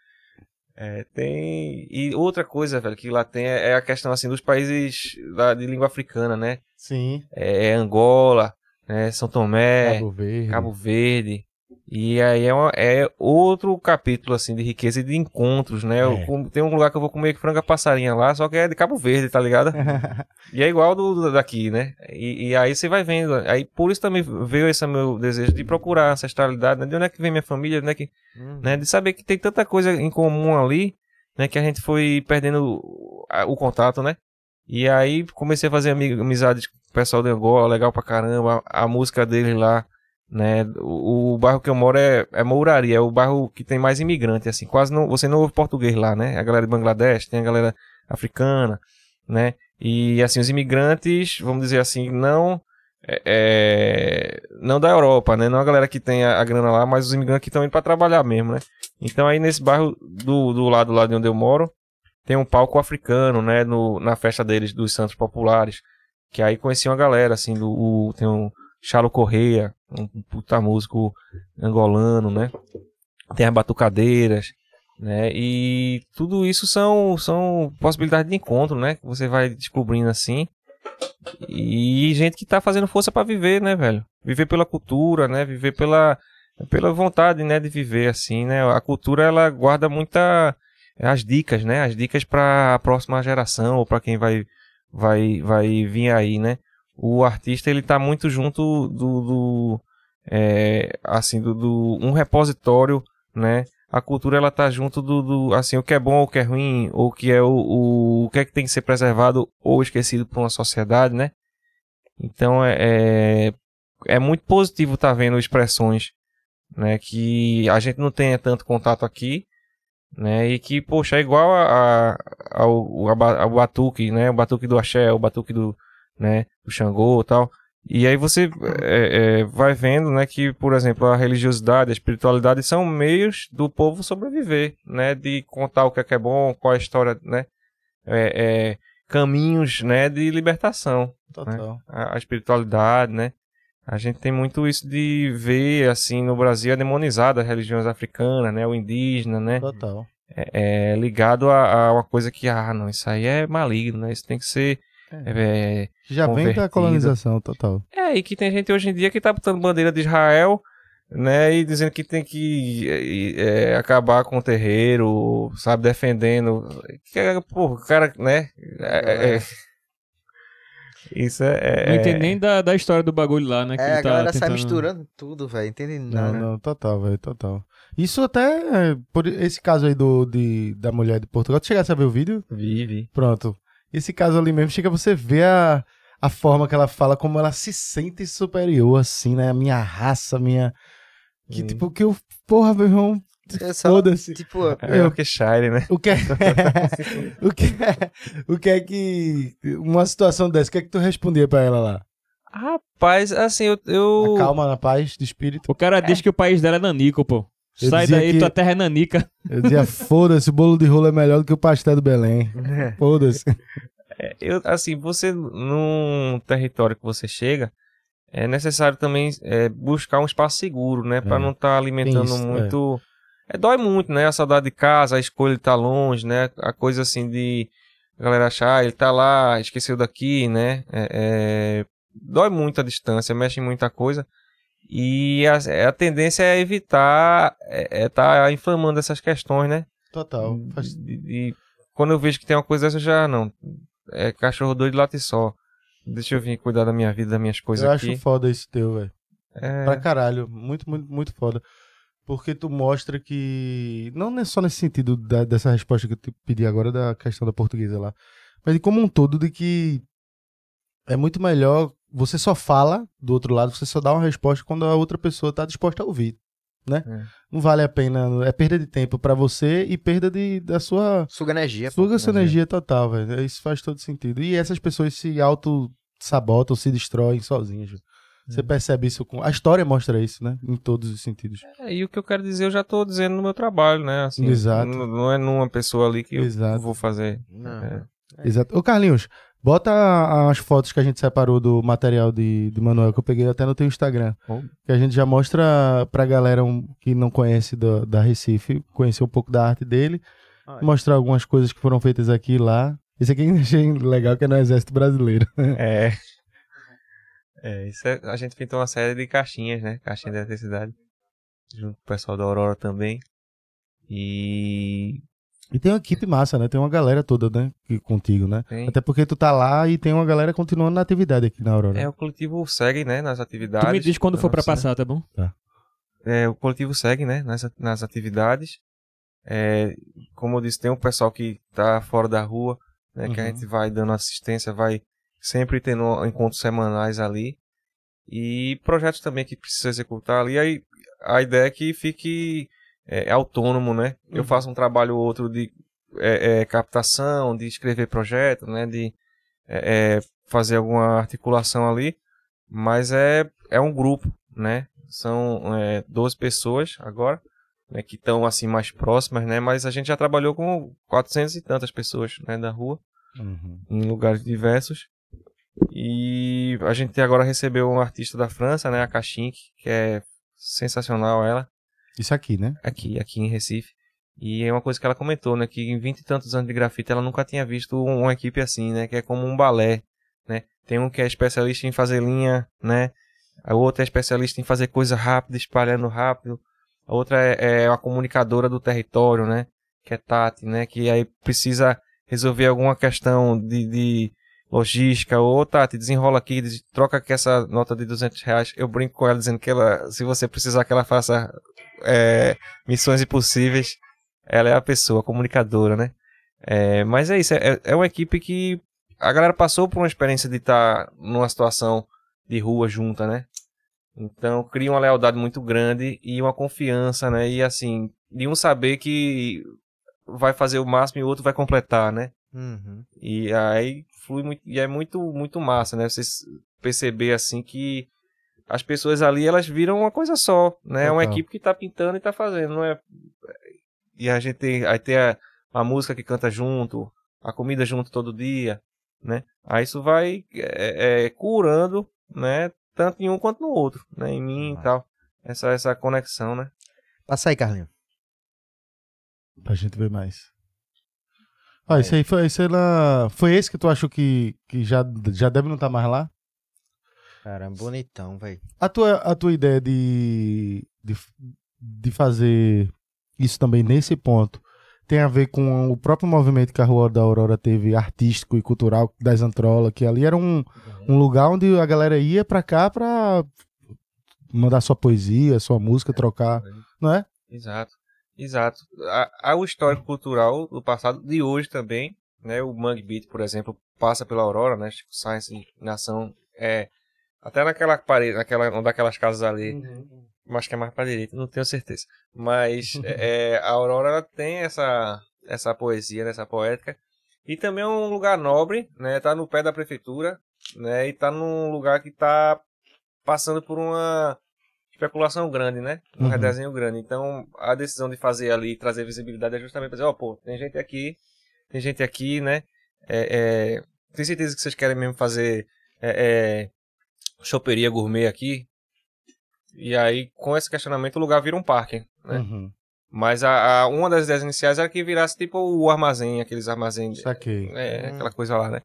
É, tem. E outra coisa, velho, que lá tem é a questão, assim, dos países lá de língua africana, né? Sim. É, é Angola, né? São Tomé, Cabo Verde. Cabo Verde. E aí é, uma, é outro capítulo, assim, de riqueza e de encontros, né? É. Eu, tem um lugar que eu vou comer franga passarinha lá, só que é de Cabo Verde, tá ligado? e é igual do, daqui, né? E, e, aí você vai vendo. Aí por isso também veio esse meu desejo de procurar ancestralidade, né? De onde é que vem minha família, né? Que, uhum. né? De saber que tem tanta coisa em comum ali, né? Que a gente foi perdendo o, o contato, né? E aí comecei a fazer amizade com o pessoal de Angola, legal pra caramba. A, a música dele lá né? O, o, bairro que eu moro é, é Mouraria, é o bairro que tem mais imigrante, assim, quase não, você não ouve português lá, né? A galera de Bangladesh, tem a galera africana, né? E assim, os imigrantes, vamos dizer assim, não é, é não da Europa, né? Não a galera que tem a, a grana lá, mas os imigrantes que estão indo para trabalhar mesmo, né? Então aí nesse bairro do, do lado lá de onde eu moro, tem um palco africano, né? No, na festa deles, dos Santos Populares, que aí conheci uma galera, assim, do, o, tem um Chalo Correia, um puta músico angolano, né? Tem as batucadeiras, né? E tudo isso são, são possibilidades de encontro, né? Que você vai descobrindo assim. E gente que tá fazendo força para viver, né, velho? Viver pela cultura, né? Viver pela, pela vontade, né, de viver assim, né? A cultura ela guarda muita as dicas, né? As dicas para a próxima geração ou para quem vai vai vai vir aí, né? O artista ele tá muito junto do, do é, assim do, do, um repositório, né? A cultura ela tá junto do, do assim o que é bom ou o que é ruim ou que é o, o, o que é que tem que ser preservado ou esquecido por uma sociedade, né? Então é, é, é muito positivo estar tá vendo expressões, né? Que a gente não tenha tanto contato aqui, né? E que poxa é igual a, a, ao, ao batuque, né? O batuque do axé, o batuque do, né? Do Xangô, tal. E aí você é, é, vai vendo, né, que, por exemplo, a religiosidade, a espiritualidade são meios do povo sobreviver, né, de contar o que é, que é bom, qual é a história, né, é, é caminhos, né, de libertação. Total. Né? A, a, espiritualidade, né, a gente tem muito isso de ver, assim, no Brasil a demonizada as religiões africanas, né, o indígena, né. Total. É, é ligado a, a, uma coisa que, ah, não, isso aí é maligno, né, isso tem que ser é. É, Já vem da colonização total. É, e que tem gente hoje em dia que tá botando bandeira de Israel, né, e dizendo que tem que é, acabar com o terreiro, sabe, defendendo. Que, porra, o cara, né? É, é, isso é. Não entende nem da, da história do bagulho lá, né? Que é, a tá galera tentando... sai misturando tudo, velho. Entende nada. Não, não, total, velho, total. Isso até. Por esse caso aí do, de, da mulher de Portugal. Tu chegasse a ver o vídeo? Vi, vi. Pronto. Esse caso ali mesmo, chega você ver a, a forma que ela fala, como ela se sente superior, assim, né? A minha raça, a minha. Que hum. tipo, que eu. Porra, meu irmão. É Foda-se. Tipo, é o que shine, né? O que é, o que é, o que é que uma situação dessa, o que é que tu respondia para ela lá? Rapaz, assim, eu, eu... calma na paz de espírito. O cara é. diz que o país dela é nanico, pô. Eu Sai daí, que... tua terra é nanica. Eu dizia, foda-se, o bolo de rolo é melhor do que o pastel do Belém. É. Foda-se. É, eu, assim, você, num território que você chega, é necessário também é, buscar um espaço seguro, né? Pra é. não estar tá alimentando isso, é. muito... É. dói muito, né? A saudade de casa, a escolha de estar tá longe, né? A coisa assim de... A galera achar, ah, ele tá lá, esqueceu daqui, né? dói muito a distância, mexe em muita coisa. E a, a tendência é evitar é, é tá inflamando essas questões, né? Total. E, quando eu vejo que tem uma coisa dessa, já não. É cachorro doido late só. Deixa eu vir cuidar da minha vida, das minhas coisas eu aqui. Eu acho foda isso teu, velho. É... Pra caralho. Muito, muito, muito foda. Porque tu mostra que. Não é só nesse sentido da, dessa resposta que eu te pedi agora da questão da portuguesa lá. Mas de como um todo, de que é muito melhor você só fala do outro lado, você só dá uma resposta quando a outra pessoa está disposta a ouvir, né? É. Não vale a pena, é perda de tempo para você e perda de, da sua... Suga energia. Suga sua energia, energia total, velho. Isso faz todo sentido. E essas pessoas se auto-sabotam, se destroem sozinhas, Você é. percebe isso com. A história mostra isso, né? Em todos os sentidos. É, e o que eu quero dizer, eu já estou dizendo no meu trabalho, né? Assim, Exato. Não, não é numa pessoa ali que Exato. eu vou fazer. Não. É. Exato. Ô, Carlinhos, Bota as fotos que a gente separou do material de, de Manuel, que eu peguei até no teu Instagram. Oh. Que a gente já mostra pra galera um, que não conhece do, da Recife, conhecer um pouco da arte dele. Mostrar algumas coisas que foram feitas aqui e lá. Esse aqui eu achei legal, que é no Exército Brasileiro. É. É, isso é, a gente pintou uma série de caixinhas, né? Caixinha de eletricidade. Junto com o pessoal da Aurora também. E e tem uma equipe massa, né? Tem uma galera toda, né? Contigo, né? Tem. Até porque tu tá lá e tem uma galera continuando na atividade aqui na Aurora. É, o coletivo segue, né? Nas atividades. Tu me diz quando for para passar, tá bom? Tá. É, o coletivo segue, né? Nas, nas atividades. É, como eu disse, tem um pessoal que tá fora da rua, né? Uhum. Que a uhum. gente vai dando assistência, vai sempre tendo encontros semanais ali. E projetos também que precisa executar ali. Aí a ideia é que fique é, é, autônomo, né? Uhum. Eu faço um trabalho ou outro de é, é, captação, de escrever projeto, né? De é, é, fazer alguma articulação ali, mas é, é um grupo, né? São é, 12 pessoas agora, né? Que estão assim mais próximas, né? Mas a gente já trabalhou com 400 e tantas pessoas, né? Da rua, uhum. em lugares diversos. E a gente agora recebeu um artista da França, né? A Cachink, que é sensacional ela. Isso aqui, né? Aqui, aqui em Recife. E é uma coisa que ela comentou, né? Que em vinte e tantos anos de grafite ela nunca tinha visto uma equipe assim, né? Que é como um balé, né? Tem um que é especialista em fazer linha, né? A outra é especialista em fazer coisa rápida, espalhando rápido. A outra é, é uma comunicadora do território, né? Que é Tati, né? Que aí precisa resolver alguma questão de, de logística. Ou Tati, desenrola aqui, troca aqui essa nota de 200 reais. Eu brinco com ela dizendo que ela, se você precisar que ela faça é, missões impossíveis, ela é a pessoa, a comunicadora, né? É, mas é isso, é, é uma equipe que a galera passou por uma experiência de estar tá numa situação de rua junta, né? Então cria uma lealdade muito grande e uma confiança, né? E assim, de um saber que vai fazer o máximo e o outro vai completar, né? Uhum. E aí flui muito, e é muito, muito massa, né? Vocês perceber assim que as pessoas ali elas viram uma coisa só, né? É uma equipe que tá pintando e tá fazendo, não é e a gente tem, aí tem a, a música que canta junto, a comida junto todo dia, né? Aí isso vai é, é, curando, né? Tanto em um quanto no outro, né? Em mim e tal. Essa, essa conexão, né? Passa aí, Carlinhos. Pra gente ver mais. Ah, é. esse aí foi, esse lá, foi esse que tu achou que, que já, já deve não estar tá mais lá? Cara, bonitão, velho. A tua, a tua ideia de, de, de fazer isso também nesse ponto tem a ver com o próprio movimento que a Rua da Aurora teve, artístico e cultural, das Antrola, que ali era um, um lugar onde a galera ia pra cá pra mandar sua poesia, sua música, trocar, não é? Exato, exato. Há, o histórico cultural do passado, de hoje também, né? O Mangue Beat, por exemplo, passa pela Aurora, né? Chico Science Nação, é, até naquela parede, naquela, uma daquelas casas ali, uhum acho que é mais para direita, não tenho certeza. Mas é, é, a Aurora tem essa, essa poesia, né, essa poética. E também é um lugar nobre, né? Tá no pé da prefeitura, né? E tá num lugar que tá passando por uma especulação grande, né? Um uhum. redesenho grande. Então, a decisão de fazer ali, trazer visibilidade é justamente para dizer, ó, oh, pô, tem gente aqui, tem gente aqui, né? É, é, tem certeza que vocês querem mesmo fazer é, é, choperia gourmet aqui? E aí, com esse questionamento, o lugar vira um parque, né? Uhum. Mas a, a, uma das ideias iniciais era que virasse tipo o armazém, aqueles armazéns. Saquei. É, aquela coisa lá, né?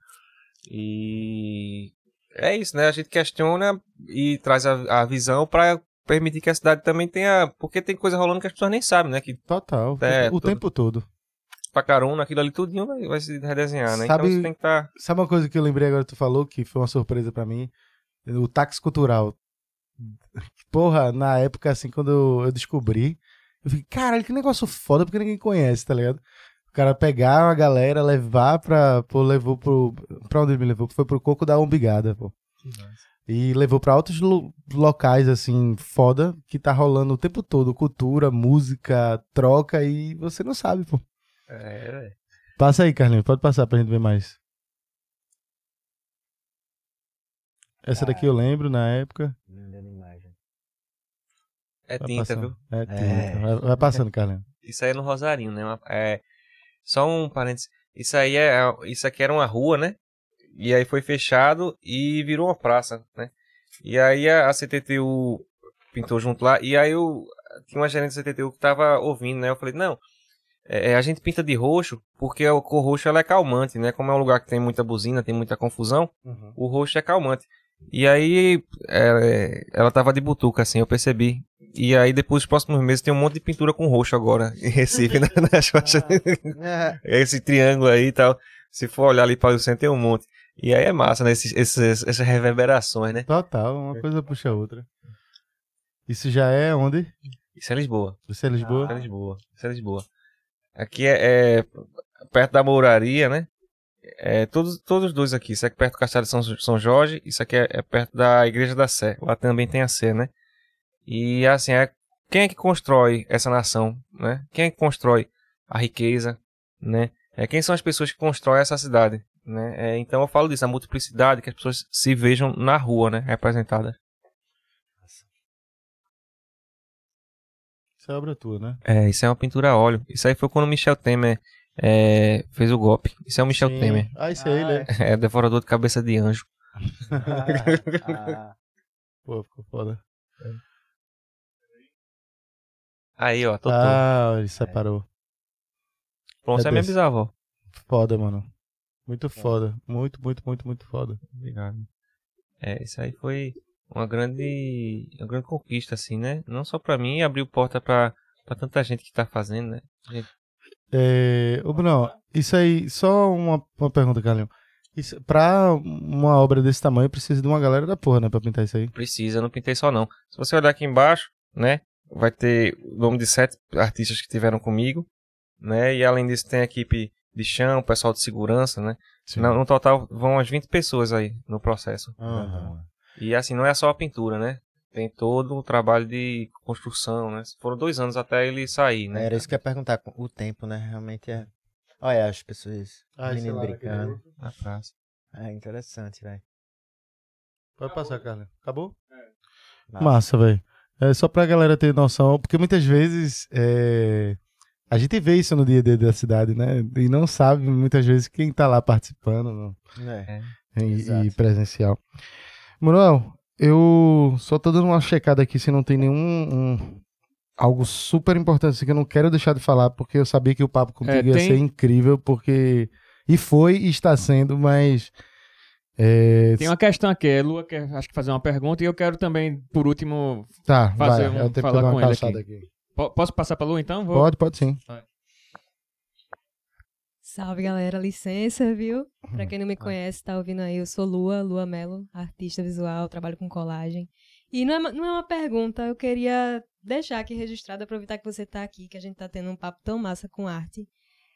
E é isso, né? A gente questiona e traz a, a visão para permitir que a cidade também tenha. Porque tem coisa rolando que as pessoas nem sabem, né? Que Total. É, o todo... tempo todo. Pacarona, aquilo ali tudinho vai, vai se redesenhar, né? Sabe, então você tem que estar. Tá... Sabe uma coisa que eu lembrei agora que tu falou, que foi uma surpresa para mim? O táxi cultural. Porra, na época, assim, quando eu, descobri, eu fiquei, caralho, que negócio foda, porque ninguém conhece, tá ligado? O cara pegar uma galera, levar pra. Pô, levou pro. Pra onde ele me levou? Foi pro Coco da Umbigada, pô. E levou pra outros lo locais, assim, foda, que tá rolando o tempo todo. Cultura, música, troca, e você não sabe, pô. É, velho. Passa aí, Carlinhos, pode passar pra gente ver mais. Essa daqui eu lembro na época. É vai tinta, passando. viu? É tinta. É. Vai, vai, passando, Carlinhos. Isso aí é no Rosarinho, né? É, só um parênteses. Isso aí é. Isso aqui era uma rua, né? E aí foi fechado e virou uma praça, né? E aí a, a CTTU pintou junto lá. E aí eu tinha uma gerente da CTTU que tava ouvindo, né? Eu falei, não. É, a gente pinta de roxo porque a cor roxo ela é calmante, né? Como é um lugar que tem muita buzina, tem muita confusão, uhum. o roxo é calmante. E aí é, ela tava de butuca, assim, eu percebi. E aí depois, nos próximos meses, tem um monte de pintura com roxo agora em Recife, né? nas faixas. Ah, é. Esse triângulo aí e tal. Se for olhar ali para o centro, tem um monte. E aí é massa, né? Esses, esses, essas reverberações, né? Total, uma coisa puxa a outra. Isso já é onde? Isso é Lisboa. Isso é Lisboa? Isso é Lisboa. Isso é Lisboa. Aqui é, é perto da Mouraria, né? É, todos, todos os dois aqui. Isso aqui é perto do Castelo de São, São Jorge. Isso aqui é, é, perto da Igreja da Sé. Lá também tem a Sé, né? E assim, é, quem é que constrói essa nação, né? Quem é que constrói a riqueza, né? É, quem são as pessoas que constroem essa cidade, né? É, então eu falo disso, a multiplicidade, que as pessoas se vejam na rua, né? Representadas. Isso é obra tua, né? É, isso é uma pintura a óleo. Isso aí foi quando o Michel Temer é, fez o golpe. Isso é o Michel Sim. Temer. Ah, isso é ele, é. É, devorador de cabeça de anjo. ah, Pô, ficou foda. Aí, ó, tô Ah, ele separou. Pronto, é, é minha bisavó. Foda, mano. Muito foda. Muito, muito, muito, muito foda. Obrigado. É, isso aí foi uma grande, uma grande conquista, assim, né? Não só pra mim, abriu porta pra, pra tanta gente que tá fazendo, né? Gente... É, ô Bruno, isso aí, só uma, uma pergunta, Carlinhos. Isso, pra uma obra desse tamanho, precisa de uma galera da porra, né? Pra pintar isso aí. Precisa, eu não pintei só não. Se você olhar aqui embaixo, né? Vai ter o nome de sete artistas que tiveram comigo, né? E além disso tem a equipe de chão, pessoal de segurança, né? No, no, total vão umas 20 pessoas aí no processo. Uhum. E assim, não é só a pintura, né? Tem todo o trabalho de construção, né? Foram dois anos até ele sair, né? Era isso que eu ia perguntar, o tempo, né? Realmente é Olha as pessoas, ah, meninos brincando na praça. É interessante, velho. Pode passar, Carlos. Acabou? É. Massa, velho. É só pra galera ter noção, porque muitas vezes é... a gente vê isso no dia a dia da cidade, né? E não sabe muitas vezes quem tá lá participando no... é. e, e presencial. Manuel, eu só tô dando uma checada aqui se não tem nenhum um, algo super importante assim, que eu não quero deixar de falar, porque eu sabia que o papo contigo é, tem... ia ser incrível, porque. E foi e está sendo, mas. É... Tem uma questão aqui, a Lua quer acho que fazer uma pergunta e eu quero também, por último, tá, fazer vai, um, eu falar com ele aqui. aqui. Posso passar para a Lua então? Vou... Pode, pode sim. Vai. Salve galera, licença, viu? Pra quem não me conhece, tá ouvindo aí, eu sou Lua, Lua Melo, artista visual, trabalho com colagem. E não é, não é uma pergunta, eu queria deixar aqui registrado, aproveitar que você está aqui, que a gente está tendo um papo tão massa com arte.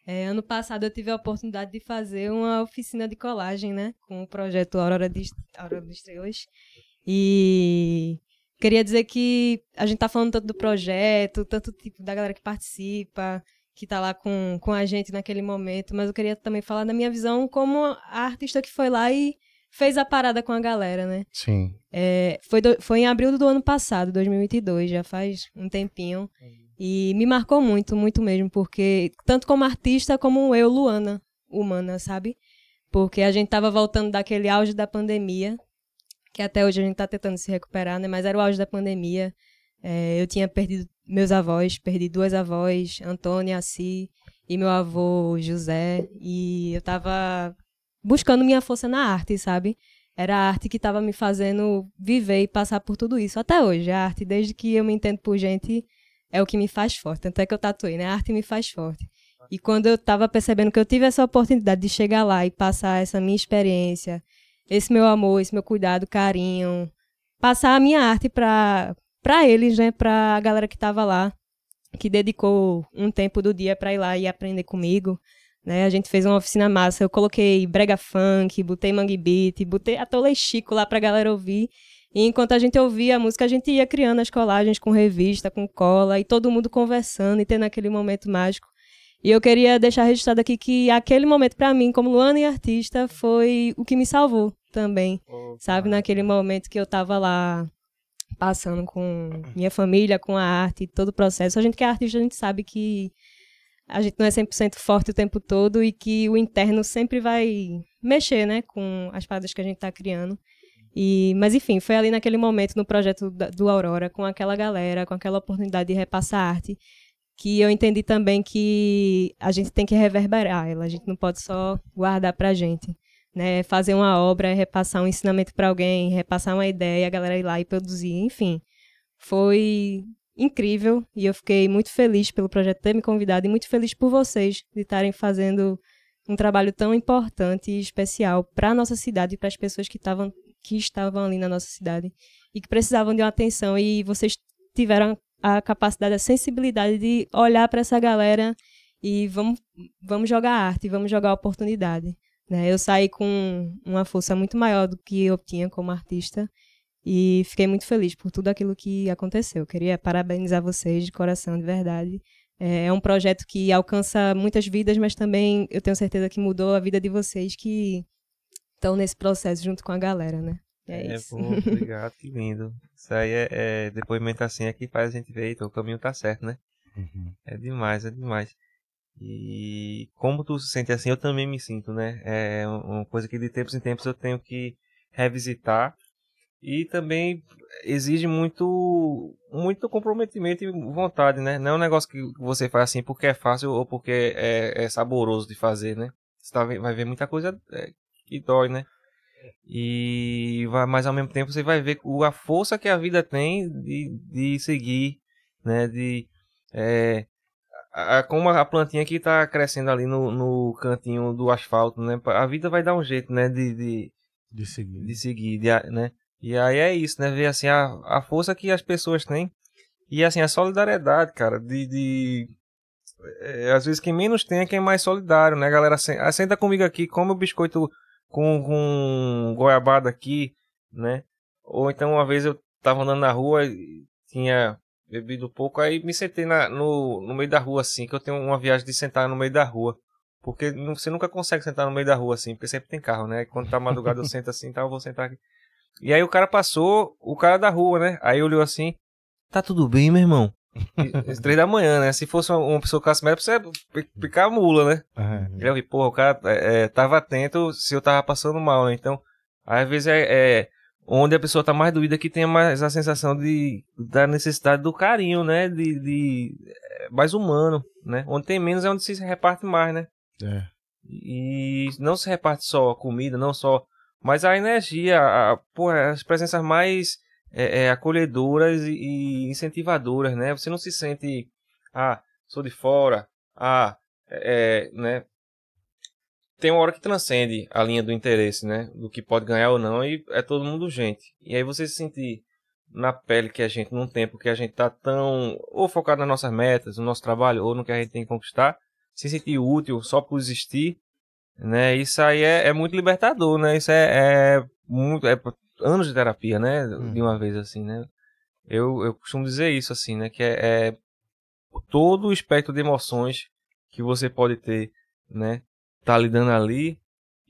É, ano passado eu tive a oportunidade de fazer uma oficina de colagem, né? Com o projeto Aurora de, Aurora de Estrelas. E queria dizer que a gente está falando tanto do projeto, tanto tipo da galera que participa, que está lá com, com a gente naquele momento, mas eu queria também falar da minha visão como a artista que foi lá e fez a parada com a galera, né? Sim. É, foi, do, foi em abril do ano passado, 2022, já faz um tempinho. E me marcou muito, muito mesmo, porque tanto como artista como eu, Luana, humana, sabe? Porque a gente tava voltando daquele auge da pandemia, que até hoje a gente tá tentando se recuperar, né? Mas era o auge da pandemia. É, eu tinha perdido meus avós, perdi duas avós, Antônia, Assi e meu avô José. E eu tava buscando minha força na arte, sabe? Era a arte que estava me fazendo viver e passar por tudo isso. Até hoje, a arte, desde que eu me entendo por gente, é o que me faz forte. Tanto é que eu tatuei, né? A arte me faz forte. E quando eu estava percebendo que eu tive essa oportunidade de chegar lá e passar essa minha experiência, esse meu amor, esse meu cuidado, carinho, passar a minha arte para para eles, né, para a galera que estava lá, que dedicou um tempo do dia para ir lá e aprender comigo, né? A gente fez uma oficina massa. Eu coloquei brega funk, botei mangue beat, botei atolei Chico lá pra galera ouvir. E enquanto a gente ouvia a música, a gente ia criando as colagens com revista, com cola, e todo mundo conversando e tendo aquele momento mágico. E eu queria deixar registrado aqui que aquele momento, para mim, como Luana e artista, foi o que me salvou também. Oh, sabe? Naquele momento que eu tava lá passando com minha família, com a arte, todo o processo. A gente que é artista, a gente sabe que a gente não é 100% forte o tempo todo e que o interno sempre vai mexer, né, com as paradas que a gente está criando. E, mas enfim, foi ali naquele momento no projeto do Aurora, com aquela galera, com aquela oportunidade de repassar arte, que eu entendi também que a gente tem que reverberar ela, a gente não pode só guardar pra gente. Né, fazer uma obra, repassar um ensinamento para alguém, repassar uma ideia, a galera ir lá e produzir, enfim. Foi incrível e eu fiquei muito feliz pelo projeto ter me convidado e muito feliz por vocês de estarem fazendo um trabalho tão importante e especial para a nossa cidade e para as pessoas que estavam que estavam ali na nossa cidade e que precisavam de uma atenção e vocês tiveram a capacidade, a sensibilidade de olhar para essa galera e vamos vamos jogar arte, vamos jogar oportunidade. Né? Eu saí com uma força muito maior do que eu tinha como artista e fiquei muito feliz por tudo aquilo que aconteceu. Queria parabenizar vocês de coração, de verdade. É, é um projeto que alcança muitas vidas, mas também eu tenho certeza que mudou a vida de vocês que estão nesse processo junto com a galera, né? É, é isso. Bom, obrigado, que lindo. Isso aí é, é depoimento assim é que faz a gente ver, então o caminho tá certo, né? Uhum. É demais, é demais. E como tu se sente assim, eu também me sinto, né? É uma coisa que de tempos em tempos eu tenho que revisitar e também exige muito muito comprometimento e vontade, né? Não é um negócio que você faz assim porque é fácil ou porque é, é saboroso de fazer, né? Você tá, vai ver muita coisa é, que dói, né? E vai, mas ao mesmo tempo você vai ver a força que a vida tem de, de seguir, né? De é, a, como a plantinha que está crescendo ali no, no cantinho do asfalto, né? A vida vai dar um jeito, né? De, de, de seguir, de seguir, de, né? E aí é isso, né? Ver assim a, a força que as pessoas têm e assim a solidariedade, cara, de, de é, às vezes quem menos tem é quem é mais solidário, né, galera? Ah, senta comigo aqui, come o biscoito com, com goiabada aqui, né? Ou então uma vez eu tava andando na rua e tinha bebido pouco, aí me sentei na, no, no meio da rua assim, que eu tenho uma viagem de sentar no meio da rua. Porque você nunca consegue sentar no meio da rua assim, porque sempre tem carro, né? Quando tá madrugada eu sento assim, tá, eu vou sentar aqui. E aí o cara passou, o cara da rua, né? Aí olhou assim, tá tudo bem, meu irmão? Às três da manhã, né? Se fosse uma, pessoa classe média, você picar a mula, né? Uhum. Eu vi, porra, o cara é, é, tava atento se eu tava passando mal, né? Então, às vezes é, é onde a pessoa tá mais doída que tenha mais a sensação de da necessidade do carinho, né? De, de é, mais humano, né? Onde tem menos é onde se reparte mais, né? É. E não se reparte só a comida, não só mas a energia, a, porra, as presenças mais é, é, acolhedoras e, incentivadoras, né? Você não se sente, ah, sou de fora, ah, é, é, né? Tem uma hora que transcende a linha do interesse, né? Do que pode ganhar ou não, e é todo mundo gente. E aí você se sentir na pele que a gente, num tempo que a gente tá tão ou focado nas nossas metas, no nosso trabalho, ou no que a gente tem que conquistar, se sentir útil só por existir, né? Isso aí é, é muito libertador, né? Isso é, é muito é anos de terapia, né? Hum. De uma vez assim, né? Eu, eu costumo dizer isso assim, né? Que é, é todo o espectro de emoções que você pode ter, né? Tá lidando ali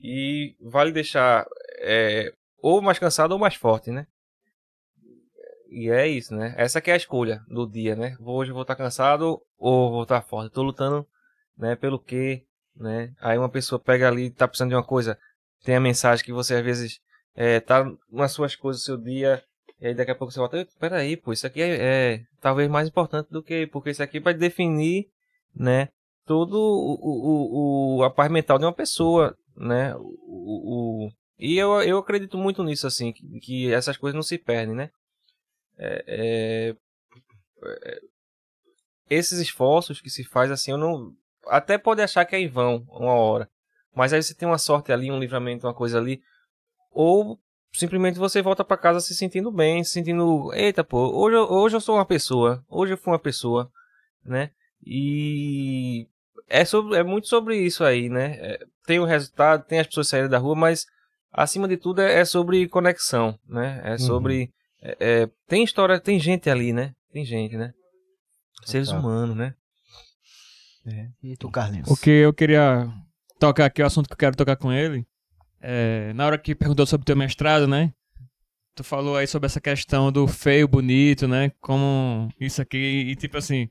e vale deixar é, ou mais cansado ou mais forte, né? E é isso, né? Essa que é a escolha do dia, né? Hoje eu vou estar cansado ou vou estar forte. Estou lutando, né? Pelo quê? né? Aí uma pessoa pega ali, tá precisando de uma coisa, tem a mensagem que você às vezes é, tá nas suas coisas seu dia, e aí daqui a pouco você volta, peraí, pô, isso aqui é, é, talvez mais importante do que, porque isso aqui vai definir, né, todo o, o, o, a paz mental de uma pessoa, né, o, o, e eu, eu acredito muito nisso, assim, que, que essas coisas não se perdem, né, é, é, é esses esforços que se faz, assim, eu não, até pode achar que é em vão uma hora. Mas aí você tem uma sorte ali, um livramento, uma coisa ali. Ou simplesmente você volta para casa se sentindo bem, se sentindo, eita, pô, hoje, hoje eu sou uma pessoa, hoje eu fui uma pessoa, né? E é, sobre, é muito sobre isso aí, né? É, tem o resultado, tem as pessoas saindo da rua, mas acima de tudo é, é sobre conexão, né? É uhum. sobre. Uhum. É, tem história, tem gente ali, né? Tem gente, né? Seres humanos, né? É. E tu, Carlinhos? O que eu queria tocar aqui, o assunto que eu quero tocar com ele, é, na hora que perguntou sobre o teu mestrado, né? Tu falou aí sobre essa questão do feio, bonito, né? Como isso aqui, e tipo assim,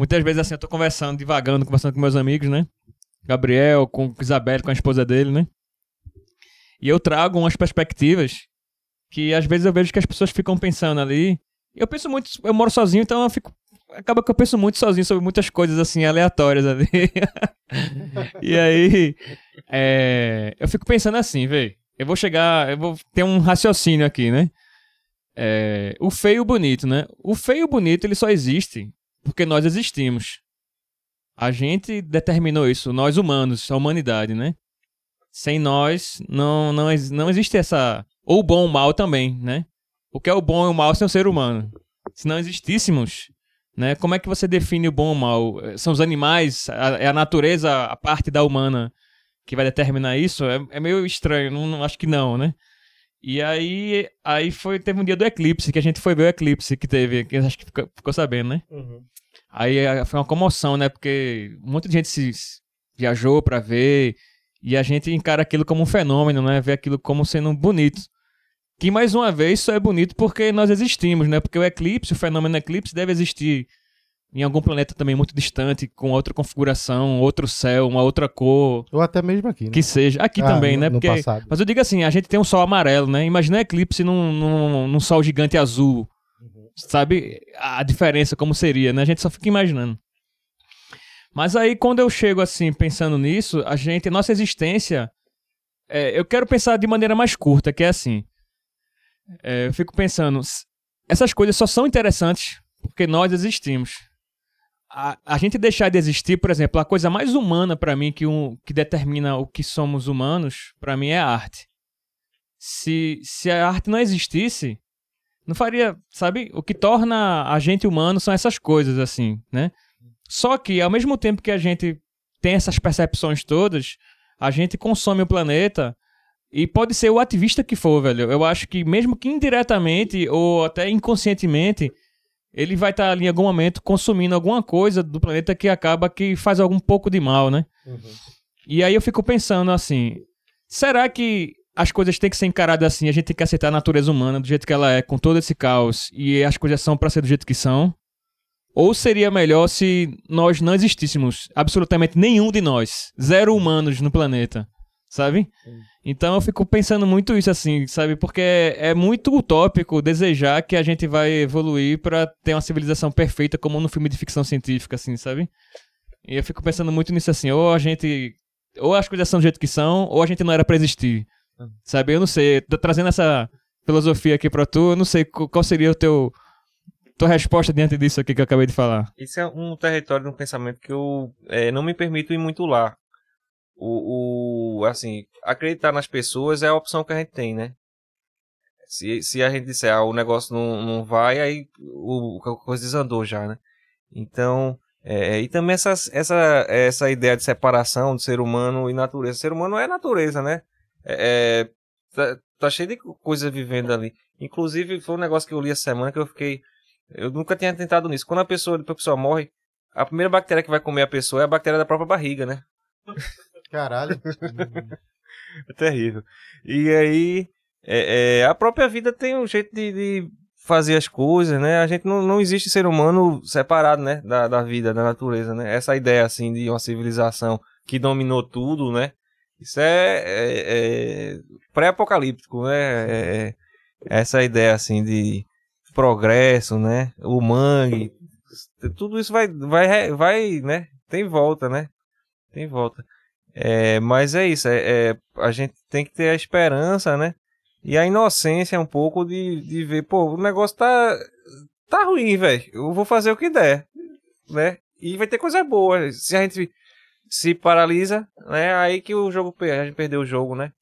muitas vezes assim, eu tô conversando, divagando, conversando com meus amigos, né? Gabriel, com Isabel, com a esposa dele, né? E eu trago umas perspectivas que às vezes eu vejo que as pessoas ficam pensando ali. Eu penso muito, eu moro sozinho, então eu fico acaba que eu penso muito sozinho sobre muitas coisas assim aleatórias ali. e aí é, eu fico pensando assim, velho. Eu vou chegar, eu vou ter um raciocínio aqui, né? É, o feio e o bonito, né? O feio e o bonito ele só existe porque nós existimos. A gente determinou isso, nós humanos, a humanidade, né? Sem nós não não não existe essa ou bom ou mal também, né? O que é o bom e o mal sem o ser humano. Se não existíssemos, né? Como é que você define o bom ou o mal? São os animais? É a, natureza, a parte da humana que vai determinar isso? É, é meio estranho, não, não, acho que não, né? E aí, aí foi, teve um dia do eclipse, que a gente foi ver o eclipse que teve, que acho que ficou, ficou sabendo, né? Uhum. Aí é, foi uma comoção, né? Porque de gente se viajou para ver e a gente encara aquilo como um fenômeno, né? Vê aquilo como sendo bonito. Que mais uma vez só é bonito porque nós existimos, né? Porque o eclipse, o fenômeno eclipse deve existir em algum planeta também muito distante, com outra configuração, outro céu, uma outra cor, Ou até mesmo aqui, né? que seja. Aqui Ah, também, no- né? Porque, mas eu digo assim, a gente tem um sol amarelo, né? Imagina um eclipse num, num, num sol gigante azul. Sabe a diferença como seria, né? A gente só fica imaginando. Mas aí, quando eu chego assim, pensando nisso, a gente, nossa existência, é, eu quero pensar de maneira mais curta, que é assim. É, eu fico pensando, essas coisas só são interessantes porque nós existimos. A, a gente deixar de existir, por exemplo, a coisa mais humana pra mim que, um, que determina o que somos humanos, pra mim é a arte. Se, se a arte não existisse, não faria, sabe? O que torna a gente humano são essas coisas, assim, né? Só que, ao mesmo tempo que a gente tem essas percepções todas, a gente consome o planeta e pode ser o ativista que for, velho. Eu acho que, mesmo que indiretamente ou até inconscientemente, ele vai estar ali em algum momento consumindo alguma coisa do planeta que acaba que faz algum pouco de mal, né? E aí eu fico pensando assim: será que as coisas têm que ser encaradas assim? A gente tem que aceitar a natureza humana do jeito que ela é, com todo esse caos, e as coisas são pra ser do jeito que são? Ou seria melhor se nós não existíssemos, absolutamente nenhum de nós, zero humanos no planeta, sabe? Então eu fico pensando muito isso assim, sabe? Porque é, muito utópico desejar que a gente vai evoluir pra ter uma civilização perfeita como no filme de ficção científica, assim, sabe? E eu fico pensando muito nisso assim, ou a gente ou as coisas são do jeito que são, ou a gente não era pra existir. Sabe? Eu não sei, tô trazendo essa filosofia aqui pra tu, eu não sei qual qual seria o teu tua resposta diante disso aqui que eu acabei de falar. Isso é um território de um pensamento que eu é, não me permito ir muito lá. O, o, assim, acreditar nas pessoas é a opção que a gente tem, né? Se, se a gente disser, ah, o negócio não, não vai, aí o, a coisa desandou já, né? Então, é, e também essas, essa, essa ideia de separação do ser humano e natureza. Ser humano é natureza, né? É, é, tá, tá cheio de coisa vivendo ali. Inclusive, foi um negócio que eu li essa semana que eu fiquei. Eu nunca tinha tentado nisso. Quando a pessoa, a pessoa morre, a primeira bactéria que vai comer a pessoa é a bactéria da própria barriga, né? Caralho. É terrível. E aí, é, é, a própria vida tem um jeito de, de fazer as coisas, né? A gente não, não existe ser humano separado, né? Da, da vida, da natureza, né? Essa ideia, assim, de uma civilização que dominou tudo, né? Isso é, é- é pré-apocalíptico, né? É- é- essa ideia, assim, de progresso, né? O mangue, tudo isso vai, vai, vai, né? Tem volta, né? Tem volta. É, mas é isso, é, é- a gente tem que ter a esperança, né? E a inocência um pouco de, de ver, pô, o negócio tá, tá ruim, velho. Eu vou fazer o que der, né? E vai ter coisa boa. Se a gente se paralisa, né? Aí que o jogo, a gente perdeu o jogo, né?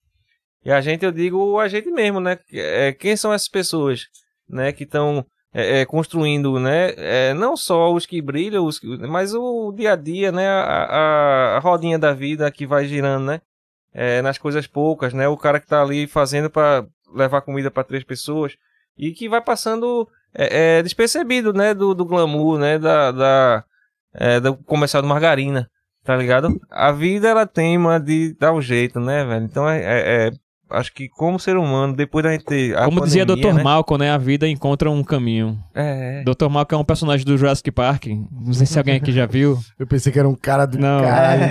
E a gente, eu digo a gente mesmo, né? É, quem são essas pessoas, né? Que estão é, é, construindo, né? É, não só os que brilham, os que- mas o dia a dia, né? A, a, a rodinha da vida que vai girando, né? É, nas coisas poucas, né? O cara que tá ali fazendo para levar comida para três pessoas e que vai passando é, é, despercebido, né? Do, do glamour, né? Da, da é, do comercial de margarina, tá ligado? A vida ela teima de dar um jeito, né, velho? Então é- acho que como ser humano depois da gente ter a Como dizia pandemia, Dr. né? Malcolm, né? A vida encontra um caminho. É, é. Dr. Malcolm é um personagem do Jurassic Park. Não sei se alguém aqui já viu. Eu pensei que era um cara do Não. caralho.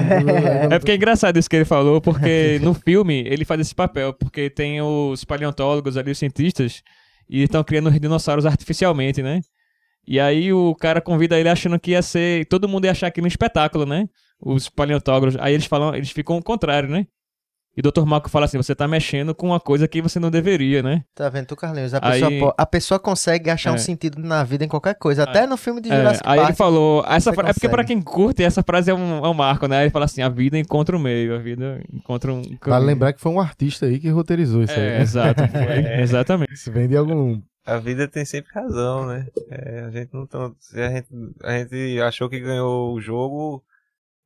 É porque é engraçado isso que ele falou, porque no filme ele faz esse papel, porque tem os paleontólogos ali, os cientistas, e estão criando os dinossauros artificialmente, né? E aí o cara convida ele achando que ia ser. Todo mundo ia achar aquilo um espetáculo, né? Os paleontólogos. Aí eles falam, eles ficam ao contrário, né? E o Dr. Malcolm fala assim: você tá mexendo com uma coisa que você não deveria, né? Tá vendo tu, Carlinhos? A Aí- pessoa, a pessoa consegue achar um É. sentido na vida em qualquer coisa. Até no filme de É, Jurassic aí Park. ele falou. Essa fra- É porque pra quem curte, essa frase é um, é um marco, né? Ele fala assim: a vida encontra o meio, a vida encontra um. Vale caminho. lembrar que foi um artista aí que roteirizou isso É, aí. exato. foi, Exatamente. Isso vem de algum. A vida tem sempre razão, né? É, a gente não tão, se a gente, a gente achou que ganhou o jogo,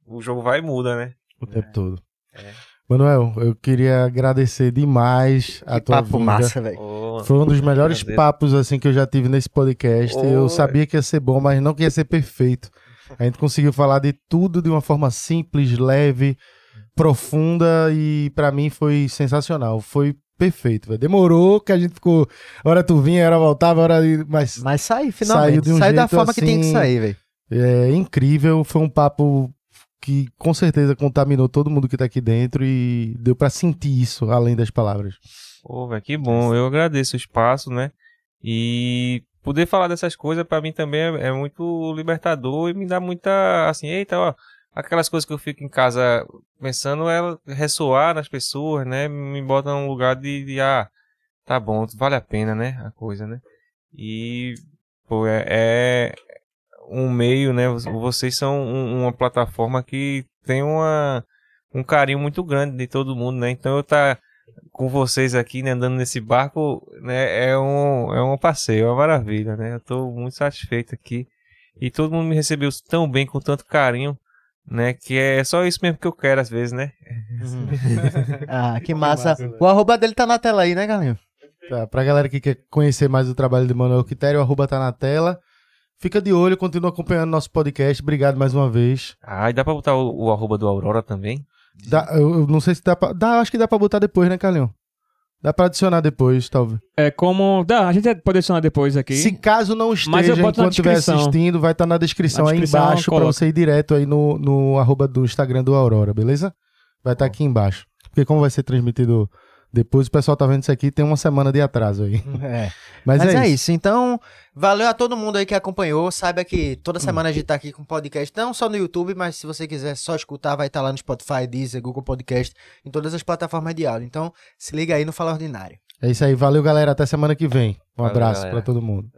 o jogo vai e muda, né? o tempo todo. É. Manuel, eu queria agradecer demais a Que tua papo vinda. massa, velho. Ô, Foi um dos melhores prazer. papos assim que eu já tive nesse podcast. Eu Oi. sabia que ia ser bom, mas não que ia ser perfeito. A gente conseguiu falar de tudo de uma forma simples, leve, profunda e pra mim foi sensacional. Foi perfeito, velho. Demorou que a gente ficou, hora tu vinha, hora voltava, hora mas Mas saiu, finalmente. Saiu de um Saiu da jeito forma que tem que assim- sair, velho. É incrível, foi um papo que com certeza contaminou todo mundo que tá aqui dentro e deu para sentir isso além das palavras. Pô, velho, que bom. Eu agradeço o espaço, né? E poder falar dessas coisas para mim também é, é, muito libertador e me dá muita assim, eita, ó, aquelas coisas que eu fico em casa pensando é ressoar nas pessoas, né? Me bota num lugar de, de ah, tá bom, vale a pena, né? A coisa, né? E pô, é, é um meio, né? Vocês são um, uma plataforma que tem uma um carinho muito grande de todo mundo, né? Então eu tá com vocês aqui, né, andando nesse barco, né, é um, é um passeio, é uma maravilha, né? Eu tô muito satisfeito aqui. E todo mundo me recebeu tão bem, com tanto carinho, né? Que é só isso mesmo que eu quero às vezes, né? ah, que massa. Que massa o arroba dele tá na tela aí, né, Galinho? Tá, pra galera que quer conhecer mais o trabalho de Manuel Quitério, o arroba tá na tela. Fica de olho, continua acompanhando nosso podcast. Obrigado mais uma vez. Ah, e dá pra botar o, o arroba do Aurora também? Dá, eu, não sei se dá pra. Dá, acho que dá pra botar depois, né, Carlinhos? Dá pra adicionar depois, talvez. É como. Dá, a gente pode adicionar depois aqui. Se caso não esteja, enquanto estiver assistindo, vai estar tá na descrição, na descrição aí embaixo coloca. pra você ir direto aí no, no arroba do Instagram do Aurora, beleza? Vai estar tá aqui embaixo. Porque como vai ser transmitido depois o pessoal tá vendo isso aqui, tem uma semana de atraso aí. É. Mas, Mas é, é isso. isso. Então, valeu a todo mundo aí que acompanhou. Saiba que toda semana a gente tá aqui com podcast, não só no YouTube, mas se você quiser só escutar, vai estar tá lá no Spotify, Deezer, Google Podcast, em todas as plataformas de áudio. Então, se liga aí no Fala Ordinário. É isso aí. Valeu, galera. Até semana que vem. Um valeu, abraço para todo mundo.